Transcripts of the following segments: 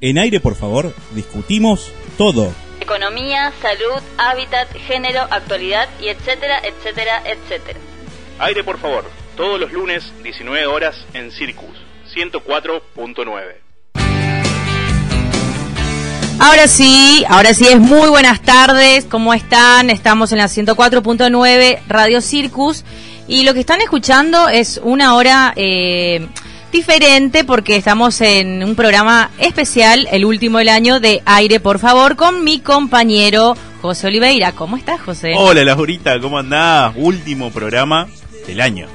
En aire, por favor, discutimos todo. Economía, salud, hábitat, género, actualidad y etcétera, etcétera, etcétera. Aire, por favor, todos los lunes, 19 horas, en Circus, 104.9. Ahora sí, ahora sí es muy buenas tardes, ¿cómo están? Estamos en la 104.9 Radio Circus y lo que están escuchando es una hora eh, diferente porque estamos en un programa especial, el último del año de Aire, por favor, con mi compañero José Oliveira. ¿Cómo estás, José? Hola, Laurita, ¿cómo andás? Último programa del año.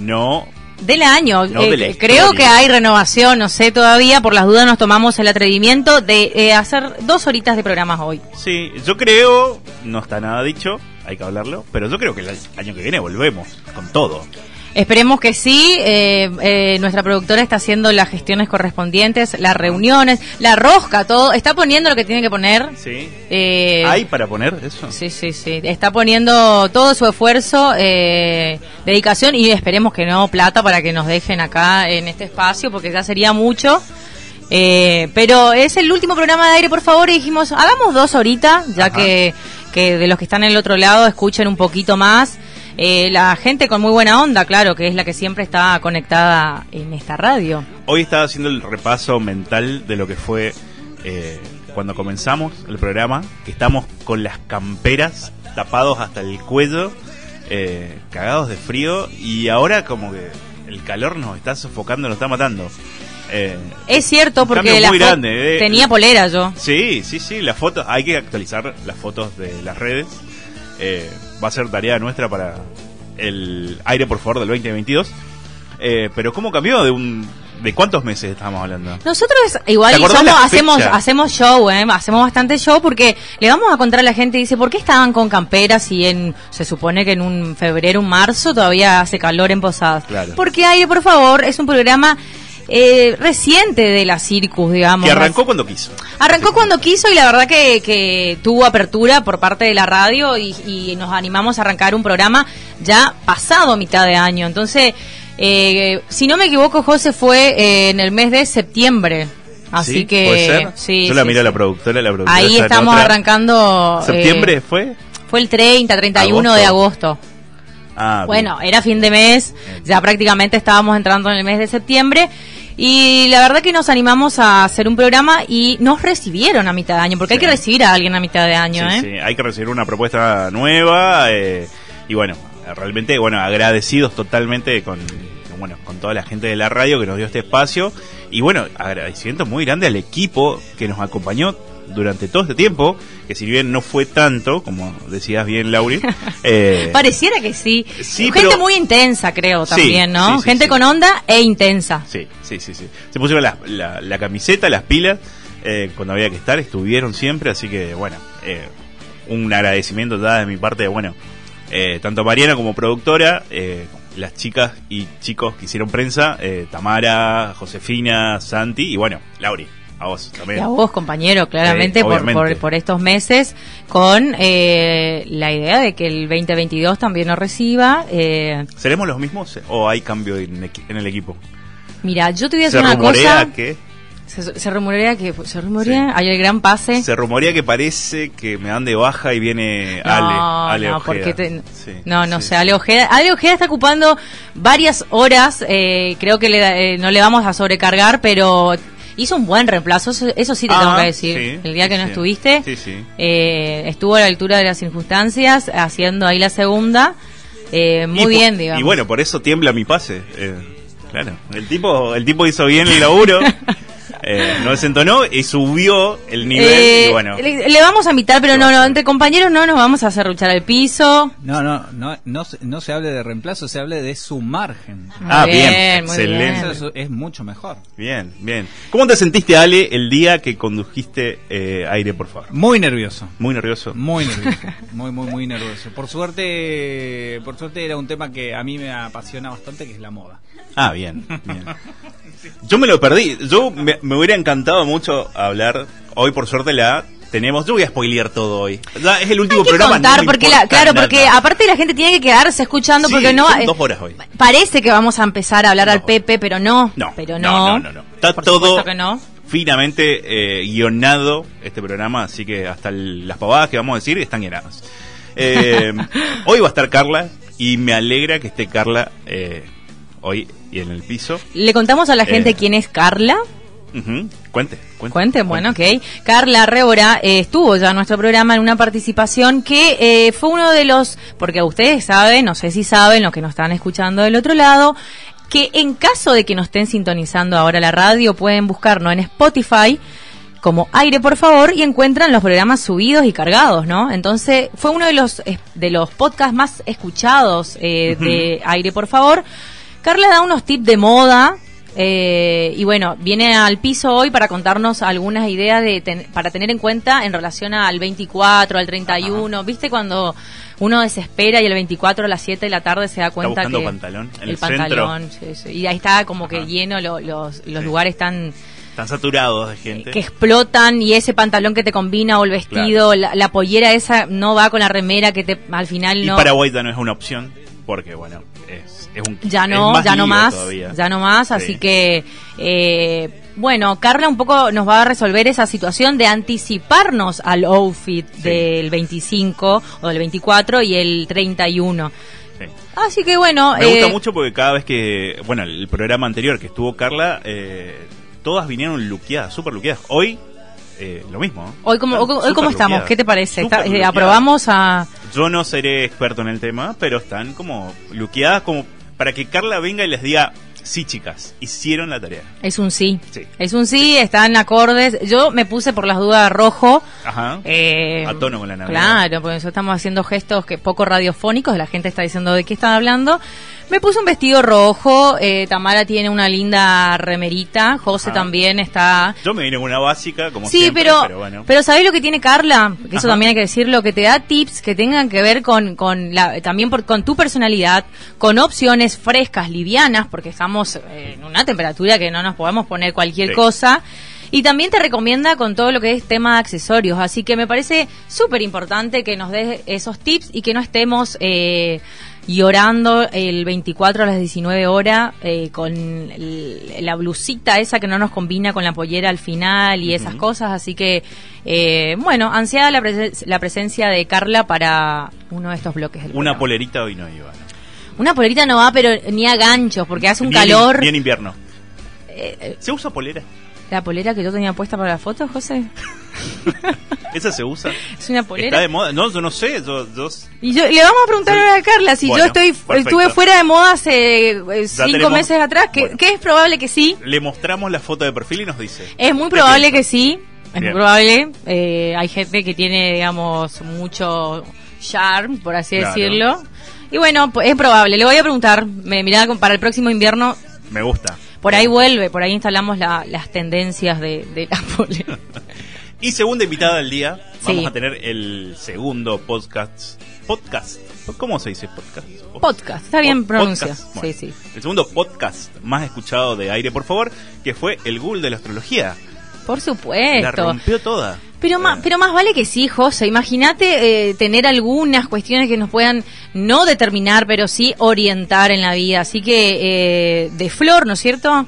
No del año. No de Eh, creo historia. que hay renovación, no sé todavía, por las dudas nos tomamos el atrevimiento de eh, hacer dos horitas de programas hoy. Sí, yo creo, no está nada dicho, hay que hablarlo, pero yo creo que el año que viene volvemos con todo. Esperemos que sí. eh, eh, nuestra productora está haciendo las gestiones correspondientes, las reuniones, la rosca, todo. Está poniendo lo que tiene que poner. Sí. Eh, ¿Hay para poner eso? Sí, sí, sí. Está poniendo todo su esfuerzo, eh, dedicación y esperemos que no plata para que nos dejen acá en este espacio porque ya sería mucho. Eh, pero es el último programa de aire, por favor, y dijimos, hagamos dos ahorita, ya Ajá. que, que de los que están en el otro lado escuchen un poquito más. Eh, la gente con muy buena onda, claro, que es la que siempre está conectada en esta radio. Hoy estaba haciendo el repaso mental de lo que fue eh, cuando comenzamos el programa, que estamos con las camperas tapados hasta el cuello, eh, cagados de frío, y ahora como que el calor nos está sofocando, nos está matando. Eh, Es cierto, porque la grande, eh. tenía polera yo. Sí, sí, sí, las fotos, hay que actualizar las fotos de las redes. Eh, va a ser tarea nuestra para el aire por favor del 2022. Eh, pero ¿cómo cambió de un de cuántos meses estamos hablando? Nosotros igual ¿Te acordás somos, hacemos, hacemos show, ¿eh? hacemos bastante show porque le vamos a contar a la gente, dice, ¿por qué estaban con camperas y en, se supone que en un febrero, un marzo todavía hace calor en Posadas? Claro. Porque Aire, por favor, es un programa eh, reciente de la Circus, digamos. Que arrancó cuando quiso. Arrancó cuando quiso y la verdad que, que tuvo apertura por parte de la radio y, y nos animamos a arrancar un programa ya pasado mitad de año. Entonces, eh, si no me equivoco, José fue eh, en el mes de septiembre. Así ¿Sí? que ¿Puede ser? sí, Yo la sí, miro a la productora, la productora Ahí estamos otra. arrancando. eh, ¿Septiembre fue? fue el 30, 31 ¿Agosto? de agosto. Ah, Bueno, era fin de mes, ya prácticamente estábamos entrando en el mes de septiembre y la verdad que nos animamos a hacer un programa y nos recibieron a mitad de año, porque hay que recibir a alguien a mitad de año, Sí, ¿eh? sí, hay que recibir una propuesta nueva eh, y bueno, realmente bueno, agradecidos totalmente con con, bueno, con toda la gente de la radio que nos dio este espacio y bueno, agradecimiento muy grande al equipo que nos acompañó durante todo este tiempo, que si bien no fue tanto, como decías bien Lauri, eh, Pareciera que sí. Sí, Gente pero- muy intensa, creo, Sí, también, ¿no? sí, Gente con onda e intensa. Sí, sí, sí, sí. Se pusieron la, la, la camiseta, las pilas, eh, cuando había que estar, estuvieron siempre, así que bueno, eh, un agradecimiento de mi parte, bueno, eh, tanto Mariana como productora, eh, las chicas y chicos que hicieron prensa, eh, Tamara, Josefina, Santi y bueno, Lauri, a vos también. Y a vos, compañero, claramente, Sí, por, por, por estos meses, con eh, la idea de que el 2022 también nos reciba. Eh, ¿Seremos los mismos o hay cambio en, en el equipo? mira, yo te voy a decir una cosa. que... Se, se rumorea que. Se rumorea, Sí. hay el gran pase. Se rumorea que parece que me dan de baja y viene No, Ale. Ale no, Ojeda. porque te- Sí, no, no sí, sé, Ale Ojeda, Ale Ojeda está ocupando varias horas, eh, creo que le eh, no le vamos a sobrecargar, pero hizo un buen reemplazo, eso, eso sí te Ah, tengo que decir. sí, el día que no estuviste, Sí, sí. eh, estuvo a la altura de las circunstancias, haciendo ahí la segunda, eh, muy Y bien, digamos. Y bueno, por eso tiembla mi pase. eh, claro, el tipo, el tipo hizo bien el laburo, eh, no desentonó y subió el nivel. Eh, y bueno, le, le vamos a invitar, pero ¿Qué no, no, entre compañeros no nos vamos a hacer ruchar el piso. No, no, no, no, se- no se hable de reemplazo, se hable de su margen. Ah, bien, muy excelente. Eso es, es mucho mejor. bien, bien. ¿Cómo te sentiste, Ale, el día que condujiste eh, aire, por favor? Muy nervioso. Muy nervioso. Muy nervioso, muy, muy, muy nervioso. Por suerte, por suerte era un tema que a mí me apasiona bastante, que es la moda. Ah, bien, bien. Yo me lo perdí. Yo me, me hubiera encantado mucho hablar. Hoy, por suerte, la tenemos. Yo voy a spoilear todo hoy. Es el último Hay que programa. contar, no me porque la, claro, porque aparte la gente tiene que quedarse escuchando, Sí, porque no... son eh, dos horas hoy. Parece que vamos a empezar a hablar Dos al horas. Pepe, pero no. No, pero no, no. no. Está Por todo que finamente eh, guionado este programa, así que hasta el- las pavadas que vamos a decir están guionadas. Eh, hoy va a estar Carla y me alegra que esté Carla eh, hoy y en el piso. Le contamos a la gente quién es Carla. Cuente, cuente. Bueno, ok. Carla Rebora eh, estuvo ya en nuestro programa en una participación que eh, fue uno de los, porque ustedes saben, no sé si saben, los que nos están escuchando del otro lado, que en caso de que nos estén sintonizando ahora la radio, pueden buscarnos en Spotify como aire por favor y encuentran los programas subidos y cargados, ¿no? Entonces fue uno de los de los podcasts más escuchados eh, de aire por favor. Carla da unos tips de moda eh, y bueno viene al piso hoy para contarnos algunas ideas de ten- para tener en cuenta en relación al 24, al 31. ¿Viste cuando uno desespera y el 24 a las 7 de la tarde se da cuenta buscando que pantalón el, el pantalón sí, sí. y ahí está como que Ajá. lleno lo- los los Sí. lugares están Están saturados de gente. que explotan y ese pantalón que te combina o el vestido, la, la pollera esa no va con la remera que te al final Y no Paraguay ya no es una opción, porque bueno, es, es un... ya es no, más ya no más, todavía. ya no más, Sí. así que eh, bueno, Carla un poco nos va a resolver esa situación de anticiparnos al outfit Sí. del 25 o del 24 y el 31. Sí. Así que bueno, Me gusta eh, mucho porque cada vez que, bueno, el programa anterior que estuvo Carla, eh, todas vinieron luqueadas, súper luqueadas. Hoy, eh, lo mismo. ¿no? hoy cómo, Están hoy, hoy cómo estamos. ¿qué te parece? Está- eh, aprobamos a Yo no seré experto en el tema, pero están como luqueadas como para que Carla venga y les diga, sí chicas, hicieron la tarea. es un sí. Sí. Es un sí, están acordes. Yo me puse por las dudas rojo. Ajá. Eh, A tono con la Navidad. Claro, porque nosotros estamos haciendo gestos que poco radiofónicos, la gente está diciendo de qué están hablando. Me puse un vestido rojo, eh, Tamara tiene una linda remerita, José Ajá. también está... Yo me vine con una básica, como Sí, siempre, pero, pero, bueno. pero ¿sabés lo que tiene Carla? Que eso Ajá. también hay que decirlo, que te da tips que tengan que ver con, con la, también por, con tu personalidad, con opciones frescas, livianas, porque estamos eh, en una temperatura que no nos podemos poner cualquier Sí. cosa. Y también te recomienda con todo lo que es tema de accesorios. Así que me parece súper importante que nos des esos tips y que no estemos eh, llorando el 24 a las 19 horas eh, con la blusita esa que no nos combina con la pollera al final y esas cosas. Así que, eh, bueno, ansiada la, presen- la presencia de Carla para uno de estos bloques del Una programa. polerita hoy no iba. ¿no? Una polerita no va, pero ni a ganchos, porque hace un Ni calor. Ni en invierno. Eh, eh, ¿Se usa polera? La polera que yo tenía puesta para la foto, José, ¿Esa se usa? es una ¿Está polera. de moda? No, yo no sé. Yo, yo- Y yo, le vamos a preguntar ahora a Carla si Bueno, yo estoy perfecto. estuve fuera de moda hace eh, cinco tenemos- meses atrás, que, Bueno. que es probable que sí. le mostramos la foto de perfil y nos dice. Es muy ¿Qué probable que sí, es muy probable. Eh, hay gente que tiene, digamos, mucho charm, por así Claro. decirlo. Y bueno, es probable. Le voy a preguntar, me mirá, para el próximo invierno, Me gusta. Por ahí vuelve, por ahí instalamos la- las tendencias de, de la polera. Y segunda invitada del día, vamos Sí. a tener el segundo podcast. Podcast. ¿Cómo se dice podcast? Podcast, está bien pronunciado. Bueno, Sí, sí. El segundo podcast más escuchado de aire, por favor, que fue el Google de la astrología. Por La supuesto. rompió toda. Pero, más, pero más vale que sí, José. Imagínate eh, tener algunas cuestiones que nos puedan no determinar, pero sí orientar en la vida. Así que, eh, de Flor, ¿no es cierto?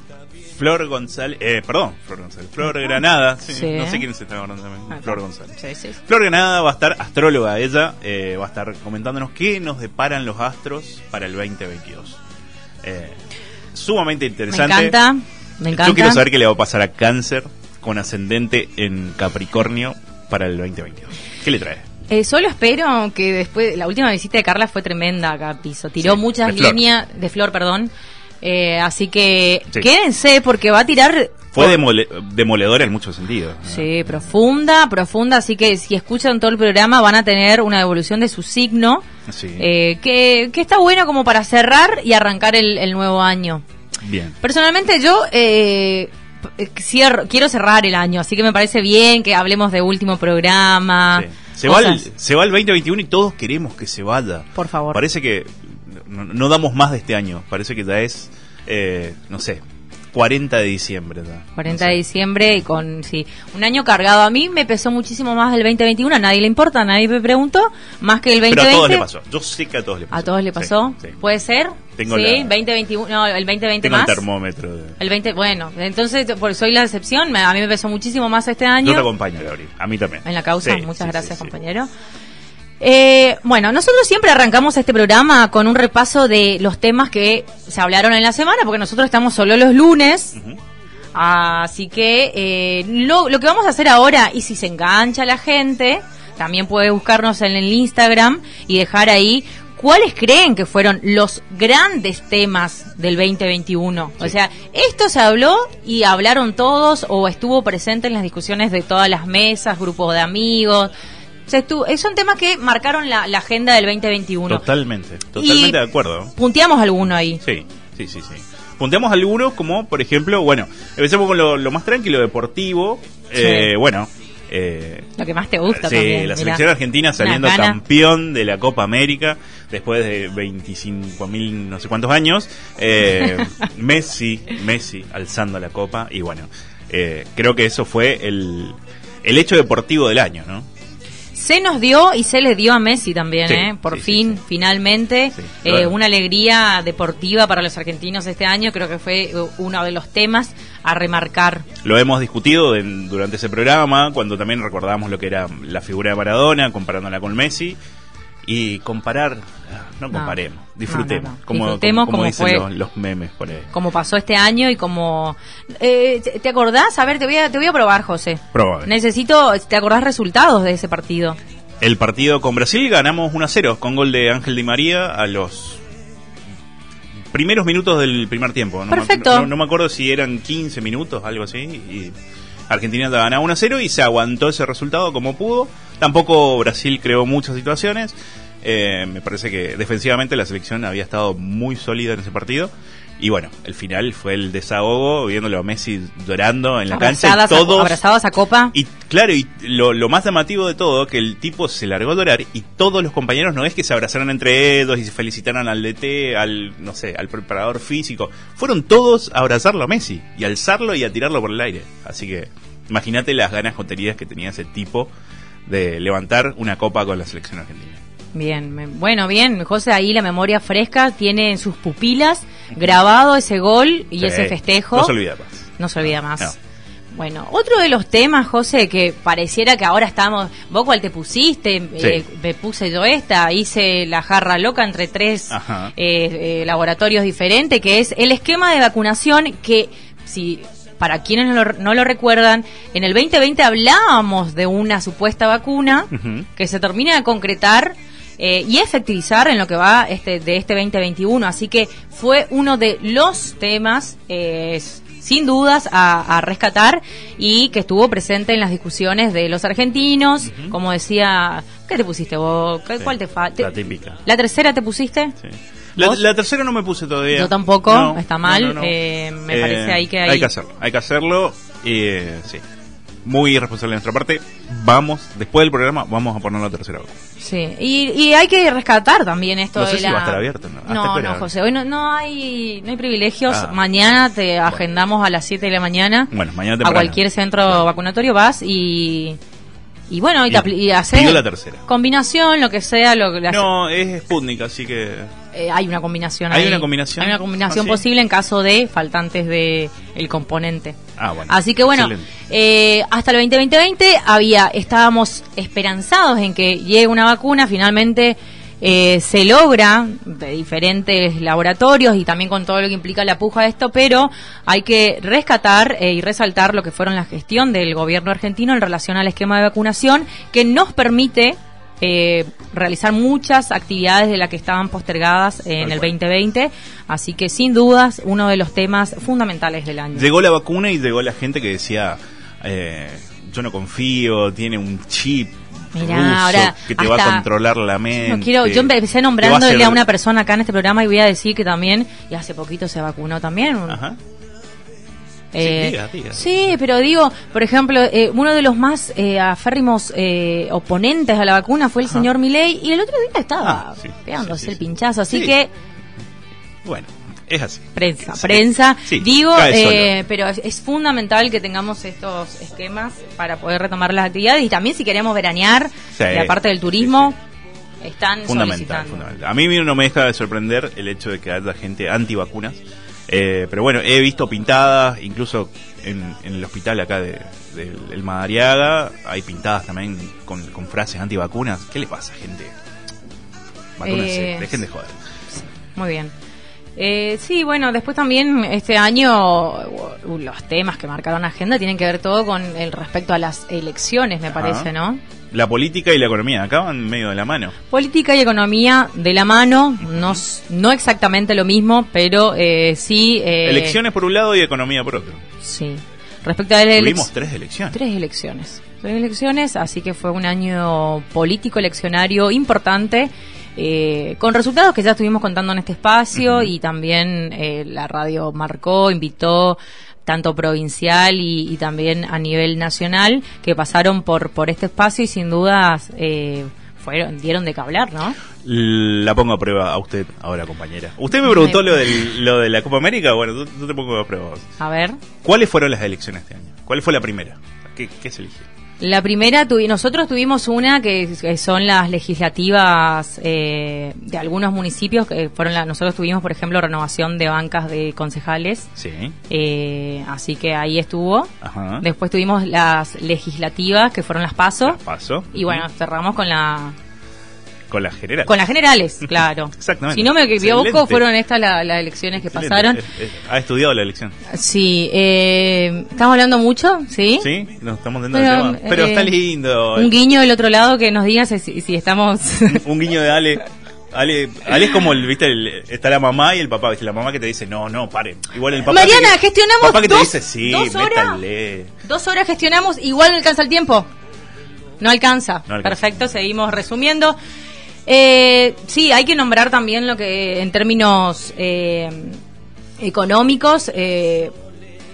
Flor González, eh, perdón, Flor González, Flor Granada, sí, Sí. no sé quién se está acordando también, Ah, Flor González. Sí. Flor Granada va a estar astróloga ella, eh, va a estar comentándonos qué nos deparan los astros para el 2022. Eh, sumamente Me interesante. encanta, me encanta. Yo quiero saber qué le va a pasar a Cáncer con ascendente en Capricornio para el 2022. ¿Qué le trae? Eh, solo espero que después, la última visita de Carla fue tremenda piso. Tiró Sí, muchas de Flor. líneas, de Flor, perdón. Eh, así que Sí. quédense porque va a tirar... Fue demole- demoledora en muchos sentidos. ¿no? Sí, profunda, profunda. Así que si escuchan todo el programa van a tener una evolución de su signo. Sí. Eh, que, que está bueno como para cerrar y arrancar el, el nuevo año. Bien. Personalmente yo eh, cierro- quiero cerrar el año, así que me parece bien que hablemos de último programa. Sí. Se, va el, se va el 2021 y todos queremos que se vaya. Por favor. Parece que no, no damos más de este año. Parece que ya es, eh, no sé, 40 de diciembre. ¿no? 40 No de sé. diciembre y con sí, un año cargado. A mí me pesó muchísimo más el 2021, a nadie le importa, a nadie me preguntó, más que el Pero 2020. a todos le pasó. Yo sé que a todos le pasó. ¿A todos le pasó? Sí, sí. ¿Puede ser? Tengo sí, la- 2021, no, el 2020 Tengo más. el termómetro. de- El 20, bueno, entonces por, soy la excepción, a mí me pesó muchísimo más este Yo año. te acompaño, Gabriel. A mí también. En la causa, Sí, muchas gracias, compañero. Eh, bueno, nosotros siempre arrancamos este programa con un repaso de los temas que se hablaron en la semana, porque nosotros estamos solo los lunes. Así que eh, lo, lo que vamos a hacer ahora, y si se engancha la gente, también puede buscarnos en el Instagram y dejar ahí cuáles creen que fueron los grandes temas del 2021. O Sí. sea, esto se habló y hablaron todos o estuvo presente en las discusiones de todas las mesas, grupos de amigos. Se eh, son temas que marcaron la, la agenda del 2021. Totalmente. Totalmente Y- de acuerdo. Punteamos alguno ahí. Sí, sí, sí, sí. Punteamos algunos como, por ejemplo, bueno, empecemos con lo, lo más tranquilo, deportivo. Eh, bueno, eh, Lo que más te gusta sí, también. la mirá. selección argentina saliendo campeón de la Copa América después de 25 mil no sé cuántos años. Eh, Messi, Messi alzando la Copa y bueno, eh, creo que eso fue el, el hecho deportivo del año, ¿no? Se nos dio y se le dio a Messi también, Sí, ¿eh? Por sí, fin, sí. finalmente, eh, una alegría deportiva para los argentinos este año. Creo que fue eh, uno de los temas a remarcar. Lo hemos discutido en- durante ese programa, cuando también recordábamos lo que era la figura de Maradona, comparándola con Messi. Y comparar, no No. comparemos, disfrutemos. No, no, no. Como, Disfrutemos como, como como dicen fue. los, los memes por ahí. Como pasó este año y como... Eh, ¿te- ¿Te acordás? A ver, te voy a, te voy a probar, José. Probable. Necesito... ¿Te acordás resultados de ese partido? El partido con Brasil ganamos 1 a 0 con gol de Ángel Di María a los primeros minutos del primer tiempo. No, me- Perfecto. no- no me acuerdo si eran 15 minutos, algo así. Y Argentina ganaba 1 a 0 y se aguantó ese resultado como pudo. Tampoco Brasil creó muchas situaciones. Eh, me parece que defensivamente la selección había estado muy sólida en ese partido. Y bueno, el final fue el desahogo, viéndolo a Messi llorando en la cancha. a- todos, abrazados a Copa. y claro, y lo, lo más llamativo de todo, que el tipo se largó a llorar y todos los compañeros no es que se abrazaran entre ellos y se felicitaran al DT, al, no sé, al preparador físico. Fueron todos a abrazarlo a Messi y a alzarlo y a tirarlo por el aire. Así que imagínate las ganas contenidas que tenía ese tipo de levantar una copa con la selección argentina. Bien, me- bueno, bien, José, ahí la memoria fresca tiene en sus pupilas grabado ese gol y Sí, ese festejo. No se olvida más. No se olvida más. No. Bueno, otro de los temas, José, que pareciera que ahora estamos. ¿Vos cuál te pusiste? Eh, me puse yo esta, hice la jarra loca entre tres eh, eh, laboratorios diferentes, que es el esquema de vacunación que, si. Para quienes no lo, no lo recuerdan, en el 2020 hablábamos de una supuesta vacuna que se termina de concretar eh, y efectivizar en lo que va este de este 2021. Así que fue uno de los temas, eh, sin dudas, a, a rescatar y que estuvo presente en las discusiones de los argentinos. Como decía, ¿qué te pusiste vos? ¿Qué- Sí, ¿Cuál te falta? La típica. ¿La tercera te pusiste? Sí. La, tercera no me puse todavía. Yo tampoco, No, está mal, no, no. eh, me parece ahí que hay- Hay que hacerlo, hay que hacerlo. y, eh, sí. Muy irresponsable de nuestra parte. Vamos, después del programa, vamos a poner la tercera vacuna. Sí, y, y hay que rescatar también esto No sé de si la... va a estar abierto, ¿no? ¿Hasta No, hora? José, hoy no, no hay no hay privilegios. Ah. Mañana te agendamos a las 7 de la mañana. Bueno, mañana a cualquier centro Claro. vacunatorio vas y y bueno, y, y la tercera. combinación, lo que sea, lo que la- No, es Sputnik, así que. Eh, hay una combinación ¿Hay ahí. una combinación? Hay una combinación ¿Ah, sí? posible en caso de faltantes de el componente. Ah, bueno. Así que bueno, eh, hasta el 2020 había, estábamos esperanzados en que llegue una vacuna, finalmente eh, se logra de diferentes laboratorios y también con todo lo que implica la puja de esto, pero hay que rescatar eh, y resaltar lo que fueron la gestión del gobierno argentino en relación al esquema de vacunación que nos permite eh, realizar muchas actividades de las que estaban postergadas en el cual. 2020, así que sin dudas uno de los temas fundamentales del año. Llegó la vacuna y llegó la gente que decía: eh, Yo no confío, tiene un chip. Mirá, ruso ahora que te va a controlar la mente. No quiero, yo empecé va a nombrándole hacer- a una persona acá en este programa y voy a decir que también, y hace poquito se vacunó también. un- Eh, diga, diga. sí, pero digo, por ejemplo, eh, uno de los más eh, aférrimos eh, oponentes a la vacuna fue el señor Milei y el otro día estaba Ah, sí, pegándose sí, el pinchazo, así Sí. que Bueno, Es así. Prensa, prensa. Digo, eh, pero es, es fundamental que tengamos estos esquemas para poder retomar las actividades y también si queremos veranear, Sí, y aparte del turismo, están Fundamental, solicitando. fundamental. A mí no me deja de sorprender el hecho de que haya gente antivacunas. Eh, pero bueno, he visto pintadas, incluso en, en el hospital acá de, del el Madariaga, hay pintadas también con, con frases antivacunas. ¿Qué le pasa, gente? Vacúnense, Eh, dejen de joder. Muy bien. Eh, sí, bueno, después también este año uh, los temas que marcaron agenda tienen que ver todo con el respecto a las elecciones, me Ajá. parece, ¿no? La política y la economía acaban medio de la mano. Política y economía de la mano, no, no exactamente lo mismo, pero eh, sí... eh, Elecciones por un lado y economía por otro. Sí. Respecto a la Tuvimos tres elecciones. Tres elecciones. Tres elecciones, así que fue un año político eleccionario importante, eh, con resultados que ya estuvimos contando en este espacio y también eh, la radio marcó, invitó tanto provincial y, y también a nivel nacional que pasaron por por este espacio y sin dudas eh, fueron dieron de qué hablar, ¿no? La pongo a prueba a usted ahora, compañera. Usted me preguntó lo, del, lo de la Copa América. Bueno, yo, yo te pongo a prueba. A ver. ¿Cuáles fueron las elecciones este año? ¿Cuál fue la primera? ¿Qué, qué se eligió? La primera, tuvi- nosotros tuvimos una que, que son las legislativas eh, de algunos municipios, que fueron la, nosotros tuvimos, por ejemplo, renovación de bancas de concejales, Sí. eh, así que ahí estuvo. Ajá. Después tuvimos las legislativas, que fueron las PASO, Paso. y bueno, cerramos con la Con la general. con las generales, claro. Exactamente. Si no me equivoco, fueron estas la- las elecciones que Excelente. pasaron. ¿Ha estudiado la elección? Sí, eh, ¿estamos hablando mucho? ¿Sí? ¿Sí? Nos estamos dando Pero, tema. Pero eh, está lindo. Un guiño del otro lado que nos diga si, si estamos... Un guiño de Ale. Ale, Ale es como, el, viste, el- está la mamá y el papá, viste, la mamá que te dice, no, no, paren. Igual el papá. Mariana, que, gestionamos papá que dos- te dice, sí, dos horas. métanle. Dos horas gestionamos, igual no alcanza el tiempo. No alcanza. No alcanza. Perfecto, seguimos resumiendo. Eh, sí, hay que nombrar también lo que en términos eh, económicos, eh,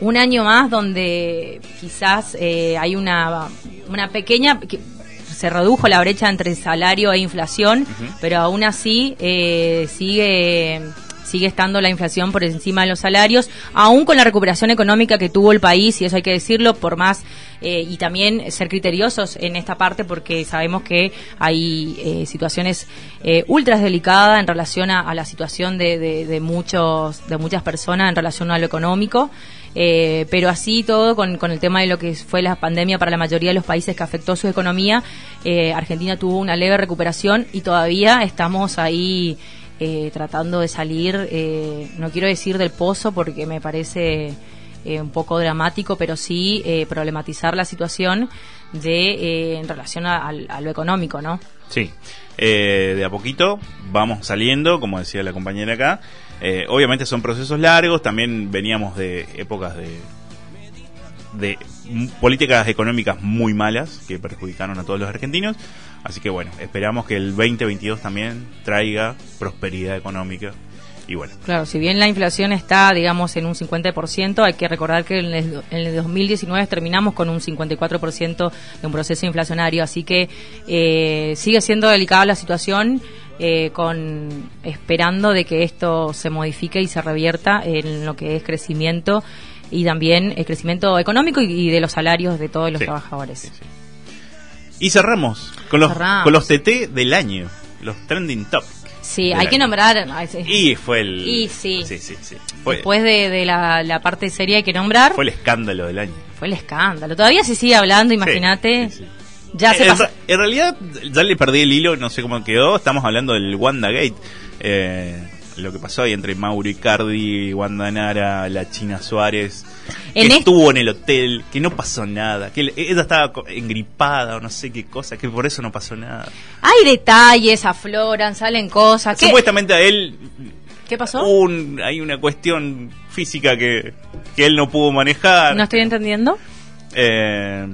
un año más donde quizás eh, hay una, una pequeña... que se redujo la brecha entre salario e inflación, pero aún así eh, sigue sigue estando la inflación por encima de los salarios, aún con la recuperación económica que tuvo el país, y eso hay que decirlo, por más, eh, y también ser criteriosos en esta parte, porque sabemos que hay eh, situaciones eh, ultra delicadas en relación a, la situación de, muchos, de muchas personas en relación a lo económico. Eh, pero así todo con, con el tema de lo que fue la pandemia para la mayoría de los países que afectó su economía, eh, Argentina tuvo una leve recuperación y todavía estamos ahí eh, tratando de salir, eh, no quiero decir del pozo porque me parece eh, un poco dramático, pero sí eh, problematizar la situación de eh, en relación a, lo económico, ¿no? Sí, de a poquito vamos saliendo, como decía la compañera acá. Obviamente son procesos largos, también veníamos de épocas de, políticas económicas muy malas que perjudicaron a todos los argentinos. Así que bueno, esperamos que el 2022 también traiga prosperidad económica. Y bueno, Claro, si bien la inflación está, digamos, en un 50%, hay que recordar que en el, en el 2019 terminamos con un 54% de un proceso inflacionario, así que eh, sigue siendo delicada la situación, eh, con esperando de que esto se modifique y se revierta en lo que es crecimiento y también el crecimiento económico y, y de los salarios de todos los Sí, trabajadores. sí, sí. Y cerramos con los, Cerramos. con los TT del año, los trending top. Sí, hay que nombrar... ay, sí. Y fue el... Y sí. Sí, sí. Fue, Después de, de la, la parte seria hay que nombrar... fue el escándalo del año. Fue el escándalo. Todavía se sigue hablando, imagínate. Ya se en, pasó. en realidad, ya le perdí el hilo, no sé cómo quedó. Estamos hablando del WandaGate. Eh, lo que pasó ahí entre Mauro Icardi, Wanda Nara, la China Suárez. Que estuvo en el hotel, que no pasó nada. Que ella estaba engripada o no sé qué cosa, que por eso no pasó nada. Hay detalles, afloran, salen cosas. ¿Qué, Supuestamente a él ¿Qué pasó? un, hay una cuestión física que, que él no pudo manejar. No estoy entendiendo. Eh,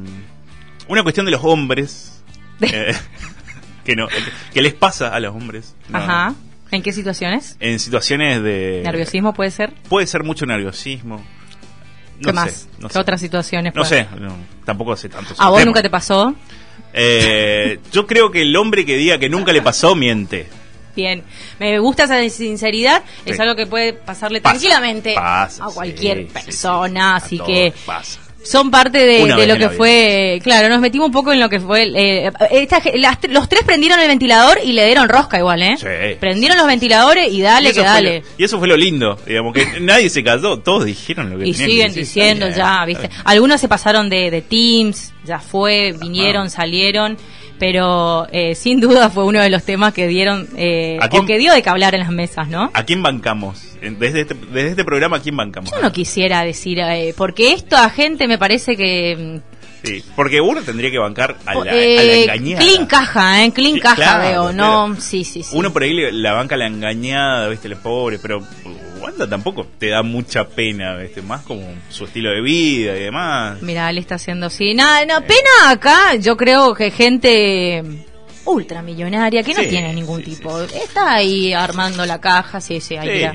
una cuestión de los hombres. eh, que no que les pasa a los hombres. ¿no? Ajá. ¿En qué situaciones? En situaciones de. ¿Nerviosismo puede ser? Puede ser mucho nerviosismo. No ¿Qué sé, más? no ¿Qué sé. otras situaciones? No puede- sé, no, tampoco hace tanto. ¿A vos nunca te pasó? Eh, yo creo que el hombre que diga que nunca le pasó miente. Bien, me gusta esa sinceridad, es Sí. algo que puede pasarle Pasa, tranquilamente pasa, a cualquier sí, persona, sí. así A que pasa. Son parte de, lo que fue, claro, nos metimos un poco en lo que fue, eh, esta las- los tres prendieron el ventilador y le dieron rosca igual, ¿eh? Sí. Prendieron los ventiladores y dale Y que dale. lo- y eso fue lo lindo, digamos, que nadie se cayó, todos dijeron lo que Y tenían siguen que diciendo ya, ¿viste? Algunos se pasaron de, de Teams, ya fue, vinieron, salieron, pero eh, sin duda fue uno de los temas que dieron, eh, ¿A quién- o que dio de que hablar en las mesas, ¿no? ¿A quién bancamos? Desde este, desde este programa, ¿a quién bancamos? Yo no quisiera decir, eh, porque esto a gente me parece que... Sí, porque uno tendría que bancar a la, a la eh, engañada. clean caja, ¿eh? Clean caja claro, veo, ¿no? Sí, sí, sí. Uno por ahí le- la banca a la engañada, ¿viste? El pobre, pero Wanda tampoco te da mucha pena, ¿viste? Más como su estilo de vida y demás. Mira, él está haciendo así. Nada, no, pena acá, yo creo que gente ultramillonaria que no tiene ningún sí, tipo. Está ahí armando la caja, sí, sí, ahí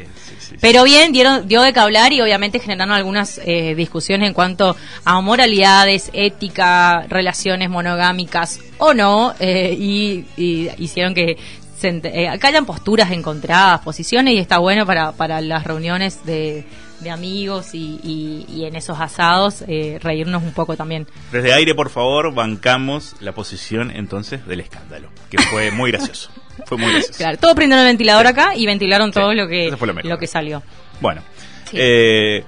Sí. Pero bien, dieron, dio de qué hablar y obviamente generaron algunas eh, discusiones en cuanto a moralidades, ética, relaciones monogámicas o no, eh, y, y hicieron que eh, acá hayan posturas encontradas, posiciones, y está bueno para, para las reuniones de, de amigos y, y- y en esos asados eh, reírnos un poco también. Desde aire, por favor, bancamos la posición entonces del escándalo, que fue muy gracioso. Fue muy gracioso. Claro, todos prendieron el ventilador Sí. acá y ventilaron Sí, todo lo que, lo mejor. lo que salió. Bueno, Sí. eh,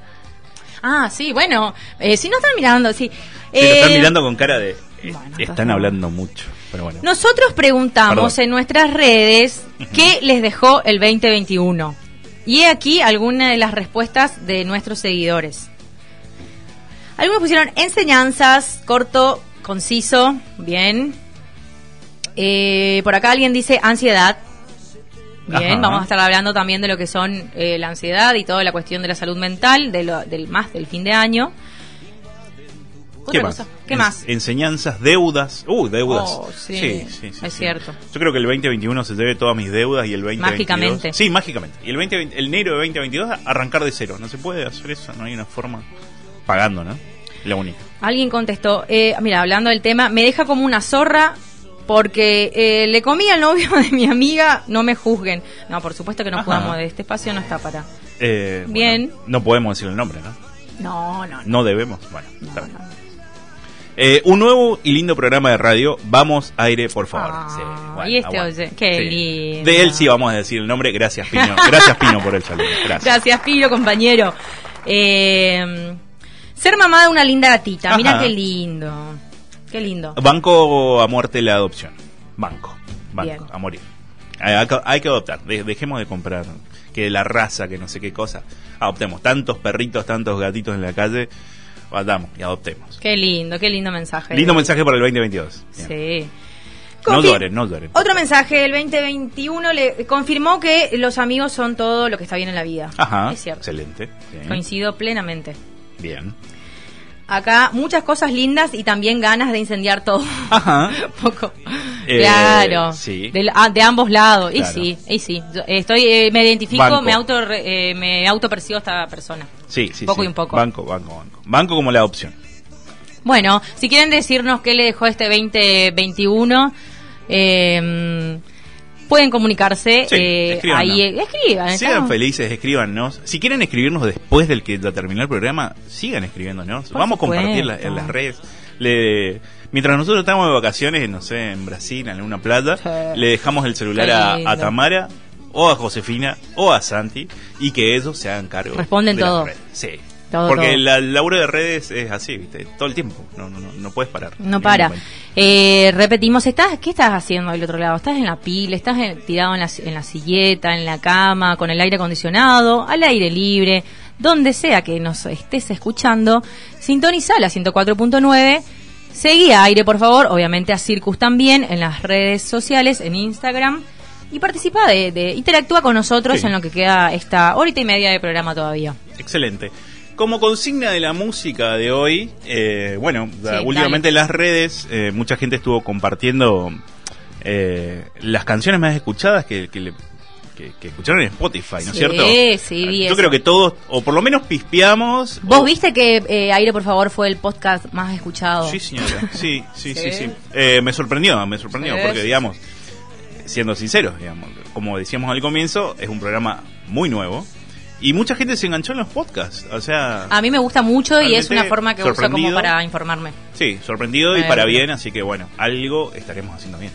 Ah, sí, bueno, eh, si no están mirando, sí. sí, lo están Eh, mirando con cara de... eh, bueno, están hablando mucho, pero bueno. Nosotros preguntamos Perdón. en nuestras redes qué les dejó el 2021. Y he aquí algunas de las respuestas de nuestros seguidores. Algunos pusieron enseñanzas, corto, conciso, bien. Eh, por acá alguien dice ansiedad. Bien, Ajá. vamos a estar hablando también de lo que son eh, la ansiedad y toda la cuestión de la salud mental, de lo, del más del fin de año. ¿Qué más? cosa, ¿Qué En- más? Enseñanzas, deudas. Uh, deudas. Oh, sí, sí, sí, sí, es cierto. Yo creo que el 2021 se debe todas mis deudas y el 2022... Mágicamente. Sí, mágicamente. Y el, 2020 el enero de 2022 arrancar de cero. No se puede hacer eso, no hay una forma. Pagando, ¿no? La única. Alguien contestó, eh, mira, hablando del tema, me deja como una zorra porque eh, le comí al novio de mi amiga, no me juzguen. No, por supuesto que no Ajá. jugamos de este espacio, no está para... Eh, bueno, Bien. no podemos decir el nombre, ¿no? No, no, no. No debemos. Bueno, no, está bien. no. Eh, un nuevo y lindo programa de radio. Vamos, aire, por favor. Ah, Sí, bueno, y este oye, qué lindo. De él sí vamos a decir el nombre. Gracias, Pino. Gracias, Pino, por el saludo. Gracias. Gracias, Pilo, compañero. Eh, ser mamá de una linda gatita, mira qué lindo. Qué lindo. Banco a muerte la adopción. Banco. Banco, Bien. a morir. Hay, hay que- adoptar. De- dejemos de comprar que la raza, que no sé qué cosa. Adoptemos tantos perritos, tantos gatitos en la calle. Vayamos y adoptemos. Qué lindo, qué lindo mensaje. Lindo mensaje para el 2022. Bien. Sí. No lloren, no lloren. Otro mensaje, el 2021 le confirmó que los amigos son todo lo que está bien en la vida. Ajá. Es cierto. Excelente. Bien. Coincido plenamente. Bien. Acá muchas cosas lindas y también ganas de incendiar todo. Ajá. Poco. Eh, claro. sí. Del- ah, de ambos lados. Y Claro. sí, y sí. Yo estoy, eh, me identifico, Banco. me auto, eh, me auto percibo a esta persona. Sí, sí. Poco sí. y un poco. Banco, banco, banco. Banco como la adopción. Bueno, si quieren decirnos qué le dejó este 2021, eh, pueden comunicarse. Sí, eh, ahí, eh, escriban. Sean estamos- felices, escríbanos. Si quieren escribirnos después del que terminó el programa, sigan escribiéndonos. Por Vamos a compartir la- en las redes. Le- mientras nosotros estamos de vacaciones, no sé, en Brasil, en alguna playa, Sí. le dejamos el celular a, Tamara o a Josefina o a Santi y que ellos se hagan cargo. Responden de las todo. redes. Sí. Todo, Porque todo. la- el laburo de redes es así, ¿viste? Todo el tiempo. No, no, no, no puedes parar. No para. Eh, repetimos, ¿estás, ¿qué estás haciendo del otro lado? ¿Estás en la pila? ¿Estás en- tirado en la, en la silleta, en la cama, con el aire acondicionado, al aire libre? Donde sea que nos estés escuchando, sintoniza la 104.9. Seguí a aire, por favor, obviamente a Circus también, en las redes sociales, en Instagram. Y participa de, de interactúa con nosotros Sí. en lo que queda esta horita y media de programa todavía. Excelente. Como consigna de la música de hoy, eh, bueno, Sí, últimamente en las redes eh, mucha gente estuvo compartiendo eh, las canciones más escuchadas que, que, le- que- que escucharon en Spotify, ¿no es Sí, cierto? sí, Yo eso. creo que todos, o por lo menos pispeamos. ¿Vos o- viste que eh, Aire, por favor, fue el podcast más escuchado? Sí, señora. Sí, sí, sí, Sí. sí. Eh, me sorprendió, me sorprendió, porque digamos, siendo sinceros, digamos, como decíamos al comienzo, es un programa muy nuevo. Y mucha gente se enganchó en los podcasts, o sea... A mí me gusta mucho y es una forma que uso como para informarme. Sí, sorprendido y para bien, así que bueno, algo estaremos haciendo bien.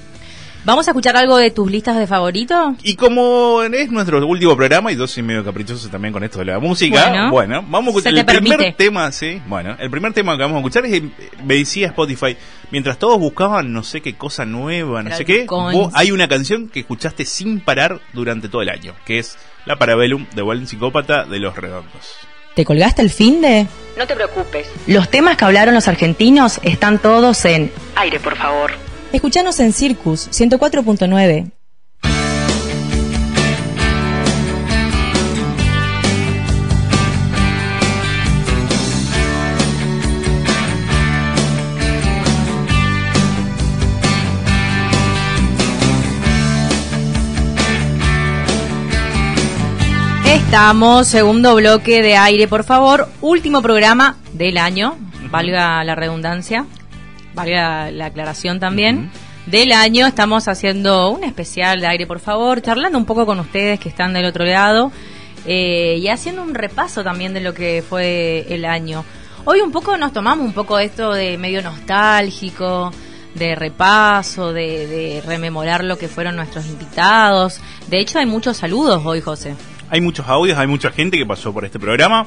¿Vamos a escuchar algo de tus listas de favoritos? Y como es nuestro último programa, y yo soy medio caprichoso también con esto de la música, Bueno. bueno, vamos a escuchar te el primer permite. tema, sí, bueno, el primer tema que vamos a escuchar es, me decía Spotify, mientras todos buscaban no sé qué cosa nueva, no sé qué, vos- hay una canción que escuchaste sin parar durante todo el año, que es La Parabellum de Walden Psicópata de Los Redondos. ¿Te colgaste el fin de? No te preocupes. Los temas que hablaron los argentinos están todos en Aire, por favor. Escuchanos en Circus 104.9. Estamos, segundo bloque de aire, por favor. Último programa del año, valga la redundancia, valga la aclaración también. Del año estamos haciendo un especial de aire, por favor, charlando un poco con ustedes que están del otro lado eh, y haciendo un repaso también de lo que fue el año. Hoy un poco nos tomamos un poco esto de medio nostálgico, de repaso, de, de rememorar lo que fueron nuestros invitados. De hecho, hay muchos saludos hoy, José. Hay muchos audios, hay mucha gente que pasó por este programa,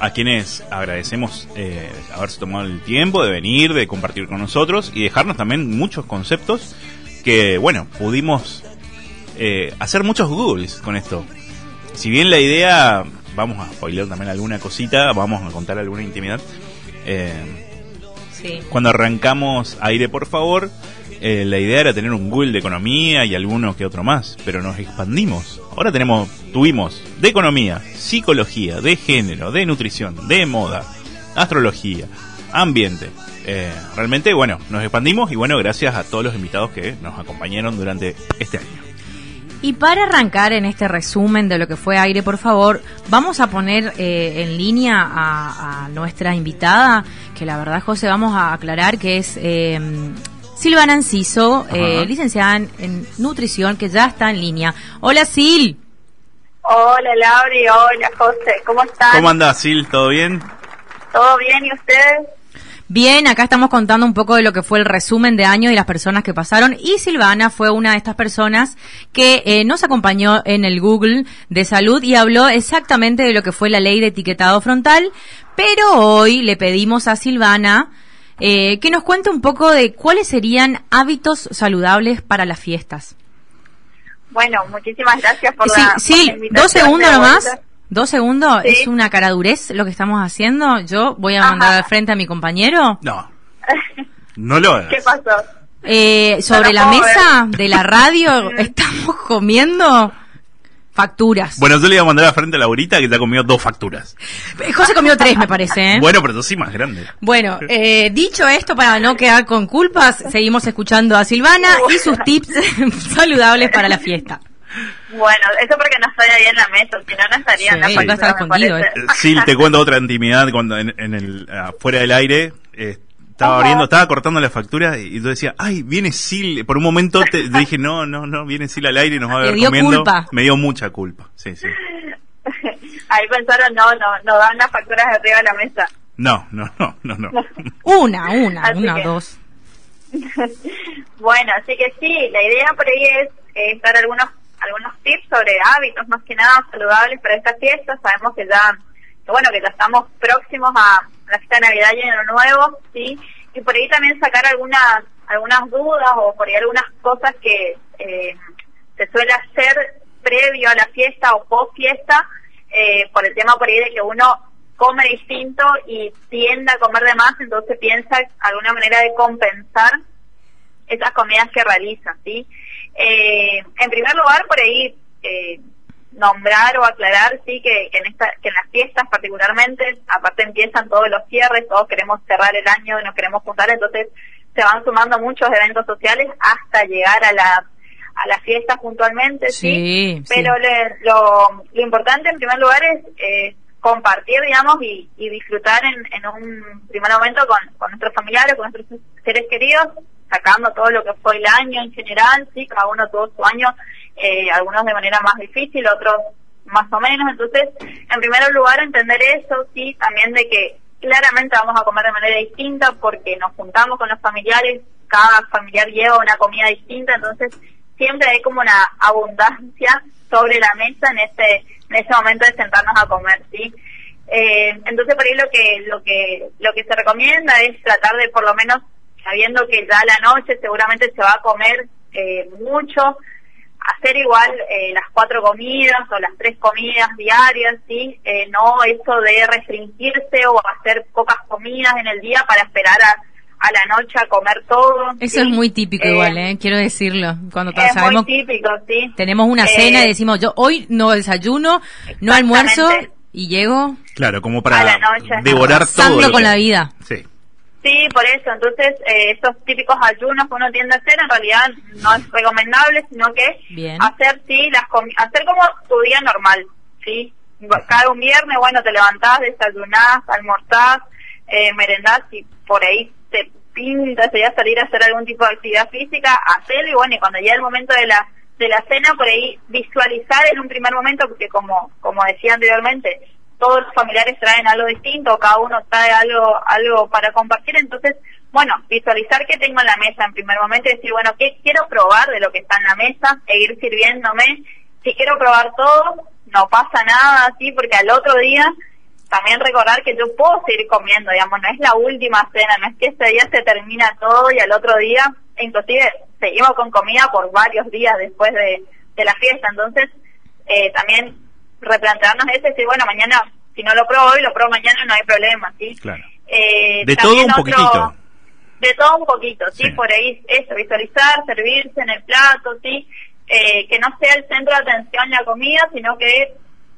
a quienes agradecemos eh, haberse tomado el tiempo de venir, de compartir con nosotros y dejarnos también muchos conceptos que, bueno, pudimos eh, hacer muchos googles con esto. Si bien la idea, vamos a spoiler también alguna cosita, vamos a contar alguna intimidad. eh, Sí. cuando arrancamos aire, por favor, eh, la idea era tener un Google de economía y alguno que otro más, pero nos expandimos. Ahora tenemos, tuvimos de economía, psicología, de género, de nutrición, de moda, astrología, ambiente. Eh, realmente, bueno, nos expandimos y bueno, gracias a todos los invitados que nos acompañaron durante este año. Y para arrancar en este resumen de lo que fue aire, por favor, vamos a poner eh, en línea a, nuestra invitada, que la verdad, José, vamos a aclarar que es Silvana Enciso, eh, licenciada en, en nutrición, que ya está en línea. Hola, Sil. Hola Lauri, hola José, ¿cómo están? ¿Cómo andás, Sil? ¿Todo bien? ¿Todo bien y ustedes? Bien, acá estamos contando un poco de lo que fue el resumen de año y las personas que pasaron. Y Silvana fue una de estas personas que eh, nos acompañó en el Google de salud y habló exactamente de lo que fue la ley de etiquetado frontal. Pero hoy le pedimos a Silvana eh, que nos cuente un poco de cuáles serían hábitos saludables para las fiestas. Bueno, muchísimas gracias por Sí, la, por sí, la dos segundos nomás. Dos segundos, Sí. es una caradurez lo que estamos haciendo. Yo voy a Ajá. mandar al frente a mi compañero. No. No lo hagas. ¿Qué pasó? Eh, sobre No la mesa de la radio estamos comiendo facturas. Bueno, yo le iba a mandar a frente a Laurita que te ha comido dos facturas. Eh, José comió tres, me parece. ¿eh? Bueno, pero yo sí más grande. Bueno, eh, dicho esto, para no quedar con culpas, seguimos escuchando a Silvana y sus tips saludables para la fiesta. Bueno, eso porque no estoy ahí en la mesa, si no, no estaría en la Sí, factura, escondido, parece. Eh, Sí, te cuento otra intimidad cuando en, en el ah, fuera del aire eh, estaba Ajá. abriendo, estaba cortando la factura y yo decía, ay, viene Sil. Por un momento te, dije, no, no, no, viene Sil al aire y nos va a ver comiendo. culpa. Me dio mucha culpa. Sí, sí. Ahí pensaron, no, no, no dan las facturas de arriba de la mesa. No, no, no, no, no. Una, una, Así una, que- dos. bueno, así que sí, la idea por ahí es eh, dar algunos algunos tips sobre hábitos más que nada saludables para esta fiesta. Sabemos que ya, bueno, que ya estamos próximos a la fiesta de Navidad y Año Nuevo, sí, y por ahí también sacar algunas algunas dudas o por ahí algunas cosas que eh, se suele hacer previo a la fiesta o post fiesta eh, por el tema por ahí de que uno come distinto y tiende a comer de más, entonces piensa alguna manera de compensar esas comidas que realizan, ¿sí? Eh, en primer lugar, por ahí nombrar o aclarar, sí, que, que en esta, que en las fiestas particularmente, aparte empiezan todos los cierres, todos queremos cerrar el año y nos queremos juntar, entonces se van sumando muchos eventos sociales hasta llegar a la a las fiestas puntualmente, sí, Sí, sí. pero le- lo, lo importante en primer lugar es eh, compartir, digamos, y, y disfrutar en, en un primer momento con, con nuestros familiares, con nuestros seres queridos, sacando todo lo que fue el año en general, sí, cada uno tuvo su año, eh, algunos de manera más difícil, otros más o menos. Entonces, en primer lugar, entender eso, sí, también de que claramente vamos a comer de manera distinta porque nos juntamos con los familiares, cada familiar lleva una comida distinta, entonces siempre hay como una abundancia sobre la mesa en ese en ese momento de sentarnos a comer, ¿sí? Eh, entonces por ahí lo que lo que lo que se recomienda es tratar de por lo menos sabiendo que ya la noche seguramente se va a comer eh, mucho hacer igual eh, las cuatro comidas o las tres comidas diarias, ¿sí? Eh, no eso de restringirse o hacer pocas comidas en el día para esperar a, a la noche a comer todo. Eso es muy típico igual, ¿eh? Quiero decirlo. Cuando es sabemos, muy típico, sí. tenemos una cena y decimos, yo hoy no desayuno, no almuerzo y llego... Claro, como para A la noche. devorar todo. Lo con que- la vida. Sí. Sí, por eso. Entonces, eh, esos típicos ayunos que uno tiende a hacer, en realidad no es recomendable, sino que Bien. hacer, sí, las hacer como tu día normal, ¿sí? Cada un viernes, bueno, te levantás, desayunás, almorzás, eh, merendás y por ahí te pinta sería salir a hacer algún tipo de actividad física, hacerlo y bueno, y cuando llega el momento de la de la cena, por ahí visualizar en un primer momento, porque como como decía anteriormente, todos los familiares traen algo distinto, cada uno trae algo algo para compartir, entonces, bueno, visualizar qué tengo en la mesa en primer momento y decir, bueno, qué quiero probar de lo que está en la mesa e ir sirviéndome. Si quiero probar todo, no pasa nada, así, porque al otro día también recordar que yo puedo seguir comiendo, digamos, no es la última cena, no es que ese día se termina todo y al otro día, inclusive seguimos con comida por varios días después de, de la fiesta, entonces eh, también replantearnos eso y decir, bueno, mañana, si no lo pruebo hoy, lo pruebo mañana, no hay problema, ¿sí? Claro. Eh, De también todo un poquitito. De todo un poquito, ¿sí? Sí. Por ahí eso, visualizar, servirse en el plato, ¿sí? Eh, que no sea el centro de atención la comida, sino que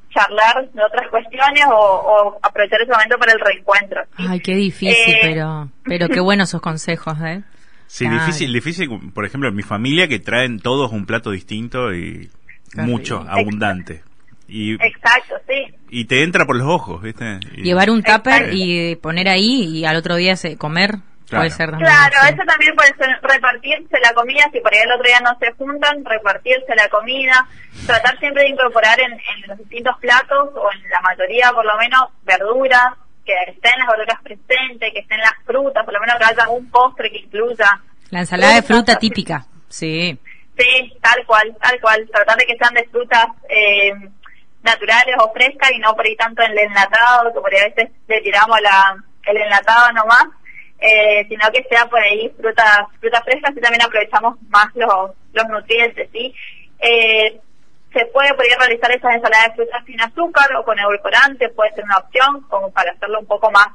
charlar de otras cuestiones o, o aprovechar ese momento para el reencuentro. ¿sí? Ay, qué difícil, Eh, pero pero qué buenos esos consejos, ¿eh? Sí, Claro. difícil, difícil, por ejemplo, en mi familia que traen todos un plato distinto y Qué mucho, rico. abundante. Y, Exacto, sí. y te entra por los ojos, ¿viste? Y- Llevar un tupper y poner ahí y al otro día se, comer Claro. puede ser también. Claro, sí. eso también puede ser repartirse la comida, si por ahí el otro día no se juntan, repartirse la comida, tratar siempre de incorporar en, en los distintos platos, o en la mayoría por lo menos, verduras, que estén las verduras presentes, que estén las frutas, por lo menos que haya un postre que incluya. La ensalada de fruta típica, sí. Sí, tal cual, tal cual. Tratar de que sean de frutas eh, naturales o frescas y no por ahí tanto en el enlatado, que por ahí a veces le tiramos la, el enlatado nomás, eh, sino que sea por ahí frutas frutas frescas y también aprovechamos más los, los nutrientes, ¿sí? Eh, se puede por realizar esas ensaladas de frutas sin azúcar o con edulcorante, puede ser una opción como para hacerlo un poco más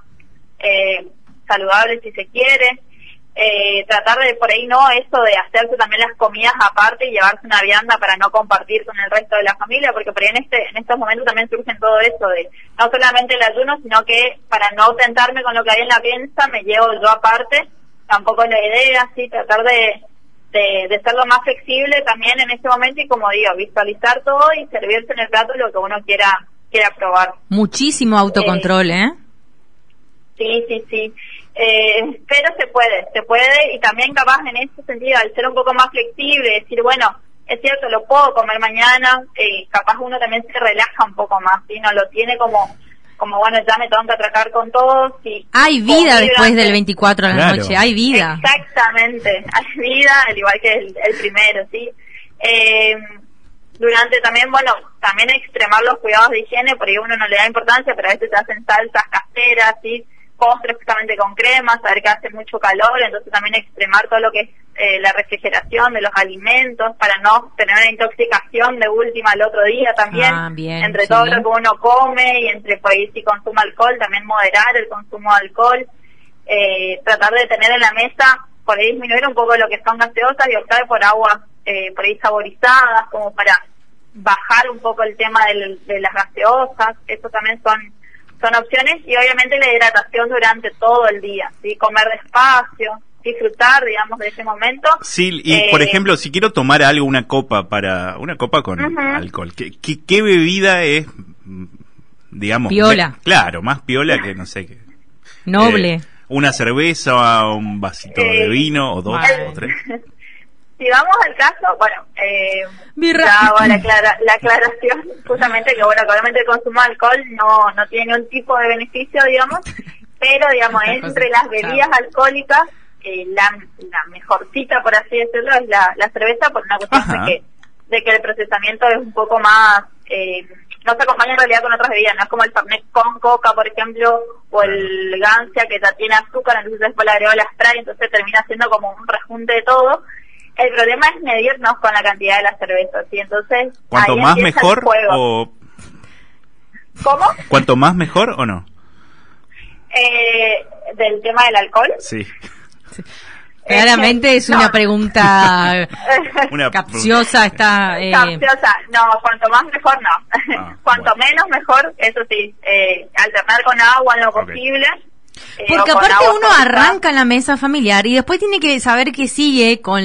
eh, saludable si se quiere. Eh, tratar de por ahí no eso de hacerse también las comidas aparte y llevarse una vianda para no compartir con el resto de la familia porque por ahí en este en estos momentos también surgen todo eso de no solamente el ayuno sino que para no tentarme con lo que hay en la piensa me llevo yo aparte tampoco es la idea sí tratar de de, de ser lo más flexible también en este momento y como digo visualizar todo y servirse en el plato lo que uno quiera quiera probar Muchísimo autocontrol, ¿eh? Sí, sí, sí. Eh, pero se puede, se puede y también capaz en ese sentido, al ser un poco más flexible, decir, bueno, es cierto, lo puedo comer mañana, eh, capaz uno también se relaja un poco más, ¿sí? No lo tiene como, como bueno, ya me tengo que atracar con todos y... Hay vida después del 24 de la Claro. noche, hay vida. Exactamente, hay vida, al igual que el, el primero, ¿sí? Eh, durante también, bueno, también extremar los cuidados de higiene, porque uno no le da importancia, pero a veces se hacen salsas caseras, ¿sí? Postres justamente con crema, saber que hace mucho calor, entonces también extremar todo lo que es eh, la refrigeración de los alimentos para no tener una intoxicación de última al otro día también, Ah, bien, entre sí. todo lo que uno come y entre por ahí si consume alcohol, también moderar el consumo de alcohol eh, tratar de tener en la mesa, por ahí disminuir un poco lo que son gaseosas y optar por aguas eh, por ahí saborizadas, como para bajar un poco el tema del- de las gaseosas, eso también son son opciones y obviamente la hidratación durante todo el día, ¿sí? comer despacio, disfrutar, digamos, de ese momento. Sí, y Eh, por ejemplo, si quiero tomar algo, una copa para una copa con alcohol, ¿qué, qué, qué bebida es, digamos, Piola. me- claro, más piola que no sé qué. Noble. Eh, ¿Una cerveza, un vasito de Eh, vino o dos vale. o tres? Si vamos al caso, bueno, eh, Birra. ya hago la, aclara- la aclaración, justamente que, bueno, obviamente el consumo de alcohol no, no tiene un tipo de beneficio, digamos, pero, digamos, entre las bebidas alcohólicas, eh, la, la mejorcita, por así decirlo, es la, la cerveza, por una cuestión Ajá. de que, de que el procesamiento es un poco más... Eh, no se acompaña en realidad con otras bebidas, no es como el Fernet con coca, por ejemplo, o el Gancia que ya tiene azúcar, entonces después le agregó la spray, entonces termina siendo como un rejunte de todo. El problema es medirnos con la cantidad de la cerveza, ¿sí? Entonces, ¿Cuanto más mejor o ¿Cómo? cuanto más mejor o no? Eh, del tema del alcohol. Sí. Claramente es No. una pregunta Una capciosa, está... eh, Capciosa, no, cuanto más mejor no. Ah, cuanto bueno. menos mejor, eso sí, eh, alternar con agua en lo Ok. posible. Porque aparte uno arranca en la mesa familiar y después tiene que saber que sigue con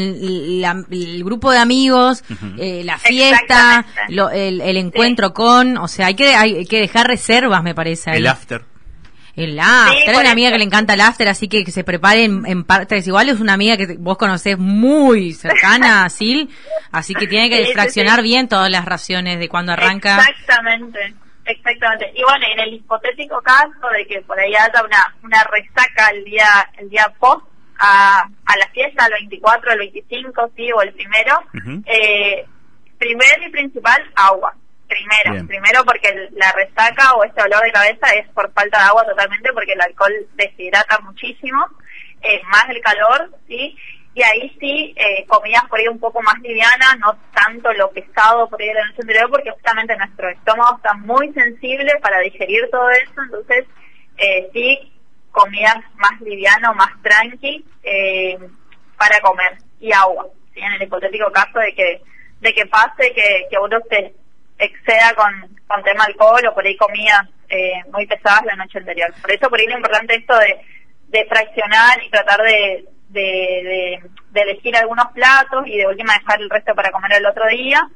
la- el grupo de amigos, Ujú. eh, la fiesta, lo- el, el encuentro con, o sea, hay que hay que dejar reservas, me parece. ahí. El after. El after, Sí, hay una amiga que le encanta el after, así que, que se prepare en, en partes. Igual es una amiga que vos conocés muy cercana a Sil, así que tiene que Sí, sí, fraccionar sí. bien todas las raciones de cuando arranca. Exactamente, exactamente. Y bueno, en el hipotético caso de que por ahí haya una, una resaca el día el día post a, a la fiesta, el 24, el 25, sí, o el primero, Ujú. eh, primero y principal, agua. Primero, Bien. primero porque la resaca o este dolor de cabeza es por falta de agua totalmente porque el alcohol deshidrata muchísimo, eh, más el calor, ¿sí? Y ahí sí, eh, comidas por ahí un poco más livianas, no tanto lo pesado por ahí de la noche anterior, porque justamente nuestro estómago está muy sensible para digerir todo eso, entonces eh, sí, comidas más livianas, más tranqui, eh, para comer, y agua. En el hipotético caso de que de que pase que, que uno se exceda con, con tema alcohol o por ahí comidas eh, muy pesadas la noche anterior. Por eso por ahí lo importante esto de, de fraccionar y tratar de, de, de, de elegir algunos platos y de última dejar el resto para comer el otro día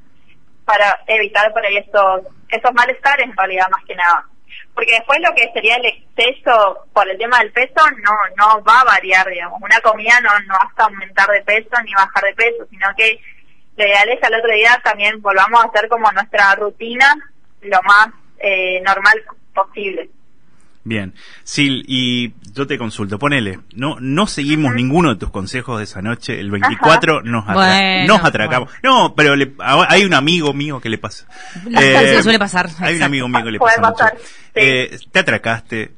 para evitar por ahí estos, estos malestares en realidad más que nada. Porque después lo que sería el exceso por el tema del peso no no va a variar, digamos. Una comida no, no vas a aumentar de peso ni bajar de peso, sino que lo ideal es al otro día también volvamos a hacer como nuestra rutina lo más eh, normal posible. Bien. Sil, y yo te consulto, ponele, no no seguimos ninguno de tus consejos de esa noche, el 24 nos, atra- Bueno, nos atracamos. No, pero le- hay un amigo mío que le pasa. Eh, suele pasar, Hay un exacto. amigo mío que le pasa mucho. pasar, sí. Eh, te atracaste,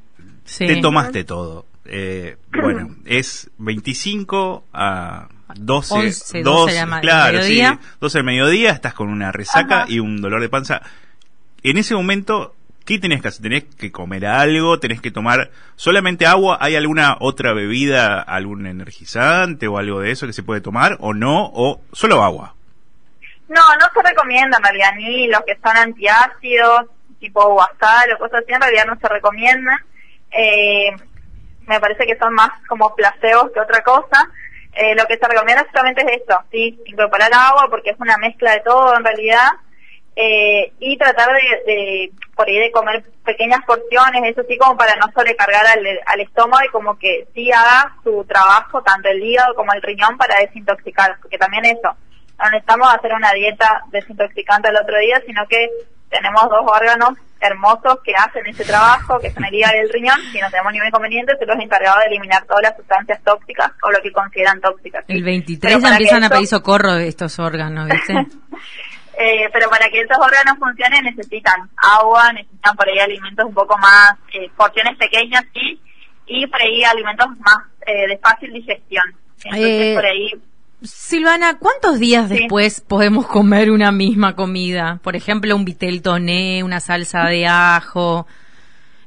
Sí. te tomaste todo. Eh, bueno, es 25 a 12, 11, 12 12, de la claro, mediodía. sí, 12 del mediodía, estás con una resaca Ajá. y un dolor de panza. En ese momento, ¿qué tenés que hacer? ¿Tenés que comer algo? ¿Tenés que tomar solamente agua? ¿Hay alguna otra bebida, algún energizante o algo de eso que se puede tomar o no? ¿O solo agua? No, no se recomienda en realidad ni los que son antiácidos, tipo guasal o cosas así, en realidad no se recomiendan. Eh, me parece que son más como placebos que otra cosa. Eh, lo que se recomienda solamente es esto, ¿sí? incorporar agua porque es una mezcla de todo en realidad. Eh, y tratar de, de, por ahí de comer pequeñas porciones, eso sí como para no sobrecargar al, al estómago y como que sí haga su trabajo, tanto el hígado como el riñón, para desintoxicar, porque también eso, no necesitamos hacer una dieta desintoxicante el otro día, sino que tenemos dos órganos hermosos que hacen ese trabajo, que son el hígado y el riñón, si no tenemos ningún inconveniente, se los encargados de eliminar todas las sustancias tóxicas o lo que consideran tóxicas. ¿sí? El 23 Pero ya empiezan a pedir socorro de estos órganos, ¿viste? Eh, pero para que estos órganos funcionen necesitan agua, necesitan por ahí alimentos un poco más, eh, porciones pequeñas, sí, y por ahí alimentos más eh, de fácil digestión. Entonces Eh, por ahí, Silvana, ¿cuántos días Sí. después podemos comer una misma comida? Por ejemplo, un vitel toné, una salsa de ajo,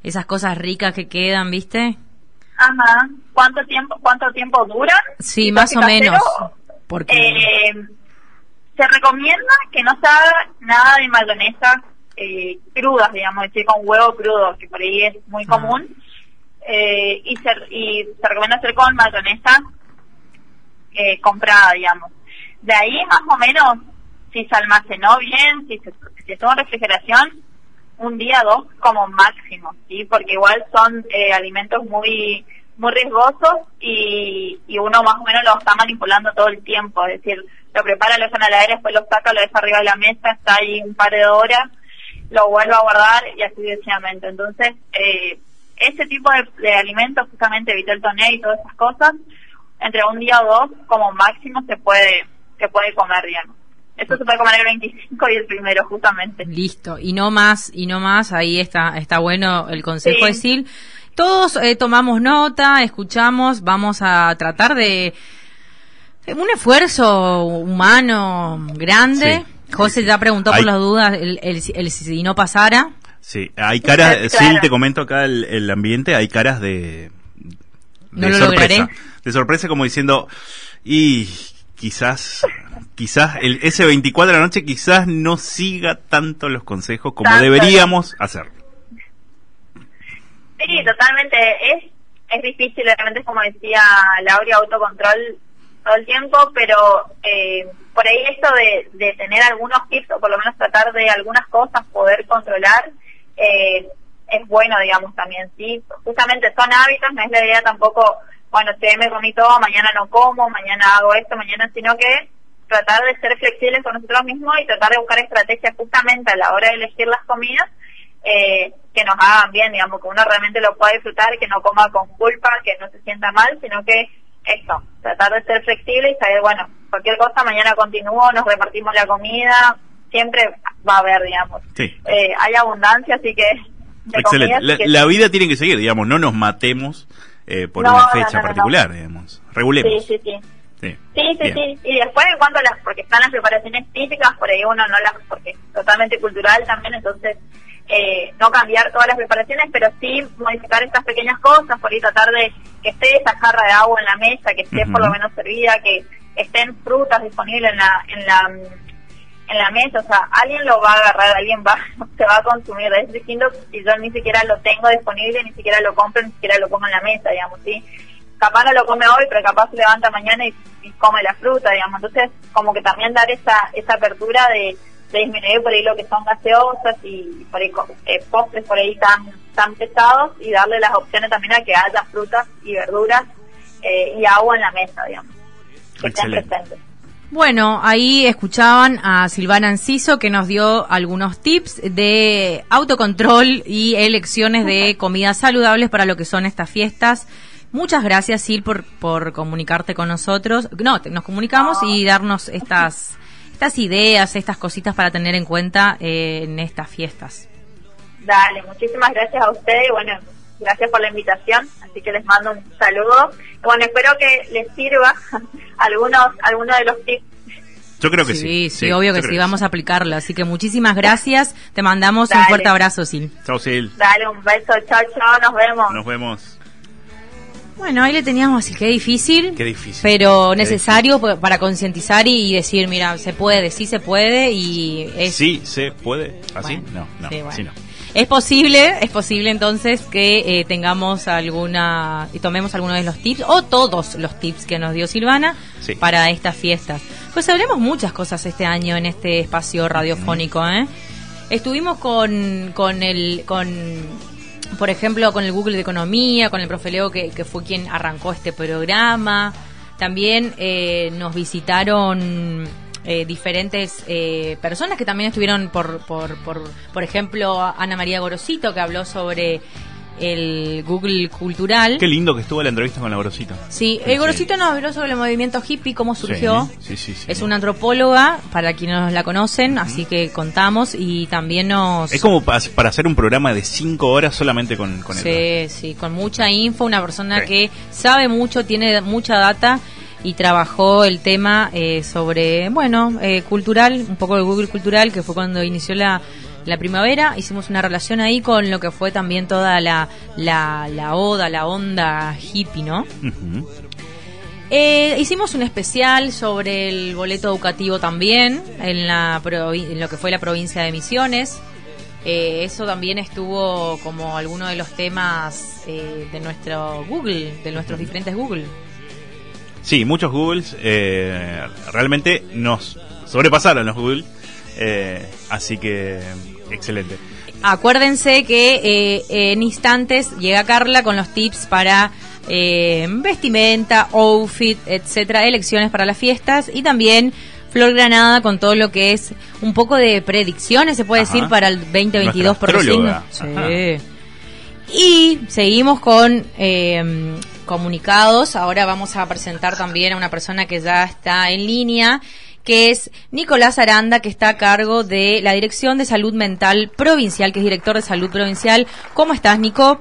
esas cosas ricas que quedan, ¿viste? ajá, ¿cuánto tiempo, cuánto tiempo duran? Sí, ¿Y más o menos. Porque Eh, se recomienda que no se haga nada de mayonesa eh, crudas, digamos, decir, con huevo crudo, que por ahí es muy Ah. común. Eh, y, se, y se recomienda hacer con mayonesa eh, comprada, digamos. De ahí, más o menos, si se almacenó bien, si se, si estuvo en refrigeración, un día, dos como máximo, ¿sí? Porque igual son eh, alimentos muy muy riesgosos y, y uno más o menos lo está manipulando todo el tiempo, es decir, lo prepara, lo deja en la heladera, después lo saca, lo deja arriba de la mesa, está ahí un par de horas, lo vuelve a guardar y así sucesivamente. Entonces, eh, ese tipo de, de alimentos, justamente Vitel Toné y todas esas cosas, entre un día o dos, como máximo, se puede, se puede comer, digamos. Esto se puede comer el 25 y el primero, justamente. Listo, y no más, y no más, ahí está, está bueno el consejo Sí. de Sil. Todos eh, tomamos nota, escuchamos, vamos a tratar de un esfuerzo humano grande. Sí. José ya preguntó Hay- por las dudas, el, el- el si no pasara. Sí, hay caras, Claro. sí, te comento acá el, el ambiente, hay caras de, No de lo sorpresa. lograré. De sorpresa como diciendo, y quizás, quizás el, ese 24 de la noche quizás no siga tanto los consejos como Tanto. deberíamos hacer. Sí, totalmente. Es, es difícil, realmente, como decía Laura, autocontrol todo el tiempo, pero eh, por ahí esto de, tener algunos tips o por lo menos tratar de algunas cosas poder controlar eh, es bueno, digamos, también, ¿sí? Justamente son hábitos, no es la idea tampoco, bueno, si me comí todo, mañana no como, mañana hago esto, mañana, sino que tratar de ser flexibles con nosotros mismos y tratar de buscar estrategias justamente a la hora de elegir las comidas eh, que nos hagan bien, digamos, que uno realmente lo pueda disfrutar, que no coma con culpa, que no se sienta mal, sino que eso, tratar de ser flexible y saber, bueno, cualquier cosa, mañana continúo, nos repartimos la comida, siempre va a haber, digamos. Sí. Eh, hay abundancia, así que... Excelente. comida, La, así que- la vida tiene que seguir, digamos, no nos matemos eh, por No, una fecha no, no, no. particular, digamos. Regulemos. Sí, sí, sí. Sí, Sí, sí. Y después, en cuanto a las, porque están las preparaciones típicas, por ahí uno no las, porque es totalmente cultural también, entonces eh, no cambiar todas las preparaciones, pero sí modificar estas pequeñas cosas, por ahí tratar de que esté esa jarra de agua en la mesa, que esté por lo menos servida, que estén frutas disponibles en la, en la, en la mesa, o sea, alguien lo va a agarrar, alguien va, se va a consumir, es distinto si yo ni siquiera lo tengo disponible, ni siquiera lo compro, ni siquiera lo pongo en la mesa, digamos, ¿sí? capaz no lo come hoy, pero capaz se levanta mañana y, y come la fruta, digamos. Entonces, como que también dar esa esa apertura de, de disminuir por ahí lo que son gaseosas y por ahí eh, postres por ahí tan tan pesados y darle las opciones también a que haya frutas y verduras eh, y agua en la mesa, digamos. Que estén Excelente. presentes. Bueno, ahí escuchaban a Silvana Enciso que nos dio algunos tips de autocontrol y elecciones de comidas saludables para lo que son estas fiestas. Muchas gracias, Sil, por, por comunicarte con nosotros. No, te- nos comunicamos y darnos estas, estas ideas, estas cositas para tener en cuenta eh, en estas fiestas. Dale, muchísimas gracias a ustedes y bueno, gracias por la invitación, así que les mando un saludo. Bueno, espero que les sirva algunos algunos de los tips. Yo creo que sí, sí. sí, obvio que sí, vamos a aplicarlo. Así que muchísimas gracias. Te mandamos un fuerte abrazo, Sil. Chao, Sil. Dale un beso, chao, chao, nos vemos. Nos vemos. Bueno, ahí le teníamos así, qué difícil. Qué difícil. Pero Qué necesario pa- para concientizar y decir, mira, se puede, sí se puede y es... Sí, se puede. ¿Así? Bueno, no, no, sí, bueno. así no. Es posible, es posible entonces que eh, tengamos alguna y tomemos alguno de los tips o todos los tips que nos dio Silvana Sí. para estas fiestas. Pues hablemos muchas cosas este año en este espacio radiofónico, ¿eh? Estuvimos con con el con por ejemplo, con el Google de Economía, con el profe Leo, que, que fue quien arrancó este programa. También eh, nos visitaron eh, diferentes eh, personas que también estuvieron, por, por, por, por ejemplo, Ana María Gorosito, que habló sobre el Google cultural. Qué lindo que estuvo la entrevista con la Gorosito. Sí, el Gorosito nos habló sobre el movimiento hippie, cómo surgió. Sí, sí, sí. Es una antropóloga, para quienes no la conocen, así que contamos y también nos... Es como pa- para hacer un programa de cinco horas solamente con, con. Sí, sí, con mucha info, una persona que sabe mucho, tiene mucha data y trabajó el tema eh, sobre, bueno, eh, cultural, un poco de Google cultural, que fue cuando inició la, la primavera. Hicimos una relación ahí con lo que fue también toda la, la, la oda, la onda hippie, ¿no? Eh, hicimos un especial sobre el boleto educativo también en, la en lo que fue la provincia de Misiones. Eh, eso también estuvo como alguno de los temas eh, de nuestro Google, de nuestros diferentes Google. Sí, muchos Googles eh, realmente nos sobrepasaron los Google. eh, así que excelente. Acuérdense que eh, en instantes llega Carla con los tips para eh, vestimenta, outfit, etcétera, elecciones para las fiestas y también Flor Granada con todo lo que es un poco de predicciones, se puede Ajá. decir, para el 2022 por. Sí. Y seguimos con eh, comunicados. Ahora vamos a presentar también a una persona que ya está en línea, que es Nicolás Aranda, que está a cargo de la Dirección de Salud Mental Provincial, que es director de Salud Provincial. ¿Cómo estás, Nico?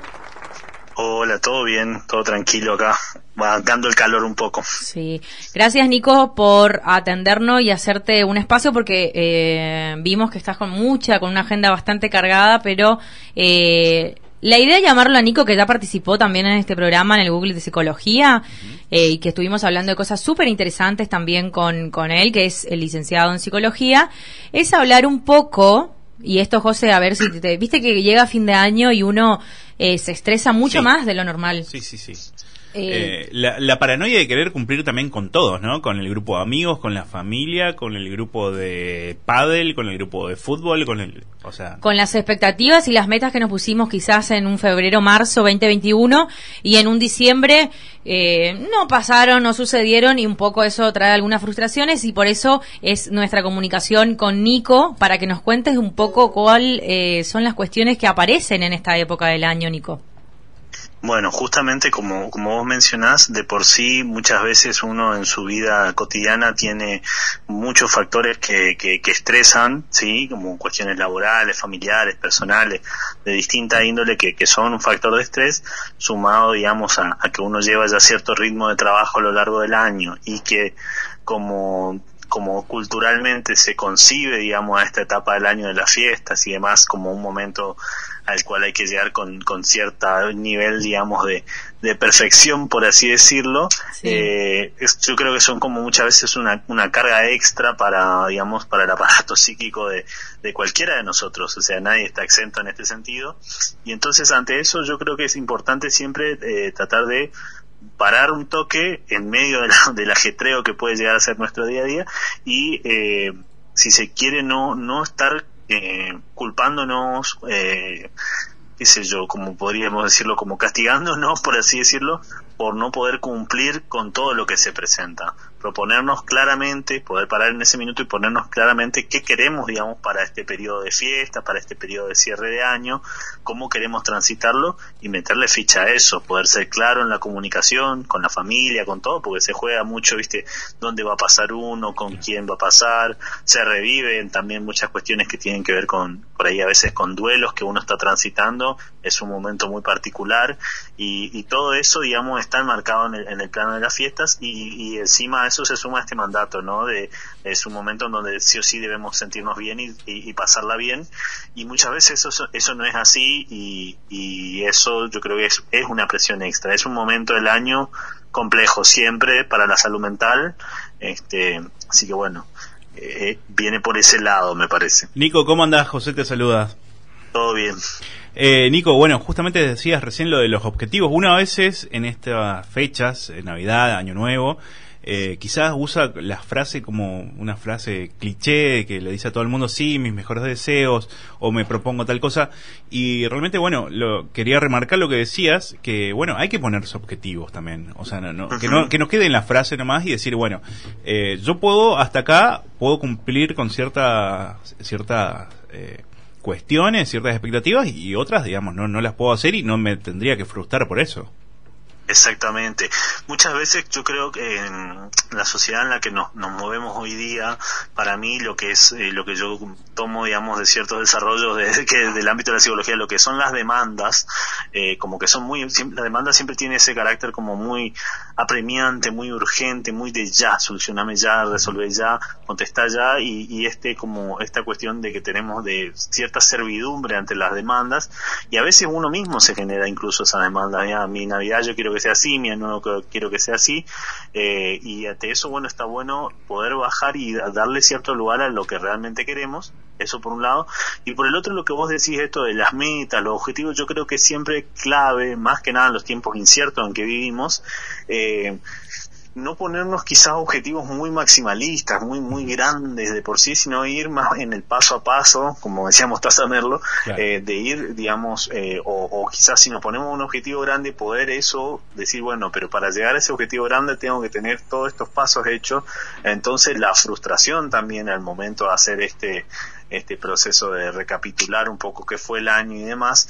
Hola, todo bien, todo tranquilo acá, bancando el calor un poco. Sí, gracias Nico por atendernos y hacerte un espacio porque eh, vimos que estás con mucha, con una agenda bastante cargada, pero eh, la idea de llamarlo a Nico, que ya participó también en este programa en el Google de Psicología eh, y que estuvimos hablando de cosas súper interesantes también con, con él, que es el licenciado en Psicología, es hablar un poco, y esto José, a ver si te, viste que llega fin de año y uno eh, se estresa mucho Sí. más de lo normal. Sí, sí, sí. Eh, Eh, la, la paranoia de querer cumplir también con todos, ¿no? Con el grupo de amigos, con la familia, con el grupo de pádel, con el grupo de fútbol, con el... O sea... con las expectativas y las metas que nos pusimos quizás en un febrero, marzo 2021 y en un diciembre eh, no pasaron, no sucedieron y un poco eso trae algunas frustraciones y por eso es nuestra comunicación con Nico para que nos cuentes un poco cuál eh, son las cuestiones que aparecen en esta época del año, Nico. Bueno, justamente como, como vos mencionás, de por sí muchas veces uno en su vida cotidiana tiene muchos factores que, que, que estresan, ¿sí? Como cuestiones laborales, familiares, personales, de distinta índole que, que son un factor de estrés, sumado, digamos, a, a que uno lleva ya cierto ritmo de trabajo a lo largo del año y que como como culturalmente se concibe, digamos, a esta etapa del año de las fiestas y demás como un momento al cual hay que llegar con, con cierto nivel, digamos, de, de perfección, por así decirlo. Sí. Eh, es- yo creo que son como muchas veces una, una carga extra para, digamos, para el aparato psíquico de, de cualquiera de nosotros. O sea, nadie está exento en este sentido. Y entonces, ante eso, yo creo que es importante siempre eh, tratar de parar un toque en medio de la- del ajetreo que puede llegar a ser nuestro día a día y eh, si se quiere no no estar eh, culpándonos eh, qué sé yo como podríamos decirlo como castigándonos por así decirlo por no poder cumplir con todo lo que se presenta proponernos claramente poder parar en ese minuto y ponernos claramente qué queremos digamos para este periodo de fiesta para este periodo de cierre de año cómo queremos transitarlo y meterle ficha a eso, poder ser claro en la comunicación, con la familia, con todo, porque se juega mucho, viste, dónde va a pasar uno, con quién va a pasar, se reviven también muchas cuestiones que tienen que ver con, por ahí a veces con duelos que uno está transitando, es un momento muy particular y, todo eso, digamos, está enmarcado en el, en el plano de las fiestas y, y encima a eso se suma este mandato, ¿no? De, es un momento en donde sí o sí debemos sentirnos bien y, y- pasarla bien y muchas veces eso, eso no es así y, y eso yo creo que es, es una presión extra. Es un momento del año complejo siempre para la salud mental, este, así que bueno, eh, viene por ese lado me parece. Nico, ¿cómo andás? José te saluda. Todo bien. Eh, Nico, bueno, justamente decías recién lo de los objetivos. Uno a veces en estas fechas, eh, Navidad, Año Nuevo, eh, quizás usa la frase como una frase cliché que le dice a todo el mundo, sí, mis mejores deseos, o me propongo tal cosa. Y realmente, bueno, lo, quería remarcar lo que decías, que bueno, hay que ponerse objetivos también. O sea, no, no- que, no, que no quede en la frase nomás y decir, bueno, eh, yo puedo, hasta acá, puedo cumplir con cierta, cierta, eh, cuestiones, ciertas expectativas y otras, digamos, no, no las puedo hacer y no me tendría que frustrar por eso. Exactamente. Muchas veces yo creo que en la sociedad en la que nos, nos movemos hoy día, para mí lo que es eh, lo que yo tomo, digamos, de ciertos desarrollos de, que del ámbito de la psicología, lo que son las demandas, eh, como que son muy, la demanda siempre tiene ese carácter como muy apremiante, muy urgente, muy de ya, solucioname ya, resolver ya, contestar ya, y, y este como esta cuestión de que tenemos de cierta servidumbre ante las demandas, y a veces uno mismo se genera incluso esa demanda, ya, mi Navidad yo quiero que sea así, mi año quiero que sea así, eh, y ante eso, bueno, está bueno poder bajar y da- darle cierto lugar a lo que realmente queremos, eso por un lado, y por el otro lo que vos decís esto de las metas, los objetivos, yo creo que es siempre clave, más que nada en los tiempos inciertos en que vivimos, eh, no ponernos quizás objetivos muy maximalistas, muy muy grandes de por sí, sino ir más en el paso a paso, como decíamos Claro. eh, de ir, digamos, eh, o, o quizás si nos ponemos un objetivo grande, poder eso, decir, bueno, pero para llegar a ese objetivo grande tengo que tener todos estos pasos hechos, entonces la frustración también al momento de hacer este, este proceso de recapitular un poco qué fue el año y demás,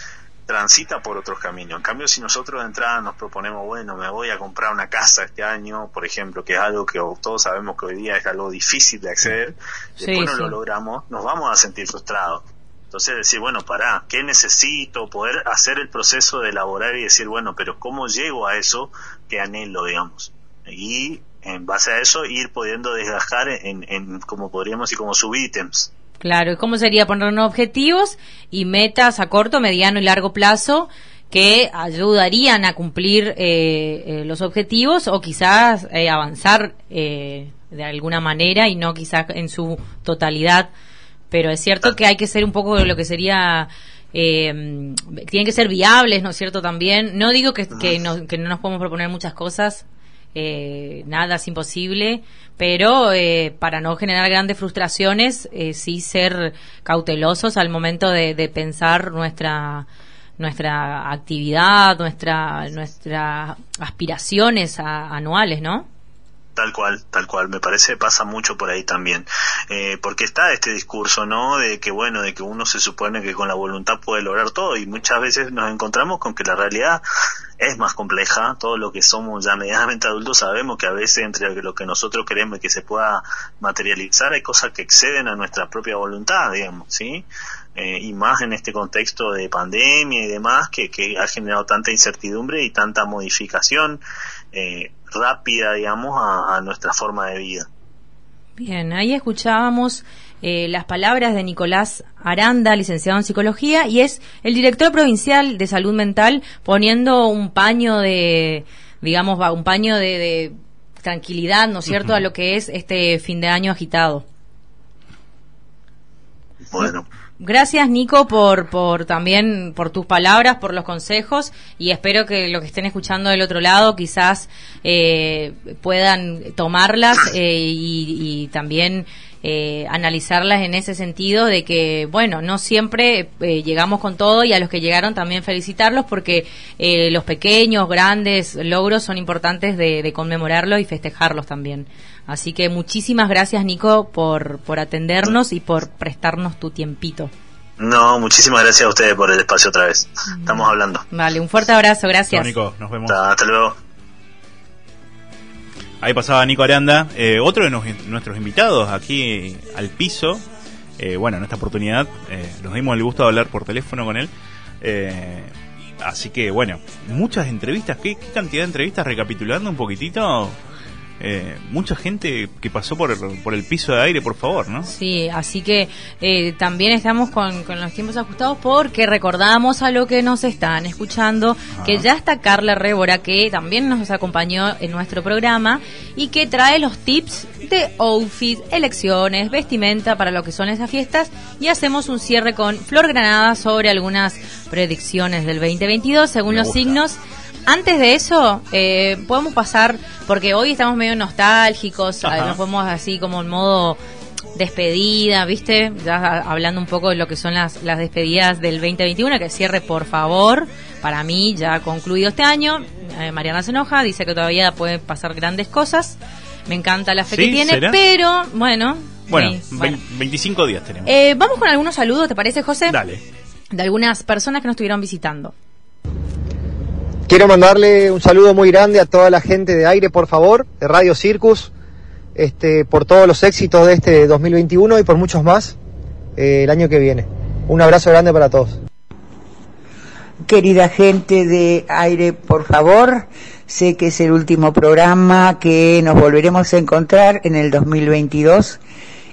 transita por otros caminos. En cambio, si nosotros de entrada nos proponemos, bueno, me voy a comprar una casa este año, por ejemplo, que es algo que todos sabemos que hoy día es algo difícil de acceder, Sí, después no lo logramos, nos vamos a sentir frustrados. Entonces decir, bueno, pará, ¿qué necesito? Poder hacer el proceso de elaborar y decir, bueno, pero ¿cómo llego a eso que anhelo, digamos? Y en base a eso ir pudiendo desgajar en, en como podríamos decir, como subítems. Claro, ¿y cómo sería ponernos objetivos y metas a corto, mediano y largo plazo que ayudarían a cumplir eh, eh, los objetivos o quizás eh, avanzar eh, de alguna manera y no quizás en su totalidad? Pero es cierto que hay que ser un poco lo que sería... Eh, tienen que ser viables, ¿no es cierto? También. No digo que, que, no, que no nos podemos proponer muchas cosas, eh, nada es imposible, pero eh, para no generar grandes frustraciones, eh, sí ser cautelosos al momento de, de pensar nuestra nuestra actividad, nuestra nuestras aspiraciones anuales, ¿no? Tal cual, tal cual. Me parece pasa mucho por ahí también. Eh, porque está este discurso, ¿no? De que, bueno, de que uno se supone que con la voluntad puede lograr todo y muchas veces nos encontramos con que la realidad es más compleja. Todo lo que somos ya medianamente adultos sabemos que a veces entre lo que nosotros queremos y que se pueda materializar hay cosas que exceden a nuestra propia voluntad, digamos, ¿sí? Eh, y más en este contexto de pandemia y demás que, que ha generado tanta incertidumbre y tanta modificación eh, rápida, digamos, a, a nuestra forma de vida. Bien, ahí escuchábamos eh, las palabras de Nicolás Aranda, licenciado en psicología, y es el director provincial de salud mental poniendo un paño de, digamos, un paño de, de tranquilidad, ¿no es cierto?, a lo que es este fin de año agitado. Bueno, Gracias Nico por, por también por tus palabras, por los consejos y espero que lo que estén escuchando del otro lado quizás eh, puedan tomarlas eh, y, también eh, analizarlas en ese sentido de que bueno no siempre eh, llegamos con todo y a los que llegaron también felicitarlos porque eh, los pequeños grandes logros son importantes de, de conmemorarlos y festejarlos también. Así que muchísimas gracias Nico por, por atendernos y por prestarnos tu tiempito. no, muchísimas gracias a ustedes por el espacio otra vez. Estamos hablando. Vale, un fuerte abrazo, gracias. Chao, Nico, nos vemos. Hasta, hasta luego. Ahí pasaba Nico Aranda, eh, otro de nos- nuestros invitados aquí al piso. Eh, bueno, en esta oportunidad eh, nos dimos el gusto de hablar por teléfono con él. Eh, así que, bueno, muchas entrevistas. ¿Qué, qué cantidad de entrevistas? Recapitulando un poquitito. Eh, mucha gente que pasó por, por el piso de aire, por favor, ¿no? Sí, así que eh, también estamos con, con los tiempos ajustados porque recordamos a lo que nos están escuchando que ya está Carla Rébora que también nos acompañó en nuestro programa y que trae los tips de outfit, elecciones, vestimenta para lo que son esas fiestas y hacemos un cierre con Flor Granada sobre algunas predicciones del 2022 según Me los gusta. signos. Antes de eso, eh, podemos pasar, porque hoy estamos medio nostálgicos, Ajá. nos podemos así como en modo despedida, ¿viste? Ya hablando un poco de lo que son las, las despedidas del 2021, que cierre por favor. Para mí ya ha concluido este año. Eh, Mariana se enoja, dice que todavía pueden pasar grandes cosas. Me encanta la fe ¿Sí? que tiene, ¿Será? pero bueno. Bueno, sí, vein- bueno. 25 días tenemos. Eh, vamos con algunos saludos, ¿te parece, José? Dale. De algunas personas que nos estuvieron visitando. Quiero mandarle un saludo muy grande a toda la gente de aire, por favor, de Radio Circus, este, por todos los éxitos de este 2021 y por muchos más eh, el año que viene. Un abrazo grande para todos. Querida gente de aire, por favor, sé que es el último programa, que nos volveremos a encontrar en el 2022.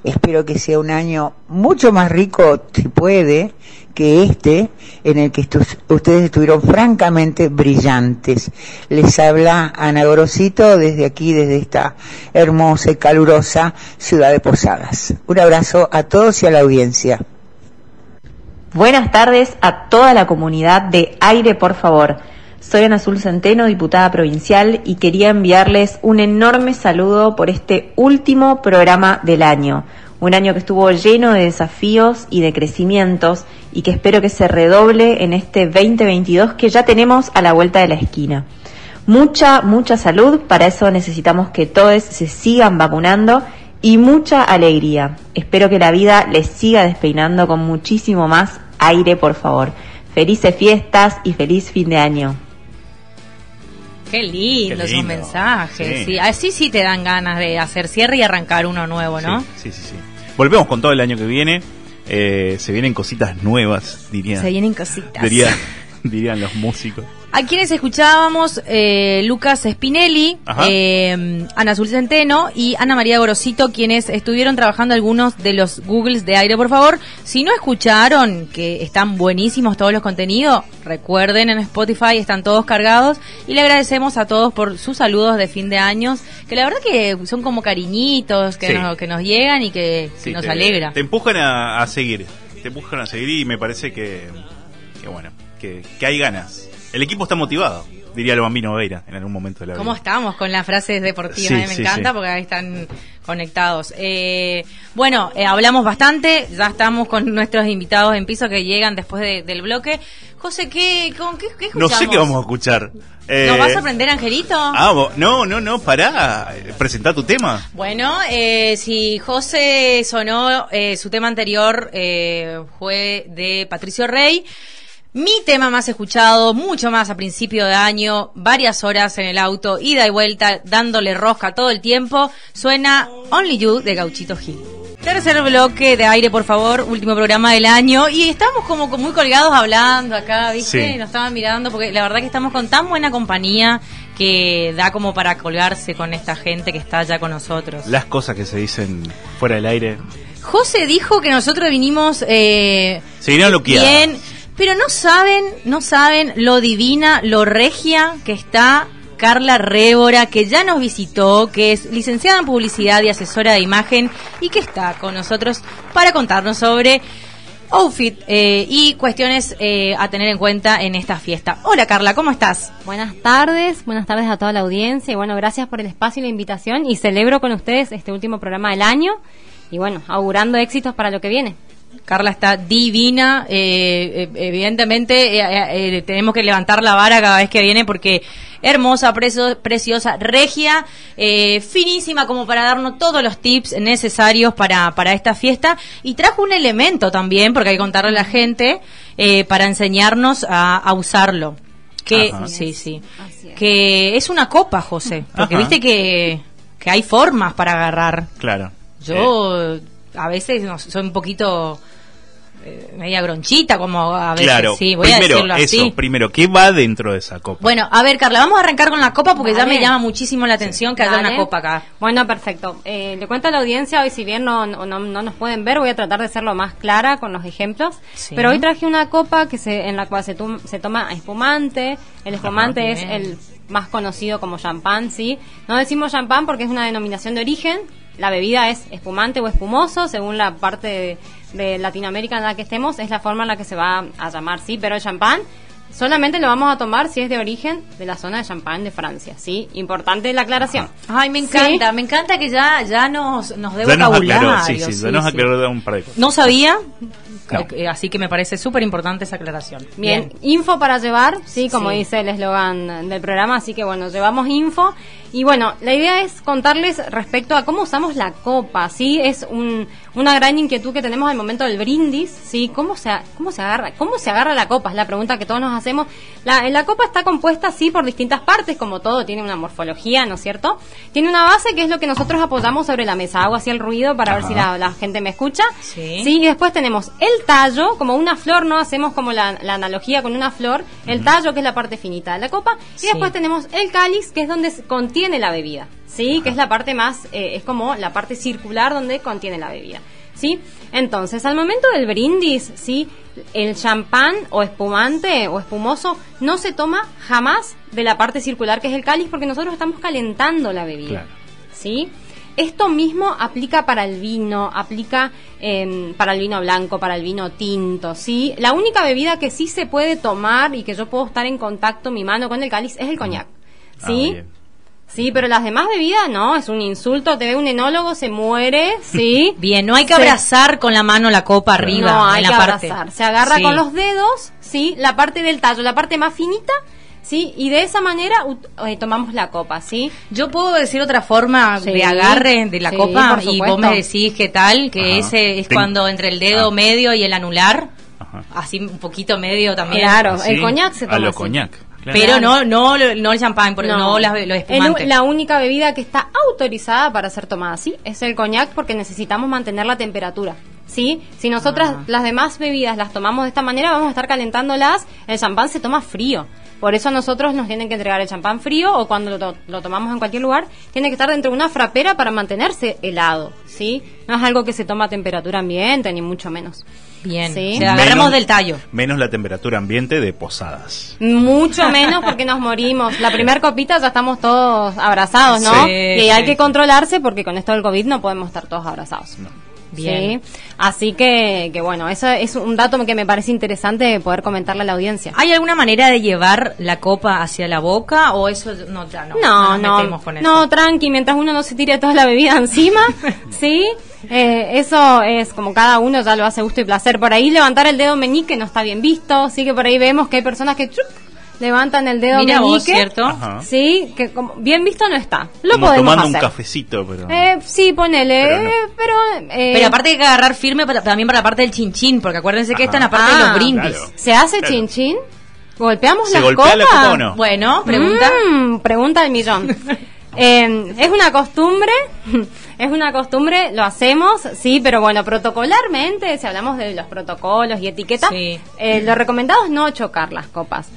Espero que sea un año mucho más rico, si puede, que este, en el que ustedes estuvieron francamente brillantes. Les habla Ana Gorosito desde aquí, desde esta hermosa y calurosa ciudad de Posadas. Un abrazo a todos y a la audiencia. Buenas tardes a toda la comunidad de Aire, por favor. Soy Ana Azul Centeno, diputada provincial, y quería enviarles un enorme saludo por este último programa del año. Un año que estuvo lleno de desafíos y de crecimientos y que espero que se redoble en este 2022 que ya tenemos a la vuelta de la esquina. Mucha, mucha salud, para eso necesitamos que todos se sigan vacunando y mucha alegría. Espero que la vida les siga despeinando con muchísimo más aire, por favor. Felices fiestas y feliz fin de año. Qué lindo, Qué esos mensajes. Sí. Sí. Así sí te dan ganas de hacer cierre y arrancar uno nuevo, ¿no? Sí, sí, sí. Volvemos con todo el año que viene. Eh, se vienen cositas nuevas, dirían. Se vienen cositas. diría- dirían los músicos. A quienes escuchábamos, eh, Lucas Spinelli, eh, Ana Azul Centeno y Ana María Gorosito, quienes estuvieron trabajando algunos de los Googles de aire, por favor. Si no escucharon, que están buenísimos todos los contenidos, recuerden en Spotify, están todos cargados. Y le agradecemos a todos por sus saludos de fin de años, que la verdad que son como cariñitos, que, Sí. nos, que nos llegan y que, nos te, alegra. Te empujan a, a seguir. Te empujan a seguir y me parece que, que bueno, que, que hay ganas. El equipo está motivado, diría el bambino Veira en algún momento de la vida. ¿Cómo estamos con las frases deportivas? Sí, A mí me sí, encanta sí. porque ahí están conectados. Eh, bueno, eh, hablamos bastante, ya estamos con nuestros invitados en piso que llegan después de- del bloque. José, ¿qué, con, qué, qué No escuchamos? sé qué vamos a escuchar. Eh, ¿Nos vas a aprender, Angelito? Ah, no, no, no, pará. Presentá tu tema. Bueno, eh, si José sonó, eh, su tema anterior eh, fue de Patricio Rey. Mi tema más escuchado, mucho más a principio de año, varias horas en el auto, ida y vuelta, dándole rosca todo el tiempo, suena Only You de Gauchito Gil. Tercer bloque de aire, por favor, último programa del año. Y estamos como muy colgados hablando acá, ¿viste? Sí. Nos estaban mirando porque la verdad que estamos con tan buena compañía que da como para colgarse con esta gente que está ya con nosotros. Las cosas que se dicen fuera del aire. José dijo que nosotros vinimos eh, Se vinieron loqueadas. bien, pero no saben, no saben lo divina, lo regia que está Carla Révora, que ya nos visitó, que es licenciada en publicidad y asesora de imagen y que está con nosotros para contarnos sobre outfit eh, y cuestiones eh, a tener en cuenta en esta fiesta. Hola Carla, ¿cómo estás? Buenas tardes, buenas tardes a toda la audiencia y bueno, gracias por el espacio y la invitación y celebro con ustedes este último programa del año y bueno, augurando éxitos para lo que viene. Carla está divina, eh, eh, evidentemente eh, eh, tenemos que levantar la vara cada vez que viene porque hermosa, preso- preciosa, regia, finísima como para darnos todos los tips necesarios para, para esta fiesta y trajo un elemento también, porque hay que contarle a la gente, para enseñarnos a, a usarlo. Que, Ajá. sí, sí, que es una copa, José, porque Ajá. viste que, que hay formas para agarrar. Claro. Yo a veces no, soy un poquito eh, media gronchita, como a veces Claro. sí, voy a primero, decirlo así. eso, primero, ¿qué va dentro de esa copa? Bueno, a ver, Carla, vamos a arrancar con la copa porque ya me llama muchísimo la atención que haya Dale. una copa acá. Bueno, perfecto. Eh, le cuento a la audiencia, hoy si bien no, no, no- no nos pueden ver, voy a tratar de ser lo más clara con los ejemplos. Sí. Pero hoy traje una copa que se, en la cual se, tum- se toma espumante. El espumante es bien. el más conocido como champán, ¿sí? No decimos champán porque es una denominación de origen. La bebida es espumante o espumoso, según la parte de, de Latinoamérica en la que estemos, es la forma en la que se va a llamar, ¿sí? Pero el champán solamente lo vamos a tomar si es de origen de la zona de champán de Francia, ¿sí? Importante la aclaración. Ay, me Sí. encanta, me encanta que ya, ya nos, nos dé ya nos vocabulario. aclaró, sí, sí, ya nos sí. aclaró de un par de cosas. No sabía, No. eh, así que me parece súper importante esa aclaración. Bien, info para llevar, sí, como dice el eslogan del programa, así que bueno, llevamos info. Y bueno, la idea es contarles respecto a cómo usamos la copa, ¿sí? Es un, una gran inquietud que tenemos al momento del brindis, ¿sí? ¿Cómo se, cómo se agarra? ¿Cómo se agarra la copa? Es la pregunta que todos nos hacemos. La, la copa está compuesta, sí, por distintas partes, como todo, tiene una morfología, ¿no es cierto? Tiene una base que es lo que nosotros apoyamos sobre la mesa. Hago así el ruido para ver si la, la gente me escucha. Sí. Sí, y después tenemos el tallo, como una flor, ¿no? Hacemos como la, la analogía con una flor, el tallo, que es la parte finita de la copa, y Sí. después tenemos el cáliz, que es donde se contiene la bebida, ¿sí? Que es la parte más, eh, es como la parte circular donde contiene la bebida, ¿sí? Entonces, al momento del brindis, ¿sí? El champán o espumante o espumoso no se toma jamás de la parte circular que es el cáliz porque nosotros estamos calentando la bebida. Claro. ¿sí? esto mismo aplica para el vino, aplica em, para el vino blanco, para el vino tinto, ¿sí? La única bebida que sí se puede tomar y que yo puedo estar en contacto mi mano con el cáliz es el coñac, Ah, ¿sí? Sí, pero las demás bebidas no, es un insulto. Te ve un enólogo, se muere, ¿sí? Bien, no hay que Se- abrazar con la mano la copa arriba, No, hay en la que parte. abrazar. Se agarra Sí. con los dedos, ¿sí? La parte del tallo, la parte más finita, ¿sí? Y de esa manera eh, tomamos la copa, ¿sí? Yo puedo decir otra forma Sí. de agarre de la Sí, copa y vos me decís qué tal, que Ajá. ese es Ten- cuando entre el dedo Ah. medio y el anular, Ajá. así un poquito medio también. Claro, Así, el coñac se A toma lo así. coñac. Claro. Pero no, no, no el champán, porque no, las- los El- espumantes. la única bebida que está autorizada para ser tomada así es el coñac porque necesitamos mantener la temperatura. ¿Sí? Si nosotras Ah. las demás bebidas las tomamos de esta manera, vamos a estar calentándolas. El champán se toma frío. Por eso a nosotros nos tienen que entregar el champán frío o cuando lo, lo tomamos en cualquier lugar, tiene que estar dentro de una frapera para mantenerse helado. ¿Sí? No es algo que se toma a temperatura ambiente, ni mucho menos. Bien, Sí. o sea, agarramos Menos- del tallo. Menos la temperatura ambiente de posadas. Mucho menos porque nos morimos. La primera copita ya estamos todos abrazados, ¿no? Sí, y hay sí, que controlarse porque con esto del COVID no podemos estar todos abrazados. Bien. Sí. Así que, que bueno, eso es un dato que me parece interesante poder comentarle a la audiencia. ¿Hay alguna manera de llevar la copa hacia la boca o eso no, ya no? No, no, metemos con eso? no, tranqui, mientras uno no se tire toda la bebida encima, ¿sí? Eh, eso es como cada uno ya lo hace gusto y placer. Por ahí levantar el dedo meñique no está bien visto, sí que por ahí vemos que hay personas que ¡chuc! Levantan el dedo Mira vos, meñique, ¿cierto? Ajá. sí, que como bien visto no está. Lo Como podemos tomando hacer. un cafecito, pero. Eh, sí, ponele, Pero no. eh, pero... eh, Pero aparte hay que agarrar firme para- también para la parte del chinchín, porque acuérdense que está en la parte de Ah, los brindis. claro. ¿Se hace Claro. chin-chin? ¿Golpeamos ¿Se las golpea copas? la copa o no? Bueno, pregunta. Mm, pregunta del millón. Eh, es una costumbre, es una costumbre, lo hacemos, sí, pero bueno, protocolarmente, si hablamos de los protocolos y etiquetas, Sí. eh, lo recomendado es no chocar las copas.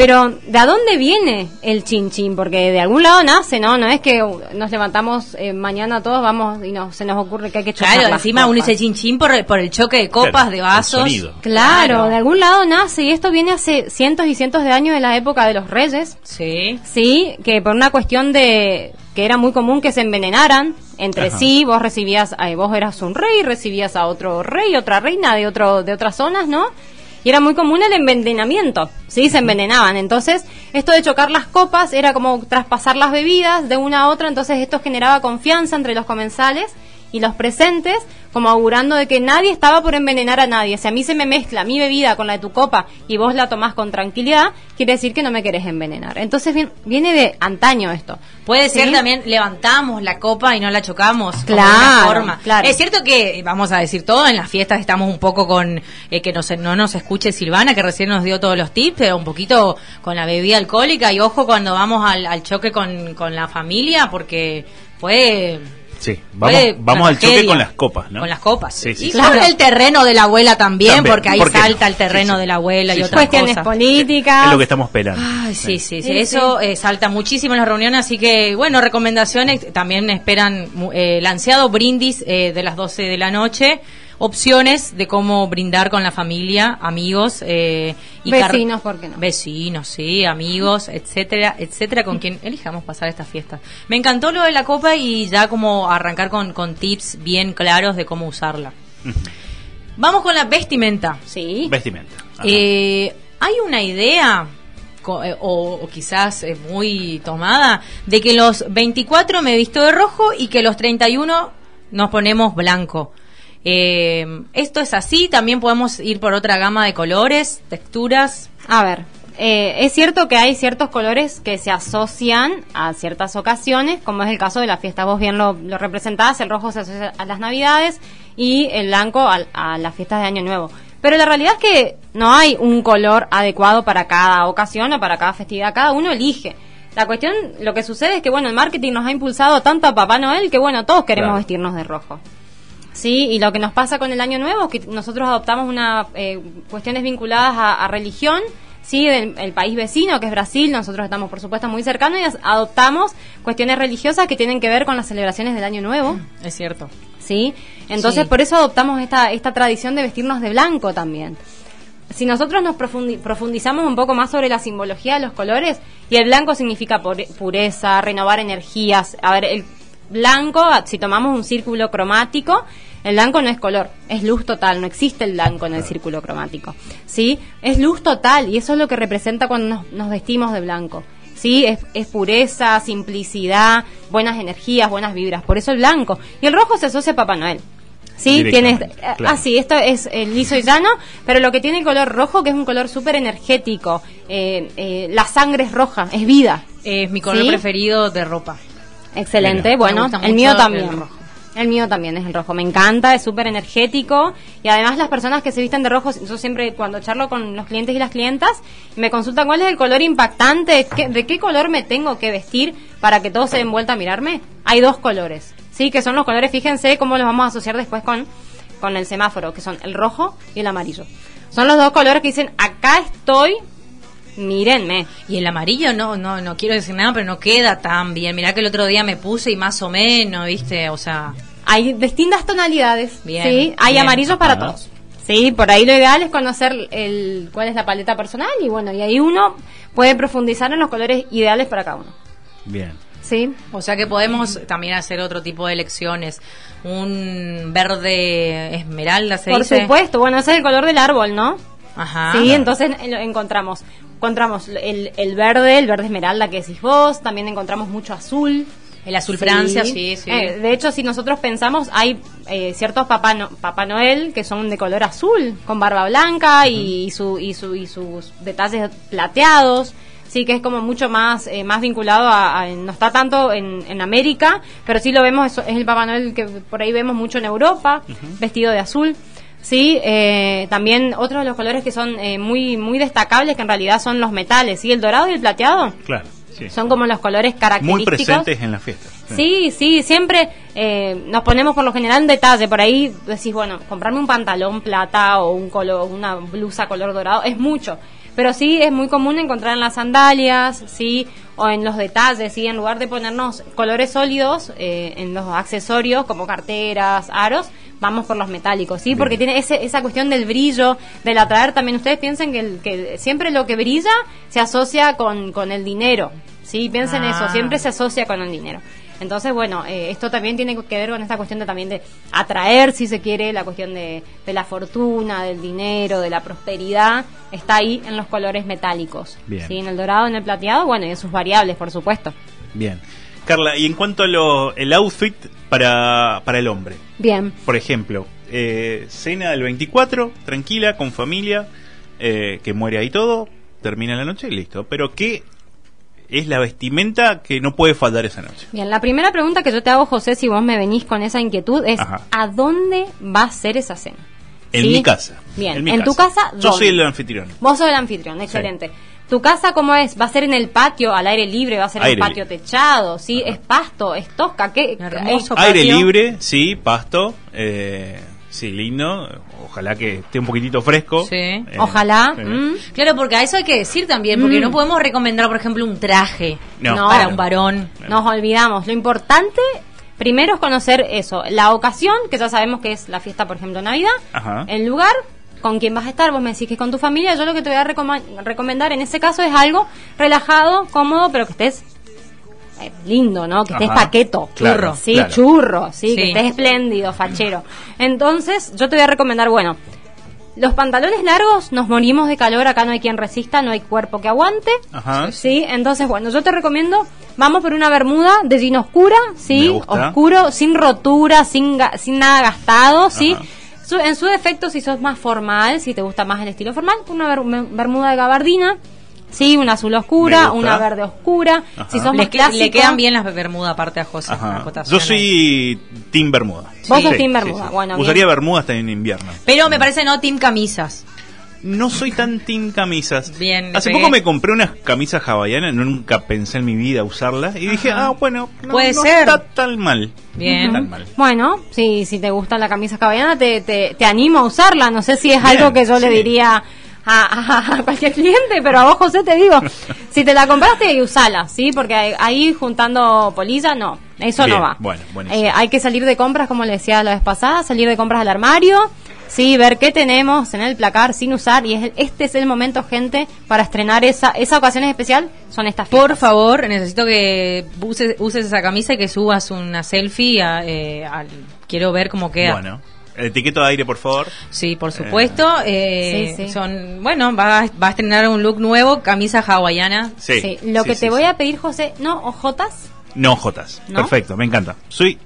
Pero, ¿de a dónde viene el chin chin? Porque de algún lado nace, ¿no? No es que uh, nos levantamos eh, mañana todos, vamos y nos, se nos ocurre que hay que chocar Claro, las encima uno copas. dice chinchín por, por el choque de copas, Claro, de vasos. Claro, Claro. de algún lado nace y esto viene hace cientos y cientos de años de la época de los reyes. Sí. Sí, que por una cuestión de que era muy común que se envenenaran entre Ajá. sí, vos recibías, eh, vos eras un rey, recibías a otro rey, otra reina de otro de otras zonas, ¿no? Y era muy común el envenenamiento, ¿sí? Se envenenaban. Entonces, esto de chocar las copas era como traspasar las bebidas de una a otra, entonces esto generaba confianza entre los comensales y los presentes, como augurando de que nadie estaba por envenenar a nadie. Si a mí se me mezcla mi bebida con la de tu copa y vos la tomás con tranquilidad, quiere decir que no me querés envenenar. Entonces vien- viene de antaño esto. Puede ¿Sí? ser también levantamos la copa y no la chocamos. Claro, forma. claro. Es cierto que, vamos a decir todo, en las fiestas estamos un poco con, eh, que no, se- no nos escuche Silvana, que recién nos dio todos los tips, pero un poquito con la bebida alcohólica y ojo cuando vamos al, al choque con, con la familia, porque puede... Sí, vamos, vamos al choque con las copas, ¿no? Con las copas. Sí, sí, y sí. con Claro. el terreno de la abuela también, También, porque ahí ¿por qué no? salta el terreno Sí, sí. de la abuela Sí, y otras Cuestiones cosas. políticas. Es lo que estamos esperando. Ay, sí, sí, sí, Sí, eso eh, salta muchísimo en las reuniones, así que, bueno, recomendaciones, también esperan mu- eh, el ansiado brindis eh, de las 12 de la noche, opciones de cómo brindar con la familia, amigos eh, y Vecinos, ¿por qué no? Vecinos, sí, amigos, etcétera, etcétera, con quien elijamos pasar esta fiesta. Me encantó lo de la copa y ya como arrancar con, con tips bien claros de cómo usarla. Vamos con la vestimenta. Sí. Vestimenta. Eh, ¿Hay una idea, co- eh, o, o quizás eh, muy tomada, de que los 24 me visto de rojo y que los 31 nos ponemos blanco? Eh, ¿Esto es así? ¿También podemos ir por otra gama de colores, texturas? A ver, eh, es cierto que hay ciertos colores que se asocian a ciertas ocasiones, como es el caso de la fiesta. Vos bien lo, lo representás, el rojo se asocia a las navidades y el blanco a, las fiestas de Año Nuevo. Pero la realidad es que no hay un color adecuado para cada ocasión o para cada festividad. Cada uno elige. La cuestión, lo que sucede es que, bueno, el marketing nos ha impulsado tanto a Papá Noel que, bueno, todos queremos Claro. vestirnos de rojo. Sí, y lo que nos pasa con el Año Nuevo es que nosotros adoptamos una eh, cuestiones vinculadas a, a religión, sí, del el país vecino que es Brasil, nosotros estamos por supuesto muy cercanos y adoptamos cuestiones religiosas que tienen que ver con las celebraciones del Año Nuevo, Es cierto. sí. Entonces Sí. por eso adoptamos esta esta tradición de vestirnos de blanco también. Si nosotros nos profundi- profundizamos un poco más sobre la simbología de los colores, y el blanco significa pure- pureza, renovar energías, a ver, el blanco, ah, si tomamos un círculo cromático, el blanco no es color, es luz total, no existe el blanco en el círculo cromático. ¿Sí? Es luz total y eso es lo que representa cuando nos, nos vestimos de blanco. ¿Sí? Es, es pureza, simplicidad, buenas energías, buenas vibras. Por eso el blanco. Y el rojo se asocia a Papá Noel. Sí, tienes. Directamente, eh, claro. Ah, sí, esto es eh, liso y llano, pero lo que tiene el color rojo, que es un color súper energético. eh, eh, la sangre es roja, es vida. Es mi color ¿Sí? preferido de ropa. Excelente, bueno, el mío el también. rojo. El mío también es el rojo, me encanta, es súper energético y además las personas que se visten de rojo, yo siempre cuando charlo con los clientes y las clientas, me consultan cuál es el color impactante, qué- de qué color me tengo que vestir para que todos se den vuelta a mirarme. Hay dos colores, sí, que son los colores, fíjense cómo los vamos a asociar después con, con el semáforo, que son el rojo y el amarillo. Son los dos colores que dicen, acá estoy, mírenme. Y el amarillo no, no, no quiero decir nada, pero no queda tan bien. Mirá que el otro día me puse y más o menos, ¿viste? O sea, Hay distintas tonalidades, Bien, ¿sí? Hay bien. amarillos para Ajá. todos. Sí, por ahí lo ideal es conocer el, cuál es la paleta personal y bueno, y ahí uno puede profundizar en los colores ideales para cada uno. Bien. ¿Sí? o sea que podemos también hacer otro tipo de elecciones. Un verde esmeralda, se Por dice. supuesto, bueno, ese es el color del árbol, ¿no? Ajá. Sí, entonces lo encontramos encontramos el, el verde, el verde esmeralda que decís vos, también encontramos mucho azul. El azul Francia, sí, sí. Eh, de hecho, si nosotros pensamos, hay eh, ciertos Papá, No- Papá Noel que son de color azul, con barba blanca y, su, y, su, y sus detalles plateados. Sí, que es como mucho más eh, más vinculado a, a- No está tanto en, en América, pero sí lo vemos, eso es el Papá Noel que por ahí vemos mucho en Europa, vestido de azul. Sí, eh, también otros de los colores que son eh, muy muy destacables, que en realidad son los metales, ¿sí? El dorado y el plateado. Claro. Sí. Son como los colores Muy característicos. presentes en la fiesta. Sí, sí, siempre eh, nos ponemos por lo general en detalle. Por ahí decís, bueno, comprarme un pantalón plata o un color, una blusa color dorado es mucho. Pero sí es muy común encontrar en las sandalias, sí, o en los detalles, sí, en lugar de ponernos colores sólidos eh, en los accesorios como carteras, aros, vamos por los metálicos, sí, porque tiene ese, esa cuestión del brillo, del atraer. También ustedes piensen que, el- que siempre lo que brilla se asocia con, con el dinero, sí, piensen Ah. eso, siempre se asocia con el dinero. Entonces, bueno, eh, esto también tiene que ver con esta cuestión de también de atraer, si se quiere, la cuestión de, de la fortuna, del dinero, de la prosperidad, está ahí en los colores metálicos. Bien. ¿sí? En el dorado, en el plateado, bueno, y en sus variables, por supuesto. Bien. Carla, y en cuanto a lo, el outfit para, para el hombre, Bien. por ejemplo, eh, cena del 24, tranquila, con familia, eh, que muere ahí todo, termina la noche y listo. Pero ¿qué es la vestimenta que no puede faltar esa noche? Bien, la primera pregunta que yo te hago, José, si vos me venís con esa inquietud, es Ajá. ¿a dónde va a ser esa cena? En ¿Sí? mi casa. Bien, mi ¿en tu casa Yo soy el anfitrión. Vos sos el anfitrión, excelente. ¿Tu casa cómo es? ¿Va a ser en el patio, al aire libre? ¿Va a ser en Aire un patio techado? ¿Sí? ¿Es pasto? ¿Es tosca? ¿Qué? Hermoso Aire patio. libre, sí, pasto. Eh, sí, lindo. Ojalá que esté un poquitito fresco. Sí. Eh, Ojalá. mm. Claro, porque a eso hay que decir también, porque Mm. no podemos recomendar, por ejemplo, un traje No, No. para un varón. Nos olvidamos. Lo importante, primero es conocer eso. La ocasión, que ya sabemos que es la fiesta, por ejemplo, Navidad. Ajá. El lugar, con quién vas a estar. Vos me decís que es con tu familia. Yo lo que te voy a recomendar en ese caso es algo relajado, cómodo, pero que estés eh, lindo, ¿no? Que estés Ajá. paqueto. Claro, churro. Sí, claro. churro. Sí, Sí. que estés espléndido, fachero. Entonces, yo te voy a recomendar, bueno, los pantalones largos, nos morimos de calor, acá no hay quien resista, no hay cuerpo que aguante. Ajá. Sí, entonces, bueno, yo te recomiendo, vamos por una bermuda de jean oscura, sí, oscuro, sin rotura, sin, ga- sin nada gastado, sí. Ajá. Su- en su defecto, si sos más formal, si te gusta más el estilo formal, una ber- bermuda de gabardina, sí, una azul oscura, una verde oscura. Ajá. Si sos Le, más clásico, le quedan bien las bermudas aparte a José. Yo soy Team Bermuda. Vos sos team Bermuda, bueno, bien. Usaría Bermuda hasta en invierno. Pero me parece no team camisas. No soy tan team camisas. Bien, le Hace pegué. poco me compré unas camisas hawaianas, no nunca pensé en mi vida usarlas y dije, ah, bueno, no, Puede no ser. está tan mal. Bien. No tan mal. Bueno, sí, si te gusta la camisa hawaiana, te, te, te animo a usarla. No sé si es Bien, algo que yo le diría a, cualquier cliente, pero a vos, José, te digo, si te la compraste, usala, ¿sí? Porque ahí- ahí juntando polilla, no, eso Bien, no va. bueno. Eh, hay que salir de compras, como le decía la vez pasada, salir de compras al armario, sí, ver qué tenemos en el placar sin usar y es, este es el momento, gente, para estrenar esa, esa ocasión especial, son estas fiestas. Por favor, necesito que uses, uses esa camisa y que subas una selfie. a- eh, al- quiero ver cómo queda. Bueno, el etiqueto de aire, por favor. Sí, por supuesto. eh, Sí, sí. Son, bueno, va, va a estrenar un look nuevo, camisa hawaiana. Sí. Sí, lo sí, que sí, te sí. voy a pedir, José, no ojotas, No Jotas. ¿No? Perfecto, me encanta. Soy.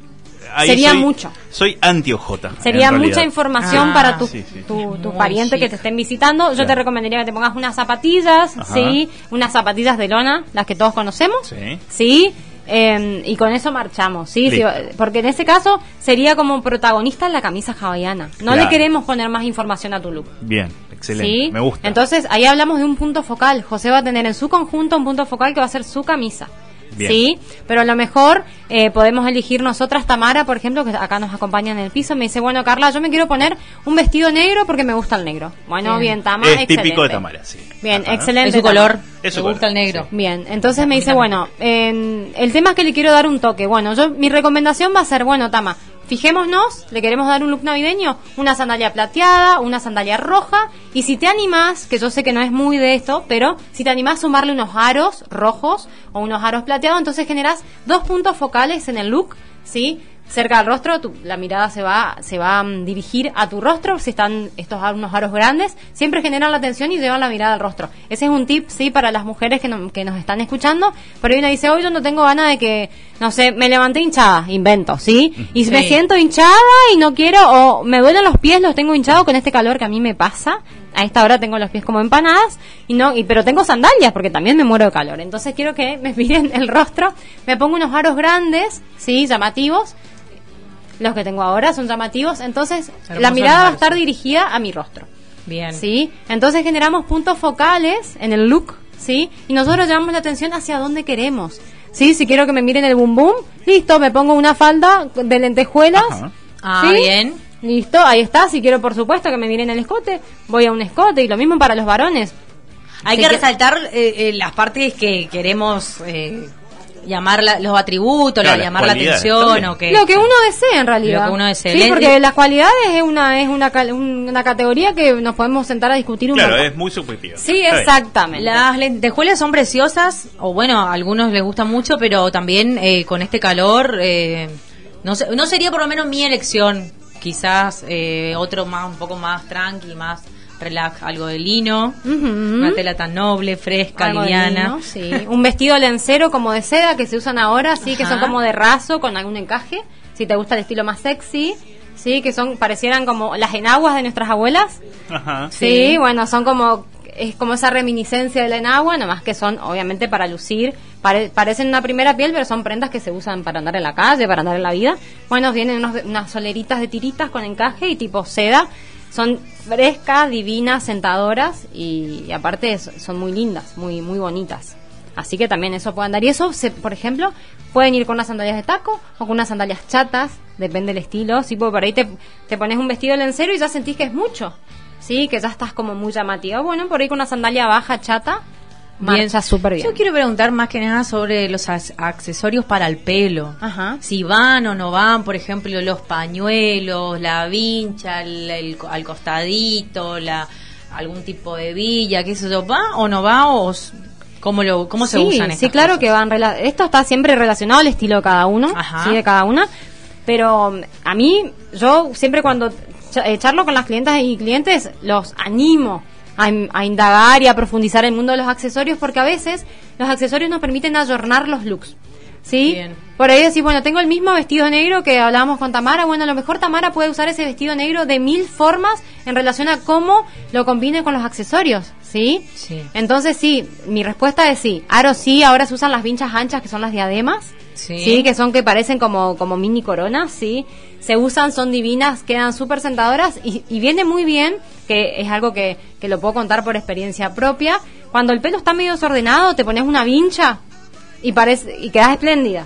ahí Sería soy- mucho. Soy anti-ojota. Sería mucha información Ah, para tu, sí, sí. tu, pariente que te estén visitando. Yo te recomendaría que te pongas unas zapatillas, Ajá. sí, unas zapatillas de lona, las que todos conocemos, Sí. sí, eh, y con eso marchamos, sí, sí, porque en ese caso sería como protagonista en la camisa hawaiana. No Claro. le queremos poner más información a tu look. Bien, excelente. ¿Sí? Me gusta. Entonces, ahí hablamos de un punto focal. José va a tener en su conjunto un punto focal que va a ser su camisa. Bien. Sí, pero a lo mejor eh, podemos elegir nosotras, Tamara, por ejemplo, que acá nos acompaña en el piso, me dice, bueno, Carla, yo me quiero poner un vestido negro porque me gusta el negro. Bueno, bien, Bien. Tamara, es típico de. Tamara, sí. Bien, Ajá. excelente. Es su color. Es su Me color, gusta el negro. Bien, entonces me dice, bueno, en- el tema es que le quiero dar un toque. Bueno, yo mi recomendación va a ser, bueno, Tama, fijémonos, le queremos dar un look navideño, una sandalia plateada, una sandalia roja, y si te animás, que yo sé que no es muy de esto, pero si te animás a sumarle unos aros rojos o unos aros plateados, entonces generas dos puntos focales en el look, ¿sí? Cerca del rostro, tu- la mirada se va, se va a mm, dirigir a tu rostro, si están estos unos aros grandes, siempre generan la atención y llevan la mirada al rostro. Ese es un tip, sí, para las mujeres que, no- que nos están escuchando, pero una dice, hoy yo no tengo ganas de que, no sé, me levanté hinchada, invento, ¿sí? Y Sí. me siento hinchada y no quiero, o me duelen los pies, los tengo hinchados con este calor que a mí me pasa, a esta hora tengo los pies como empanadas y no y pero tengo sandalias porque también me muero de calor entonces quiero que me miren el rostro me pongo unos aros grandes sí llamativos los que tengo ahora son llamativos entonces la mirada va a estar dirigida a mi rostro Bien. sí entonces generamos puntos focales en el look sí y nosotros llevamos la atención hacia dónde queremos sí si quiero que me miren el bum bum listo me pongo una falda de lentejuelas Ajá. Ah, ¿Sí? bien. Listo, ahí está. Si quiero, por supuesto, que me miren el escote, voy a un escote. Y lo mismo para los varones. Hay Sí que que- resaltar eh, eh, las partes que queremos eh, llamar la- los atributos, Claro, la- llamar la atención también. o que lo que uno desee, en realidad. Lo que uno desee. Sí, porque las cualidades es una es una, una categoría que nos podemos sentar a discutir un Claro, es muy subjetivo. Sí, Está bien. exactamente. Las lentejuelas son preciosas, o bueno, a algunos les gustan mucho, pero también eh, con este calor, eh, no, sé- no sería por lo menos mi elección. Quizás eh, otro más, un poco más tranqui, más relax, algo de lino, una tela tan noble, fresca, Algo liviana. lino, sí. Un vestido lencero como de seda que se usan ahora, sí, que son como de raso con algún encaje. Si te gusta el estilo más sexy, sí, que son parecieran como las enaguas de nuestras abuelas. Ajá. Sí, Sí. bueno, son como es como esa reminiscencia de la enagua, nomás que son obviamente para lucir, pare- parecen una primera piel, pero son prendas que se usan para andar en la calle, para andar en la vida. Bueno, vienen unos- unas soleritas de tiritas con encaje y tipo seda. Son frescas, divinas, sentadoras y, aparte son muy lindas, muy muy bonitas. Así que también eso puede andar. Y eso, se, por ejemplo, pueden ir con unas sandalias de taco o con unas sandalias chatas, depende del estilo. Sí, porque por ahí te, te pones un vestido lencero y ya sentís que es mucho. Sí, que ya estás como muy llamativa. Bueno, por ahí con una sandalia baja, chata, marcha súper bien. Yo quiero preguntar más que nada sobre los accesorios para el pelo. Ajá. Si van o no van, por ejemplo, los pañuelos, la vincha, el, el al costadito, la algún tipo de villa, qué sé yo, ¿va o no va o cómo lo cómo se usan Sí, claro cosas? que van. Esto está siempre relacionado al estilo de cada uno, Ajá. sí, de cada una. Pero mm, a mí, yo siempre cuando eh, charlo con las clientas y clientes, los animo a, in- a indagar y a profundizar en el mundo de los accesorios, porque a veces los accesorios nos permiten ayornar los looks. ¿Sí? Bien. Por ahí decir, bueno, tengo el mismo vestido negro que hablábamos con Tamara. Bueno, a lo mejor Tamara puede usar ese vestido negro de mil formas en relación a cómo lo combine con los accesorios. ¿Sí? Sí. Entonces sí, mi respuesta es sí. Aro sí, ahora se usan las vinchas anchas que son las diademas. Sí. que son que parecen como, como mini coronas, sí. Se usan, son divinas, quedan súper sentadoras y, y viene muy bien, que es algo que, que lo puedo contar por experiencia propia. Cuando el pelo está medio desordenado, te pones una vincha y parece y quedas espléndida.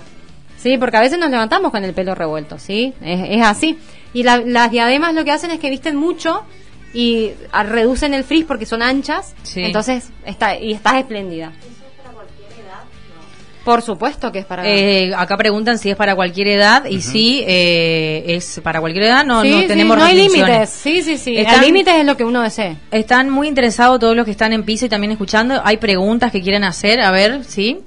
Sí, porque a veces nos levantamos con el pelo revuelto, ¿sí? Es, es así. Y la- las diademas lo que hacen es que visten mucho y ah, reducen el frizz porque son anchas. Sí. Entonces, está, y estás espléndida. Por supuesto que es para Eh, acá preguntan si es para cualquier edad y sí, eh, es para cualquier edad, no, Sí, no sí, tenemos no hay límites. Sí, sí, sí. Están- El límite es lo que uno desee. Están muy interesados todos los que están en piso y también escuchando. Hay preguntas que quieren hacer, a ver, ¿sí?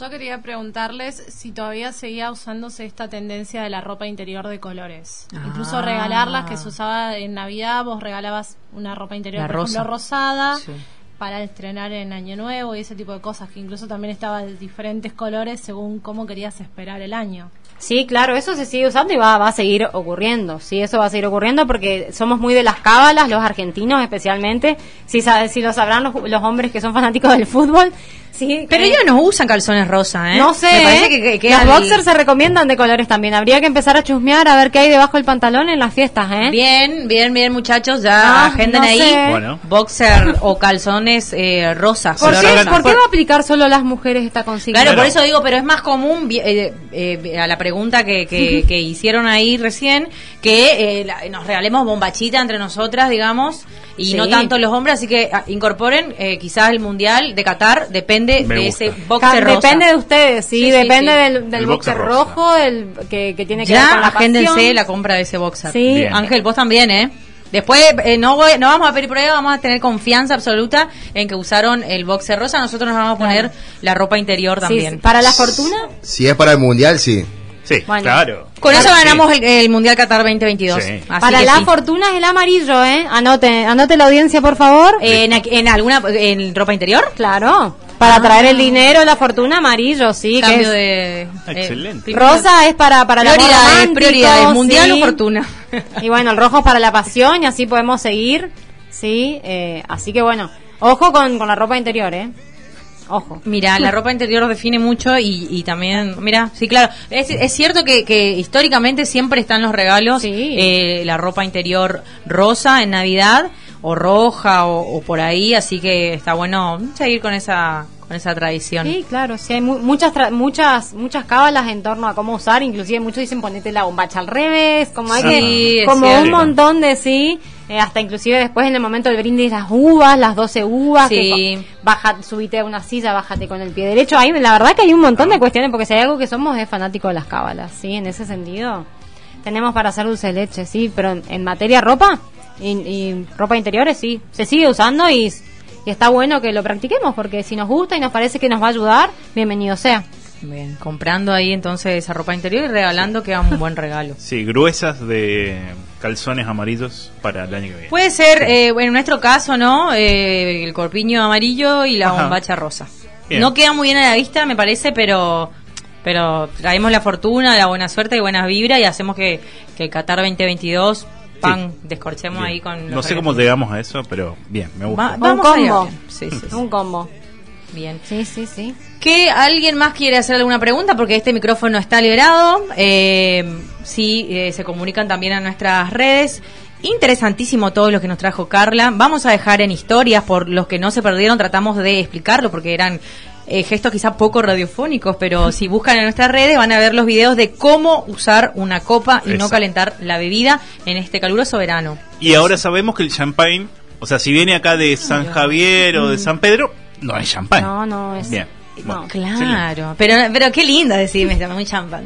Yo quería preguntarles si todavía seguía usándose esta tendencia de la ropa interior de colores. Incluso Ah. regalarlas que se usaba en Navidad, vos regalabas una ropa interior, La por rosa. ejemplo, rosada. Sí. Para estrenar en Año Nuevo y ese tipo de cosas, que incluso también estaba de diferentes colores según cómo querías esperar el año. Sí, claro, eso se sigue usando y va, va a seguir ocurriendo. Sí, eso va a seguir ocurriendo porque somos muy de las cábalas, los argentinos especialmente. Si, si lo sabrán los, los hombres que son fanáticos del fútbol. Sí, Pero eh, ellos no usan calzones rosa, ¿eh? No sé, Me parece ¿eh? que, que los boxers se recomiendan de colores también. Habría que empezar a chusmear a ver qué hay debajo del pantalón en las fiestas, ¿eh? Bien, bien, bien, muchachos, ya Ah, agenden no ahí. sé. Bueno. Boxer o calzones eh, rosas. ¿Por, qué, por va a aplicar solo las mujeres esta consigna? Claro, por eso digo, pero es más común eh, eh, a la pregunta que, que, que hicieron ahí recién, que eh, la- nos regalemos bombachita entre nosotras, digamos, y Sí. no tanto los hombres, así que ah, incorporen eh, quizás el Mundial de Qatar, depende Me de gusta. ese boxer rosa. Depende de ustedes, sí, Sí, sí, depende sí. del, del El boxer, boxer rojo, el que, que tiene que ver con la agéndense pasión. la compra de ese boxer. Sí. Bien. Ángel, vos también, ¿eh? Después eh, no, voy- no vamos a pedir prueba, vamos a tener confianza absoluta en que usaron el boxer rosa. Nosotros nos vamos a poner la ropa interior Sí, también. sí. Para la fortuna, Si es para el mundial, sí. Sí, Bueno. claro. Con eso Sí. ganamos el, el Mundial Qatar 2022. Sí. Así para la sí. fortuna es el amarillo, ¿eh? Anote, anote la audiencia, por favor. Eh, en, aquí- en alguna en ropa interior Claro. Para traer el dinero, la fortuna, amarillo, sí. que cambio es- de eh, Excelente. primero- Rosa es para, para la prioridades prioridades mundial o fortuna Y bueno, el rojo es para la pasión y así podemos seguir, sí. eh, así que bueno, ojo con, con la ropa interior, ¿eh? Ojo. Mira, la ropa interior define mucho y, y también, mira, sí, claro, es, es cierto que, que históricamente siempre están los regalos, Sí. eh, la ropa interior rosa en Navidad o roja o, o por ahí, así que está bueno seguir con esa con esa tradición. Sí, claro, sí, hay mu- muchas tra- muchas muchas cábalas en torno a cómo usar, inclusive muchos dicen ponete la bombacha al revés, como hay Sí, que, como cierto. un montón de sí, eh, hasta inclusive después en el momento del brindis las uvas, las 12 uvas, Sí. que co- baja, subite a una silla, bájate con el pie derecho, ahí la verdad que hay un montón de cuestiones, porque si hay algo que somos es fanático de las cábalas, sí, en ese sentido tenemos para hacer dulce de leche, sí, pero en, en materia ropa y, y ropa interiores sí, se sigue usando y, y está bueno que lo practiquemos porque si nos gusta y nos parece que nos va a ayudar, bienvenido sea. Bien, comprando ahí entonces esa ropa interior y regalando queda un buen regalo. Sí, gruesas de calzones amarillos para el año que viene. Puede ser, eh, bueno, en nuestro caso, ¿no? Eh, el corpiño amarillo y la Ajá. bombacha rosa. Bien. No queda muy bien a la vista, me parece, pero pero traemos la fortuna, la buena suerte y buenas vibras y hacemos que, que el Qatar 2022, pan, descorchemos Bien. ahí con No sé cómo llegamos a eso, pero bien, me gusta. Va- vamos un combo. Sí, sí, sí. Un combo. Bien. Sí, sí, sí. ¿Que alguien más quiere hacer alguna pregunta? Porque este micrófono está liberado. Eh, sí, eh, se comunican también a nuestras redes. Interesantísimo todo lo que nos trajo Carla. Vamos a dejar en historias, por los que no se perdieron, tratamos de explicarlo porque eran eh, gestos quizá poco radiofónicos, pero si buscan en nuestras redes van a ver los videos de cómo usar una copa y no calentar la bebida en este caluroso verano. Y ahora sabemos que el champagne, o sea, si viene acá de San Javier o de San Pedro, no es champagne. No, no, es. Bien. Bueno, Claro, pero pero qué linda decirme, está muy champán.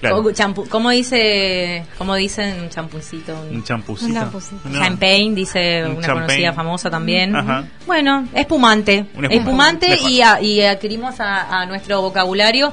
Claro. O champú- ¿Cómo dice, cómo dicen un champucito? Un champucito. Un champucito. No. Champagne, dice Un una champagne. conocida famosa también. Ajá. Bueno, espumante. Un espumante. Y, a- y adquirimos a, a nuestro vocabulario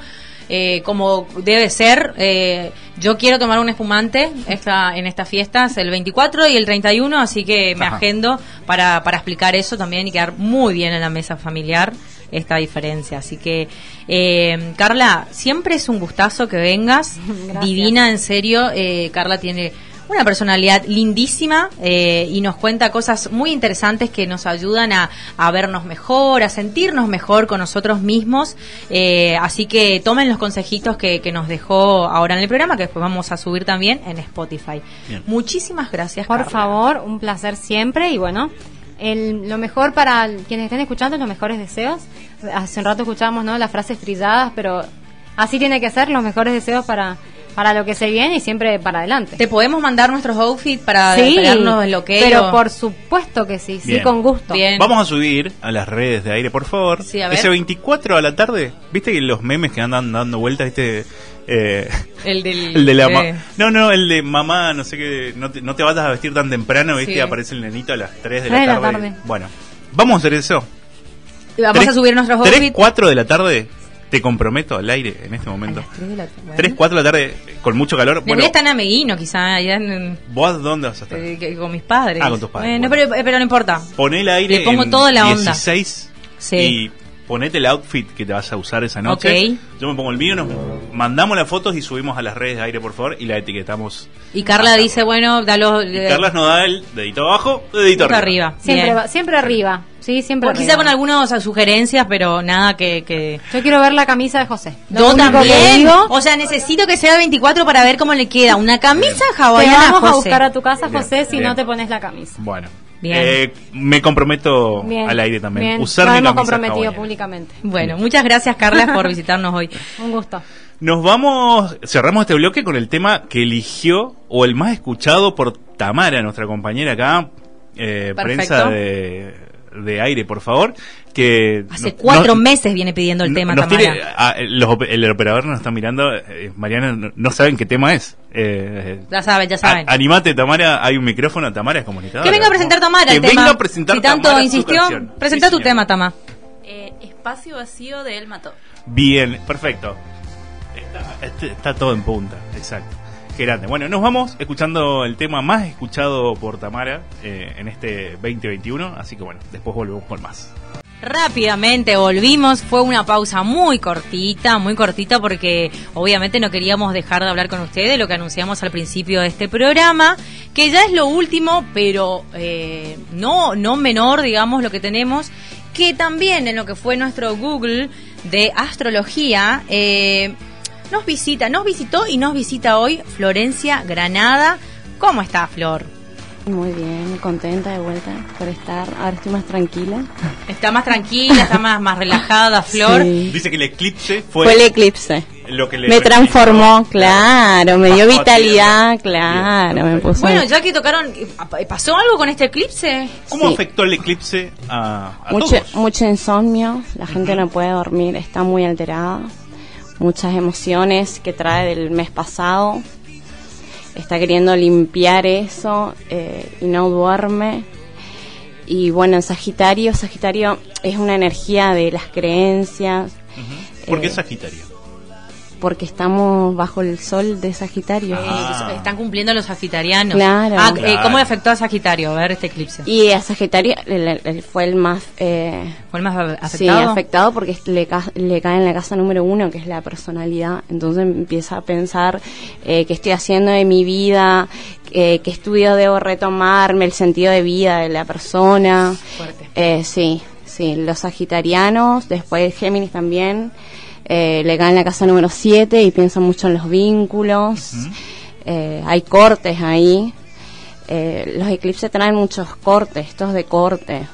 eh, como debe ser. Eh, yo quiero tomar un espumante esta, en estas fiestas el 24 y el 31, así que me Ajá. agendo para, para explicar eso también y quedar muy bien en la mesa familiar esta diferencia. Así que, eh, Carla, siempre es un gustazo que vengas. Gracias. Divina, en serio. Eh, Carla tiene una personalidad lindísima eh, y nos cuenta cosas muy interesantes que nos ayudan a, a vernos mejor, a sentirnos mejor con nosotros mismos. Eh, así que tomen los consejitos que, que nos dejó ahora en el programa, que después vamos a subir también en Spotify. Bien. Muchísimas gracias. Por Carla. favor, un placer siempre y bueno, el, lo mejor para quienes estén escuchando, los mejores deseos. Hace un rato escuchábamos ¿no? las frases trilladas, pero así tiene que ser, los mejores deseos para, para lo que se viene y siempre para adelante. ¿Te podemos mandar nuestros outfits para Sí, lo que pero por supuesto que sí, sí, Bien. con gusto. Vamos a subir a las redes de aire, por favor. Sí, a ver. Ese 24 a la tarde, ¿viste que los memes que andan dando vueltas, este... eh, El del... el de la de- No, no, el de mamá, no sé qué, no te, no te vayas a vestir tan temprano, ¿viste? Sí. Aparece el nenito a las 3 de Tres la de la tarde. tarde. Bueno, vamos a hacer eso. Vamos a subir nuestros 3, outfits. 4 de la tarde, te comprometo al aire en este momento. Tres de la- bueno. 3, 4 de la tarde, con mucho calor. Me Bueno, voy a estar en Ameguino, quizá, allá en- ¿vos dónde vas a estar? eh, con mis padres. Ah, con tus padres, Bueno, pero, pero no importa. Poné el aire Le pongo en toda la onda. 16 Sí. y ponete el outfit que te vas a usar esa noche. Ok. Yo me pongo el mío, nos mandamos las fotos y subimos a las redes de aire, por favor, y la etiquetamos. Y Carla dice, bueno, da los... Y Carlas nos da el dedito abajo, dedito Dedito arriba. arriba. Siempre, siempre arriba, sí, siempre O quizá con algunas sugerencias, pero nada que... que... Yo quiero ver la camisa de José. Yo también. digo- O sea, necesito que sea 24 para ver cómo le queda. Una camisa Te hawaiana vamos a José. buscar a tu casa, Bien, José, si bien. no te pones la camisa. Bueno. Bien. Eh, me comprometo Bien, al aire también. bien. Usar Nos mi hemos comprometido hawaiana. públicamente. Bueno, muchas gracias, Carla, por visitarnos hoy. Un gusto. Nos vamos, cerramos este bloque con el tema que eligió o el más escuchado por Tamara, nuestra compañera acá, eh, prensa de, de aire, por favor, que Hace no- cuatro no- meses viene pidiendo el tema, nos Tamara. tiene- ah, los op- el operador nos está mirando, eh, Mariana, no, no saben qué tema es. Eh, Ya saben, ya saben. a- animate, Tamara, hay un micrófono, Tamara es comunicadora. Que venga a presentar Tamara Que el tema. venga a presentar Si tanto Tamara insistió, presenta Sí, tu tema, Tama. Eh, espacio vacío de El Mató. Bien, perfecto. Está, este- está todo en punta, exacto. Grande. Bueno, nos vamos escuchando el tema más escuchado por Tamara eh, en este 2021, así que bueno, después volvemos con más. Rápidamente volvimos, fue una pausa muy cortita, muy cortita porque obviamente no queríamos dejar de hablar con ustedes, lo que anunciamos al principio de este programa, que ya es lo último, pero eh, no, no menor, digamos, lo que tenemos, que también en lo que fue nuestro Google de astrología, eh, nos visita, nos visitó y nos visita hoy Florencia Granada. ¿Cómo está Flor? Muy bien, contenta de vuelta por estar. Ahora estoy más tranquila. Está más tranquila, está más, más relajada, Flor. Sí. Dice que el eclipse fue, Fue el eclipse. lo que le Me transformó, claro, me dio vitalidad, claro, me puso... Bueno, ya que tocaron, ¿pasó algo con este eclipse? ¿Cómo Sí. afectó el eclipse a, a mucho, todos? mucho insomnio, la gente no puede dormir, está muy alterada. Muchas emociones que trae del mes pasado. Está queriendo limpiar eso eh, y no duerme. Y bueno, en Sagitario, Sagitario es una energía de las creencias, ¿Por qué eh, Sagitario? Porque estamos bajo el sol de Sagitario. Eh, están cumpliendo los sagitarianos. Claro. Ah, eh. ¿Cómo le afectó a Sagitario a ver este eclipse? Y a Sagitario el- el- fue el más... eh, ¿Fue el más afectado? Sí, afectado porque le, ca- le cae en la casa número uno, que es la personalidad. Entonces empieza a pensar eh, qué estoy haciendo de mi vida, eh, qué estudio debo retomarme, el sentido de vida de la persona. Fuerte. Eh, sí, sí, los sagitarianos, después Géminis también, eh, le cae en la casa número 7 y piensa mucho en los vínculos. Eh, hay cortes ahí. Eh, los eclipses traen muchos cortes, estos de corte.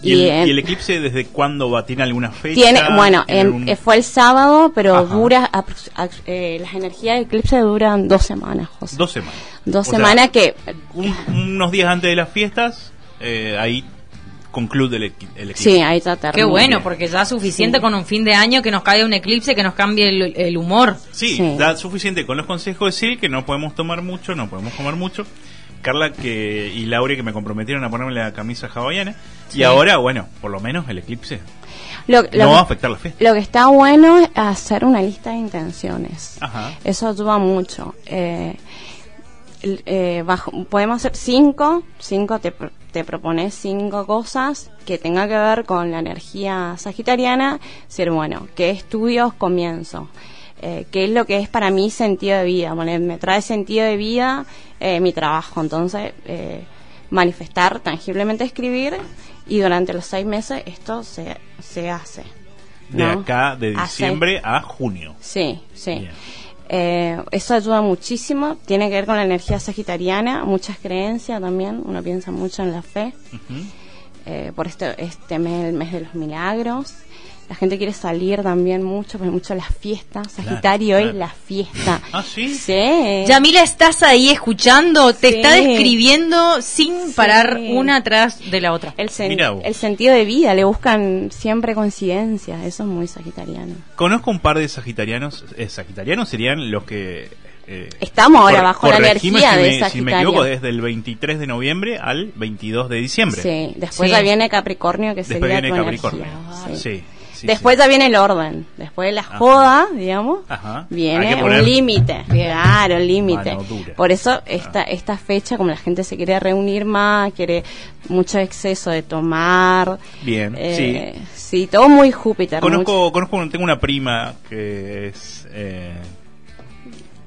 ¿Y, el, en- y el eclipse desde cuándo va? ¿Tiene alguna fecha? tiene, bueno, ¿Tiene en- algún- eh, fue el sábado, pero Ajá. dura, eh, las energías del eclipse duran dos semanas, José. Dos semanas. Dos O sea, semanas que, un- unos días antes de las fiestas, eh, ahí concluye el, equi- el eclipse. sí, ahí está Qué termina. bueno, porque ya es suficiente Sí. con un fin de año que nos caiga un eclipse, que nos cambie el, el humor. Sí, Sí. da suficiente con los consejos de Sil, que no podemos tomar mucho, no podemos comer mucho. Carla que y Laure que me comprometieron a ponerme la camisa hawaiana. Sí. Y ahora, bueno, por lo menos el eclipse Lo, lo no va a que- afectar la fiesta. Lo que está bueno es hacer una lista de intenciones. Ajá. Eso ayuda mucho. Eh, eh, bajo, podemos hacer cinco, cinco te, te propones cinco cosas que tenga que ver con la energía sagitariana. Decir, bueno, ¿qué estudios comienzo? Eh, ¿Qué es lo que es para mí sentido de vida? Bueno, me trae sentido de vida eh, mi trabajo. Entonces, eh, manifestar, tangiblemente escribir y durante los seis meses esto se, se hace. De acá, de diciembre a junio. Sí, sí. Bien. Eh, eso ayuda muchísimo, tiene que ver con la energía sagitariana, muchas creencias también, uno piensa mucho en la fe, eh, por este, este mes, el mes de los milagros, La gente quiere salir también mucho, porque mucho las fiestas. Sagitario claro. es la fiesta. Ah, sí. Sí. Yamila, ¿estás ahí escuchando? Te Sí. está describiendo sin parar Sí. una atrás de la otra. El, sen- el sentido de vida, le buscan siempre coincidencias. Eso es muy sagitariano. Conozco un par de sagitarianos. Eh, sagitarianos serían los que. eh, Estamos ahora bajo la energía si de me, Si me Sagitario. equivoco, desde el 23 de noviembre al 22 de diciembre. Sí, después Sí. ya viene Capricornio, que Después sería viene tu Capricornio. energía. Sí. Sí. Sí, después sí. ya viene el orden. Después de la joda, digamos, Ajá. Viene poner un límite. Claro, un límite. Por eso esta, esta fecha, como la gente se quiere reunir más, quiere mucho exceso de tomar. Bien, eh, sí. sí. todo muy Júpiter. Conozco, conozco, tengo una prima que es eh,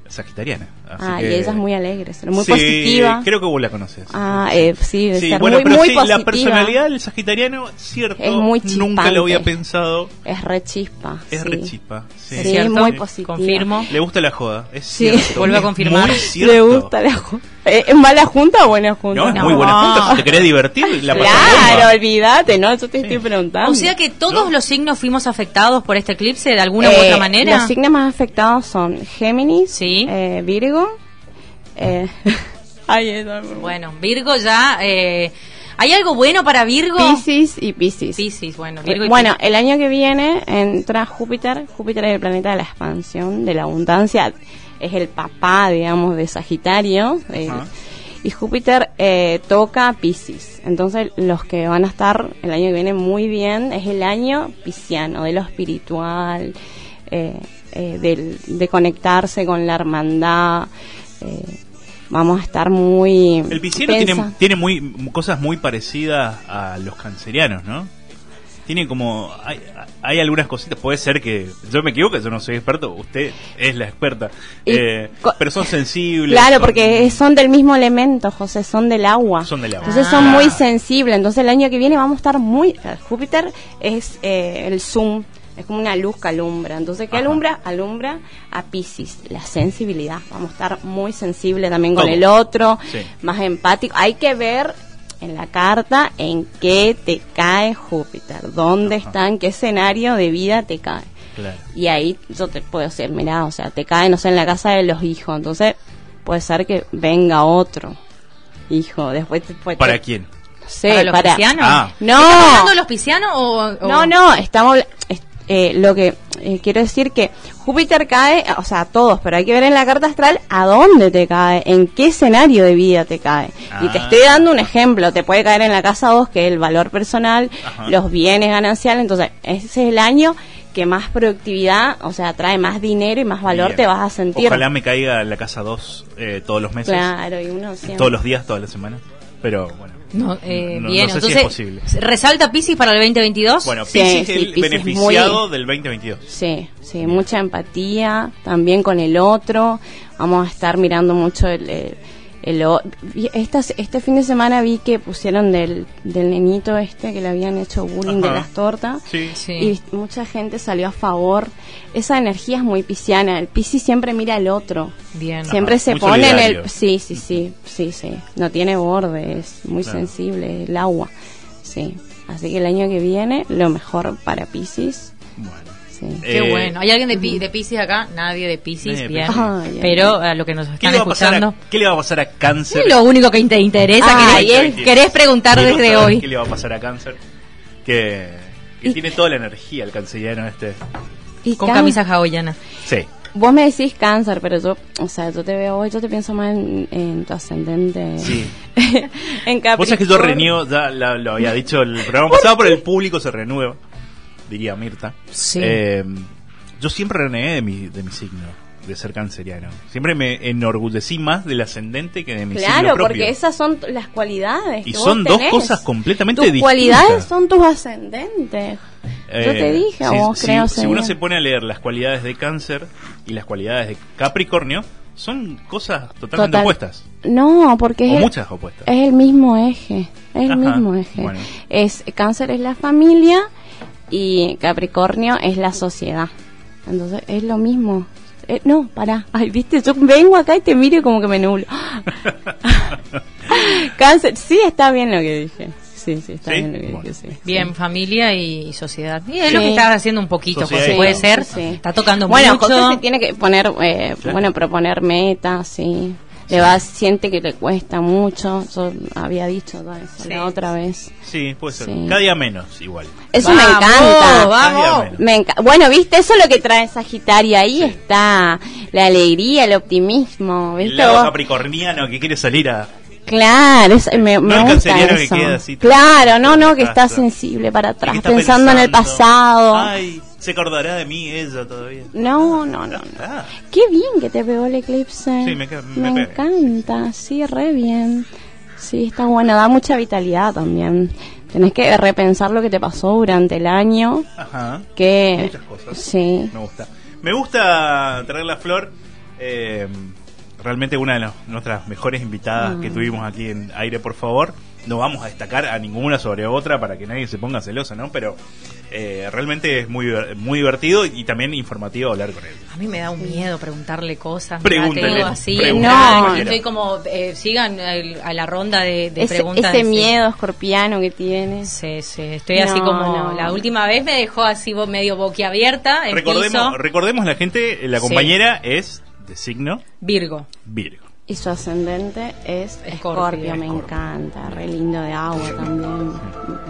sagitariana. Así Ah, y ella es muy alegre, es muy Sí, positiva. Creo que vos la conoces. Ah, eh, sí, debe Sí, ser bueno, muy, pero muy sí, positiva. la personalidad del sagitariano, cierto, Es muy nunca lo había chispante. pensado. Es re chispa. Es sí. re chispa. Sí, Sí, es muy positiva. Confirmo. Le gusta la joda, es Sí. cierto. Vuelvo a confirmar. Le gusta la junta. ¿Es mala junta o buena junta? No, es muy buena junta. Si te querés divertir, la Claro, bomba. olvídate, ¿no? Yo te estoy preguntando. O sea que todos los signos fuimos afectados por este eclipse de alguna u Eh, otra manera. Los signos más afectados son Géminis, eh, Virgo. Eh, ay, eso- Bueno, Virgo ya. Eh, ¿Hay algo bueno para Virgo? Piscis y Piscis. Piscis, bueno, Virgo y Bueno, el año que viene entra Júpiter. Júpiter es el planeta de la expansión, de la abundancia. Es el papá, digamos, de Sagitario. eh, y Júpiter eh, toca Piscis. Entonces, los que van a estar el año que viene muy bien es el año pisciano, de lo espiritual, eh, eh, del- de conectarse con la hermandad. eh, vamos a estar muy. El pisciano tiene, tiene muy cosas muy parecidas a los cancerianos, ¿no? Tiene como hay, hay algunas cositas, puede ser que yo me equivoque, yo no soy experto, usted es la experta, Y eh, pero son sensibles. Claro, son- porque son del mismo elemento, José, son del agua. Son del agua. Entonces Ah. son muy sensibles. Entonces el año que viene vamos a estar muy... Júpiter es eh, el zoom, es como una luz que alumbra. Entonces, ¿qué Ajá. alumbra? Alumbra a Pisces, la sensibilidad. Vamos a estar muy sensibles también con el otro, Sí. más empático. Hay que ver en la carta en qué te cae Júpiter, dónde está, en qué escenario de vida te cae. Claro. Y ahí yo te puedo decir, mira, o sea, te cae, no sé, en la casa de los hijos. Entonces, puede ser que venga otro hijo. Después te puede. ¿Para quién? No sé, ¿Para los piscianos? Ah. No. ¿Estás hablando de los piscianos o, o- No, no, estamos. Eh, lo que eh, quiero decir que Júpiter cae, o sea, a todos, pero hay que ver en la carta astral a dónde te cae, en qué escenario de vida te cae. Y te Ah. estoy dando un ejemplo, te puede caer en la casa 2, que es el valor personal, Ajá. los bienes gananciales, entonces ese es el año que más productividad, o sea, trae más dinero y más valor Bien. te vas a sentir. Ojalá me caiga en la casa 2 todos los meses. Claro, y uno siempre. Todos los días, todas las semanas. Pero bueno. No, eh, No- bien, no sé si es posible. ¿resalta Piscis para el 2022? Bueno, Sí, Piscis sí, es el beneficiado muy- del 2022. Sí, sí, mucha empatía también con el otro. Vamos a estar mirando mucho el... el- el estas- este fin de semana vi que pusieron del, del nenito este que le habían hecho bullying de las tortas Sí. y mucha gente salió a favor. Esa energía es muy pisciana. El piscis siempre mira al otro. Bien. Siempre Ajá, se muy pone en el... Sí, sí, sí, sí, sí. No tiene borde, es muy Claro. sensible el agua. Sí. Así que el año que viene, lo mejor para piscis. Bueno. Sí. Qué Eh, bueno. ¿Hay alguien de, Pi- de Piscis acá? Nadie de de bien. Pero a lo que nos ¿Qué están escuchando. a, ¿Qué le va a pasar a Cáncer? Es lo único que te interesa, Ay, querés, querés preguntar Quiero desde hoy. ¿Qué le va a pasar a Cáncer? Que, que tiene toda la energía el cancellano este. Y Con camisa hawaiana. Sí. Vos me decís cáncer, pero yo, o sea, yo te veo hoy, yo te pienso más en, en tu ascendente. Sí. en Capricornio. Vos sabés que yo reniego, ya la- lo había dicho el programa pasado, pero el público se renueva, diría Mirta. Sí. Eh, yo siempre renegué de mi, de mi signo, de ser canceriano. Siempre me enorgullecí más del ascendente que de mi signo Claro, porque esas son las cualidades. Y que son vos dos cosas completamente Tus distintas. cualidades son tus ascendentes. Yo te Eh, dije, si, vos si- creo si uno se pone a leer las cualidades de cáncer y las cualidades de Capricornio, son cosas totalmente Total. opuestas. No, porque O es, muchas opuestas. es el mismo eje. Es el mismo eje. bueno. Es Cáncer es la familia y Capricornio es la sociedad. Entonces es lo mismo. Eh, no, pará. Ay, viste, yo vengo acá y te miro y como que me nublo. Cáncer, sí está bien lo que dije. Sí, sí, está ¿Sí? bien lo que Bueno. dije, sí. Bien, familia y sociedad. Y es Sí. lo que estás haciendo un poquito, José, puede ser. Sí. Está tocando Bueno, mucho. José se tiene que poner, eh, bueno, proponer metas, sí. Le va, siente que le cuesta mucho. Yo había dicho eso Sí. la otra vez. Sí, puede ser. Sí. Cada día menos, igual. Eso me Vamos, encanta. vamos. Me enca- bueno, viste, eso es lo que trae Sagitario. Ahí está la alegría, el optimismo. El ¿viste lado vos? capricorniano que quiere salir a... Claro, es- me, No me el gusta canceriano que eso. queda así, claro, no, no, que está sensible para atrás, está pensando, en el pasado. Ay, se acordará de mí ella todavía. No, no, no, no. Ah, Qué bien que te pegó el eclipse. Sí, me encanta, sí, re bien. Sí, está bueno, da mucha vitalidad también. Tenés que repensar lo que te pasó durante el año. Ajá. Que Muchas cosas. Sí. Me gusta. Me gusta traer la flor. eh, realmente una de las- nuestras mejores invitadas que Mm. tuvimos aquí en Aire, por favor. No vamos a destacar a ninguna sobre otra para que nadie se ponga celosa, ¿no? Pero eh, realmente es muy, diver- muy divertido y también informativo hablar con él. A mí me da un miedo preguntarle cosas. Así. No. Estoy como, eh, sigan el- a la ronda de, de ese, preguntas. ese miedo escorpiano que tienes. Sí, sí, estoy así como no. la última vez me dejó así medio boquiabierta en Recordemos, piso. recordemos la gente, la Sí. compañera es de signo Virgo. Virgo. Y su ascendente es Escorpio. Me encanta, re lindo de agua también,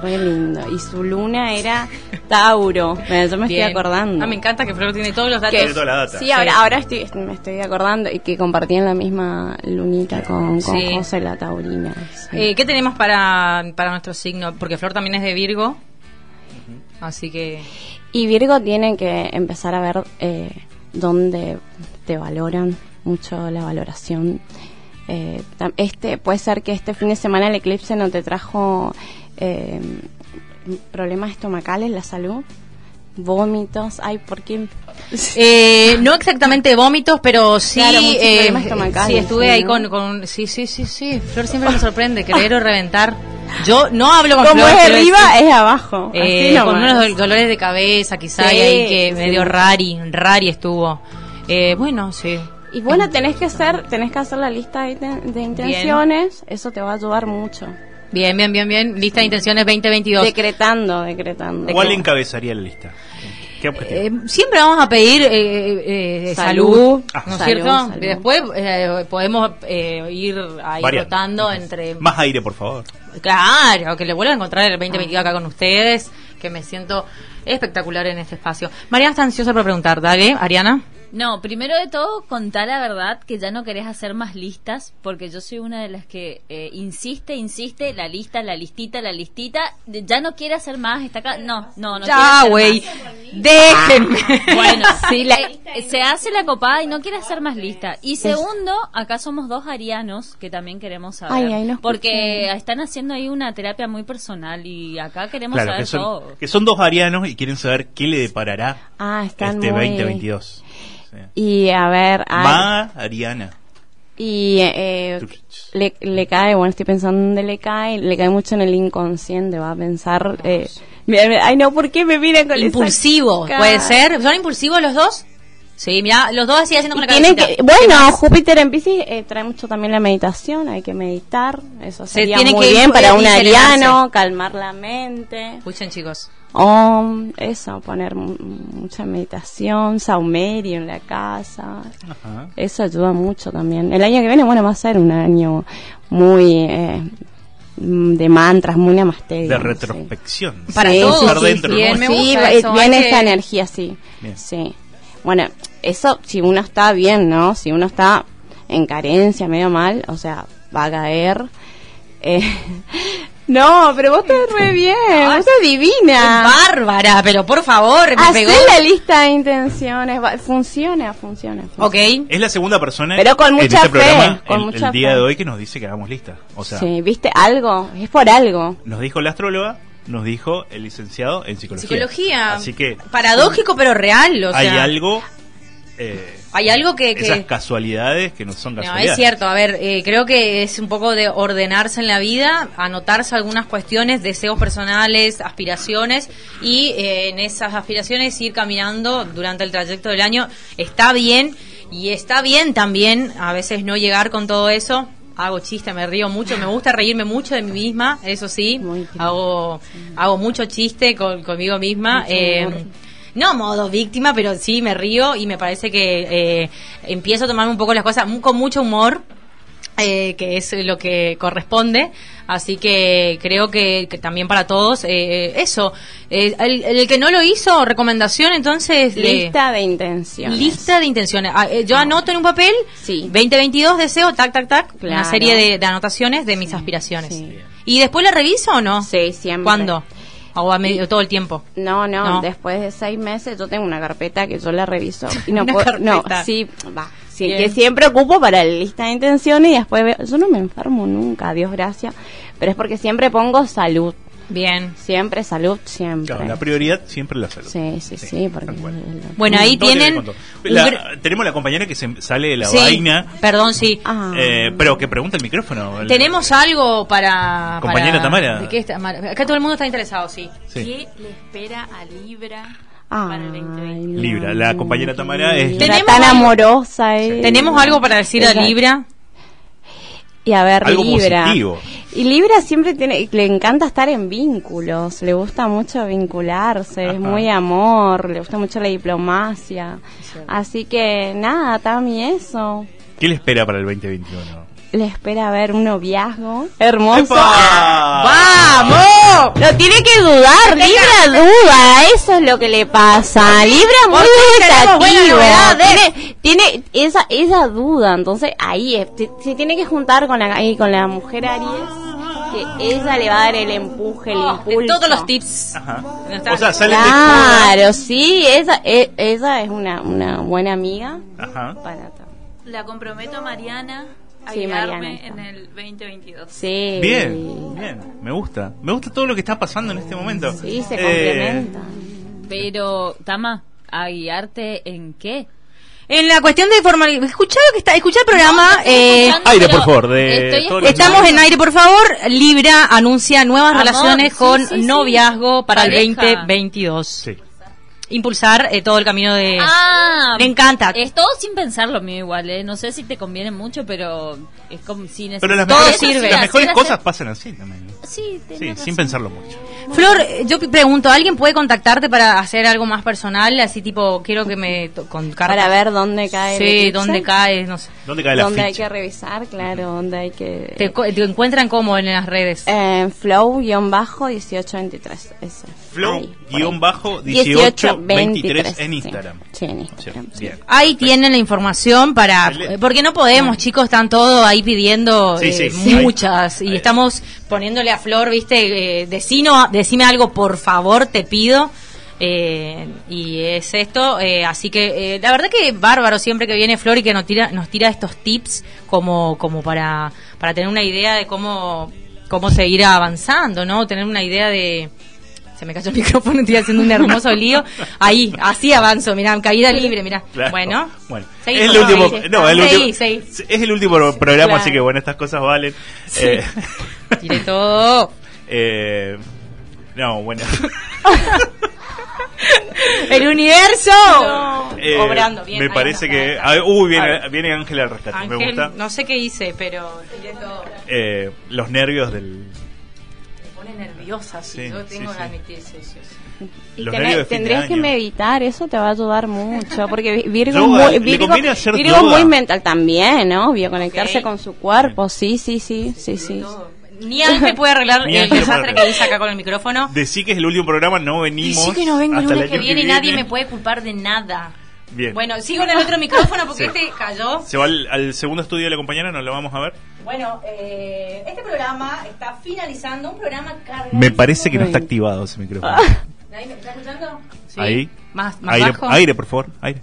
re lindo. Y su luna era Tauro, Bueno, yo me Bien. estoy acordando. Ah, me encanta que Flor tiene todos los datos. Tiene toda la data. Sí, ahora, ahora estoy, me estoy acordando y que compartían la misma lunita con, con Sí. José la Taurina. sí. Eh, ¿Qué tenemos para, para nuestro signo? Porque Flor también es de Virgo. Así que. Y Virgo tiene que empezar a ver eh, dónde te valoran mucho la valoración. Eh, este Puede ser que este fin de semana el eclipse no te trajo eh, problemas estomacales, la salud, vómitos. Ay, ¿por qué? Eh, no exactamente vómitos, pero sí. Claro, eh, sí, estuve ahí con, con. Sí, sí, sí, sí. Flor siempre me sorprende, querer o reventar. Yo no hablo con Como Flor. es arriba, es abajo. Eh, así con unos dol- dolores de cabeza, quizá, Sí, y ahí que sí, medio rari, rari estuvo. Eh, bueno, sí. Y bueno, tenés que hacer, tenés que hacer la lista de, de intenciones, eso te va a ayudar mucho. Bien, bien, bien, bien. Lista de intenciones 2022. Decretando, decretando. ¿Cuál encabezaría la lista? ¿Qué objetivo? Eh, siempre vamos a pedir eh, eh, salud, Salud. Ah. ¿no es Salud, cierto? salud. Después eh, podemos eh, ir ahí Variando. rotando entre... Más aire, por favor. Claro, que le vuelva a encontrar el 2022 acá con ustedes, que me siento espectacular en este espacio. Mariana está ansiosa por preguntar, dale, Ariana. No, primero de todo, contá la verdad que ya no querés hacer más listas, porque yo soy una de las que eh, insiste, insiste, la lista, la listita, la listita, de- ya no quiere hacer más, está acá, no, no, no Ya, güey, déjenme. Bueno, sí, la- se hace la copada y no quiere hacer más lista. Y segundo, acá somos dos arianos que también queremos saber. Ay, ay, no porque escuché. están haciendo ahí una terapia muy personal y acá queremos Claro, saber que son, todo. que son dos arianos y quieren saber qué le deparará Ah, están este muy... 2022. Sí. Y a ver, ay, Ma Ariana. y eh, le, le cae, bueno, estoy pensando dónde le cae, le cae mucho en el inconsciente, va a pensar, eh, mira, mira, ay no, ¿por qué me miran con Impulsivo? ¿puede ser? ¿Son impulsivos los dos? Sí, mira, los dos así haciendo con la cabecita. que, bueno, Júpiter en Piscis eh, trae mucho también la meditación, hay que meditar, eso Se sería tiene muy que bien para un ariano, calmar la mente. Escuchen, chicos. Om, eso, poner mu- mucha meditación, saumerio en la casa. Ajá. Eso ayuda mucho también. El año que viene, bueno, va a ser un año muy eh, de mantras, muy namaste. De digamos, sí. retrospección. Para Sí, todos, sí, sí, dentro, sí, ¿no? Bien, me sí, gusta va- eso, viene que- energía, sí. Bien. Sí. Bueno, eso, si uno está bien, ¿no? Si uno está en carencia, medio mal, o sea, va a caer. Eh, no, pero vos estás re bien, vos estás divina. Bárbara, pero por favor, me Hacé pegó. la lista de intenciones, va- funciona, funciona. funciona. Ok. Es la segunda persona Pero con en mucha este fe, programa con el, mucha el día fe. de hoy que nos dice que hagamos lista. O sea, Sí, ¿viste algo? Es por algo. nos dijo la astróloga, nos dijo el licenciado en psicología. Psicología. Así que Paradójico, pero real. O sea, hay algo, eh, Hay algo que. que- esas casualidades que no son No, casualidades. es cierto, a ver, eh, creo que es un poco de ordenarse en la vida, anotarse algunas cuestiones, deseos personales, aspiraciones y eh, en esas aspiraciones ir caminando durante el trayecto del año. Está bien y está bien también a veces no llegar con todo eso, hago chiste, me río mucho, me gusta reírme mucho de mí misma, eso sí, hago, hago mucho chiste con, conmigo misma. Mucho eh. No modo víctima, pero sí me río y me parece que eh, empiezo a tomarme un poco las cosas con mucho humor. eh, que es lo que corresponde, así que creo que, que también para todos eh, eso. Eh, el, el que no lo hizo, recomendación entonces de- Lista de intenciones. Lista de intenciones. Ah, eh, yo anoto en un papel, Sí. 2022 deseo, tac, tac, tac, una serie de, de anotaciones de mis aspiraciones. ¿Y después la reviso o no? Sí, siempre. ¿Cuándo? O a medio, todo el tiempo. No, no, No. después de seis meses yo tengo una carpeta que yo la reviso. Y no puedo, no, sí, va. Sí, que siempre ocupo para la lista de intenciones y después veo, yo no me enfermo nunca, Dios gracias, pero es porque siempre pongo salud. Bien. Siempre salud, siempre. Claro, la prioridad siempre la salud. Sí, sí, sí, porque Bueno, ahí tienen... La- tenemos la compañera que se sale de la Sí, vaina, Perdón, sí. eh, pero que pregunta el micrófono. El- Tenemos algo para... Compañera para- Tamara. ¿De qué está? Mar- Acá todo el mundo está interesado, sí. Sí. ¿Qué le espera a Libra Ah, para el 2020? Libra, la compañera Tamara es... Tan amorosa. eh. ¿Tenemos algo para decir a Libra? Y a ver, Algo Libra. positivo. Y Libra siempre tiene, le encanta estar en vínculos, le gusta mucho vincularse, Ajá. es muy amor, le gusta mucho la diplomacia. Así que nada, Tami, eso. ¿Qué le espera para el 2021? Le espera ver un noviazgo hermoso. ¡Epa! ¡Vamos! Lo tiene que dudar, Libra duda, eso es lo que le pasa. Libra muy ¿Por qué tenemos buenas dubitativo. novedades? Tiene, tiene esa, esa duda, entonces ahí es, se tiene que juntar con la, ahí con la mujer Aries, que ella le va a dar el empuje, el impulso. Oh, Todos los tips. Ajá. Está- O sea, salen de Claro, sí, esa, e- ella es una, una buena amiga. Ajá. Para La comprometo a Mariana a Sí, Mariana en el 2022. Sí. Bien, bien, me gusta. Me gusta todo lo que está pasando en este momento. Sí, se Eh, complementa. Pero, Tama, ¿a guiarte en qué? En la cuestión de formalidad, escuchá lo que está, escuchá el programa. eh, Aire, por favor, de Estamos en aire, por favor. Libra anuncia nuevas Amor, relaciones sí, con sí, sí. noviazgo para el Pareja. 2022. Sí. Impulsar eh, todo el camino de... Ah, Me encanta. Es todo sin pensarlo mío igual, ¿eh? No sé si te conviene mucho, pero es como si Pero las mejores, sí, las mejores hacer- cosas pasan así también. Sí, Sí, sin pensarlo mucho. Flor, yo pregunto, ¿alguien puede contactarte para hacer algo más personal? Así tipo, quiero que me... Con cartas. Para ver dónde cae Sí, dónde cae, no sé. ¿Dónde cae la Dónde hay ficha? que revisar, claro, dónde hay que... ¿Te, encuentran como en las redes? Eh, Flow-1823, ese. Flow Ahí, por guion ahí. bajo 18 23 en. Instagram. Sí, en Instagram. Sí, bien. Ahí tienen la información para... Porque no podemos, chicos, están todos ahí pidiendo Sí, eh, muchas. Y estamos poniéndole a Flor, viste, eh, decino, decime algo, por favor, te pido. Eh, y es esto, eh, así que eh, la verdad que bárbaro siempre que viene Flor y que nos tira, nos tira estos tips como, como para, para tener una idea de cómo, cómo seguir avanzando, ¿no? Tener una idea de... Se me cayó el micrófono, estoy haciendo un hermoso lío. Ahí, así avanzo, mirá, caída libre, mirá. Claro. Bueno, Bueno, es el último, favor. no, el Seguí, último, seguí. es el último programa, Claro. así que bueno, estas cosas valen. Sí. Eh, tiré todo. eh, no, bueno. El universo. Eh, Obrando bien. me ahí parece ahí que. está. ah, viene, viene Ángel al rescate, me gusta. no sé qué hice, pero tiré todo. Eh, los nervios del. Nerviosa, sí, Sí, yo tengo sí. que admitir, sí. Y Los tenés- tendrías que meditar, eso te va a ayudar mucho, porque Virgo, Yoga, es muy, ¿le Virgo, conviene hacer Virgo es yoga? muy mental también, obvio, conectarse con su cuerpo, sí, sí, sí, sí, sí. Ni Ángel puede arreglar el desastre que hice acá con el micrófono. Decí que es el último programa, no venimos. Sí que no vengo el hasta lunes que viene y nadie me puede culpar de nada. Bien. Bueno, sigo en el otro micrófono porque Sí. este cayó. Se va al, al segundo estudio de la compañera, nos lo vamos a ver. Bueno, eh, este programa está finalizando, un programa cargadísimo. Me parece que no está activado ese micrófono. ¿Ahí me está escuchando? Sí. Ahí. Más, más aire, bajo. aire, por favor. Aire.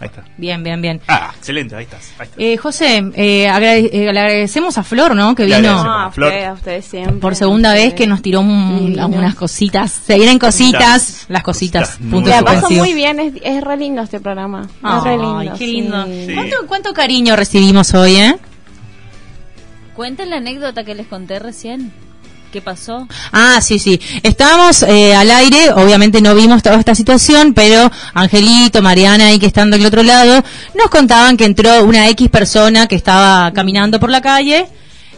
Ahí está. Bien, bien, bien. Ah, excelente, ahí estás. Ahí está. Eh, José, eh, agrade- eh, le agradecemos a Flor, ¿no? Que vino. No, a Flor. ustedes, a ustedes siempre. por segunda vez que nos tiró un- Divino. unas cositas. Se vienen cositas, las cositas. Cositas Punto La paso suspensivo. muy bien, es, es re lindo este programa. es re Ay, lindo. qué sí. lindo. Sí. ¿Cuánto, cuánto cariño recibimos hoy, eh? Cuenten la anécdota que les conté recién. ¿Qué pasó? Ah, sí, sí. Estábamos eh, al aire, obviamente no vimos toda esta situación, pero Angelito, Mariana, ahí que están del otro lado, nos contaban que entró una X persona que estaba caminando por la calle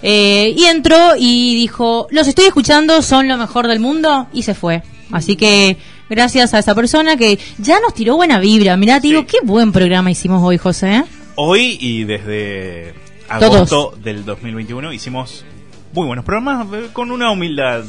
Eh, y entró y dijo, los estoy escuchando, son lo mejor del mundo, y se fue. Así que gracias a esa persona que ya nos tiró buena vibra. Mirá, te digo, qué buen programa hicimos hoy, José. ¿eh? Hoy y desde Todos. agosto del 2021 hicimos muy buenos programas eh, con una humildad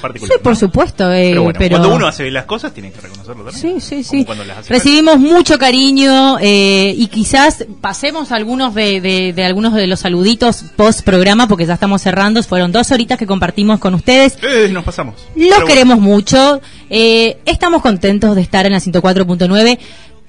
particular. Sí, por supuesto. eh, Pero bueno, pero- cuando uno hace las cosas, tiene que reconocerlo también. Sí, sí, sí. Recibimos mucho cariño eh, y quizás pasemos algunos de, de- de algunos de los saluditos post programa porque ya estamos cerrando. Fueron dos horitas que compartimos con ustedes. Eh, nos pasamos. Los Pero bueno. queremos mucho. Estamos contentos de estar en la 104.9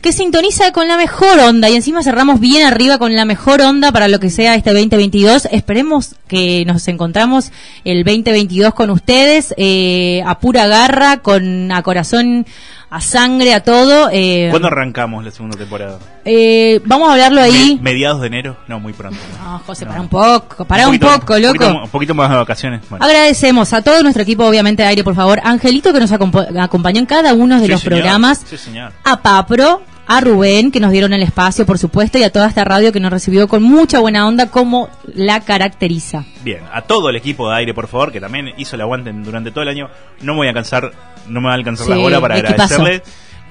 que sintoniza con la mejor onda y encima cerramos bien arriba con la mejor onda para lo que sea este 2022. Esperemos que nos encontramos el 2022 con ustedes eh, a pura garra, con a corazón, a sangre, a todo. Eh, ¿Cuándo arrancamos la segunda temporada? eh, vamos a hablarlo ahí. Me- ¿Mediados de enero? No, muy pronto. No, José, para un poco, para un, poquito- poco, Un loco. poquito, un poquito más de vacaciones. Bueno. Agradecemos a todo nuestro equipo, obviamente, de aire, por favor. Angelito, que nos acompa- acompañó en cada uno de Sí, los señor. programas. Sí, señor. A Papro, a Rubén, que nos dieron el espacio, por supuesto, y a toda esta radio que nos recibió con mucha buena onda, como la caracteriza. Bien, a todo el equipo de aire, por favor, que también hizo el aguante durante todo el año. No me voy a cansar, no me va a alcanzar la bola para equipazo. agradecerles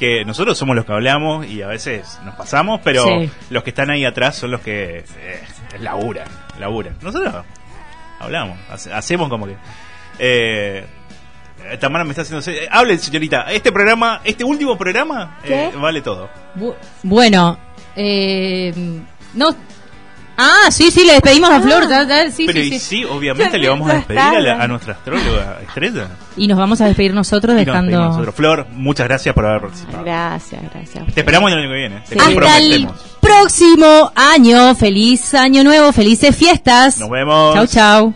que nosotros somos los que hablamos y a veces nos pasamos, pero Sí. los que están ahí atrás son los que eh, laburan, laburan. Nosotros hablamos, hace- hacemos como que... Eh, Tamara me está haciendo... eh, Hablen, señorita. Este programa, este último programa, eh, vale todo. Bu- bueno, eh, no. Ah, sí, sí, le despedimos a Flor. ya, ya, sí, pero sí, y sí. sí, obviamente le vamos a despedir a, la- está. a nuestra astróloga estrella. Y nos vamos a despedir nosotros Y nos dejando. nosotros. Flor, muchas gracias por haber participado. Gracias, gracias. Te esperamos el año que viene. Te Hasta el próximo año. Feliz año nuevo, felices fiestas. Nos vemos. Chau, chau.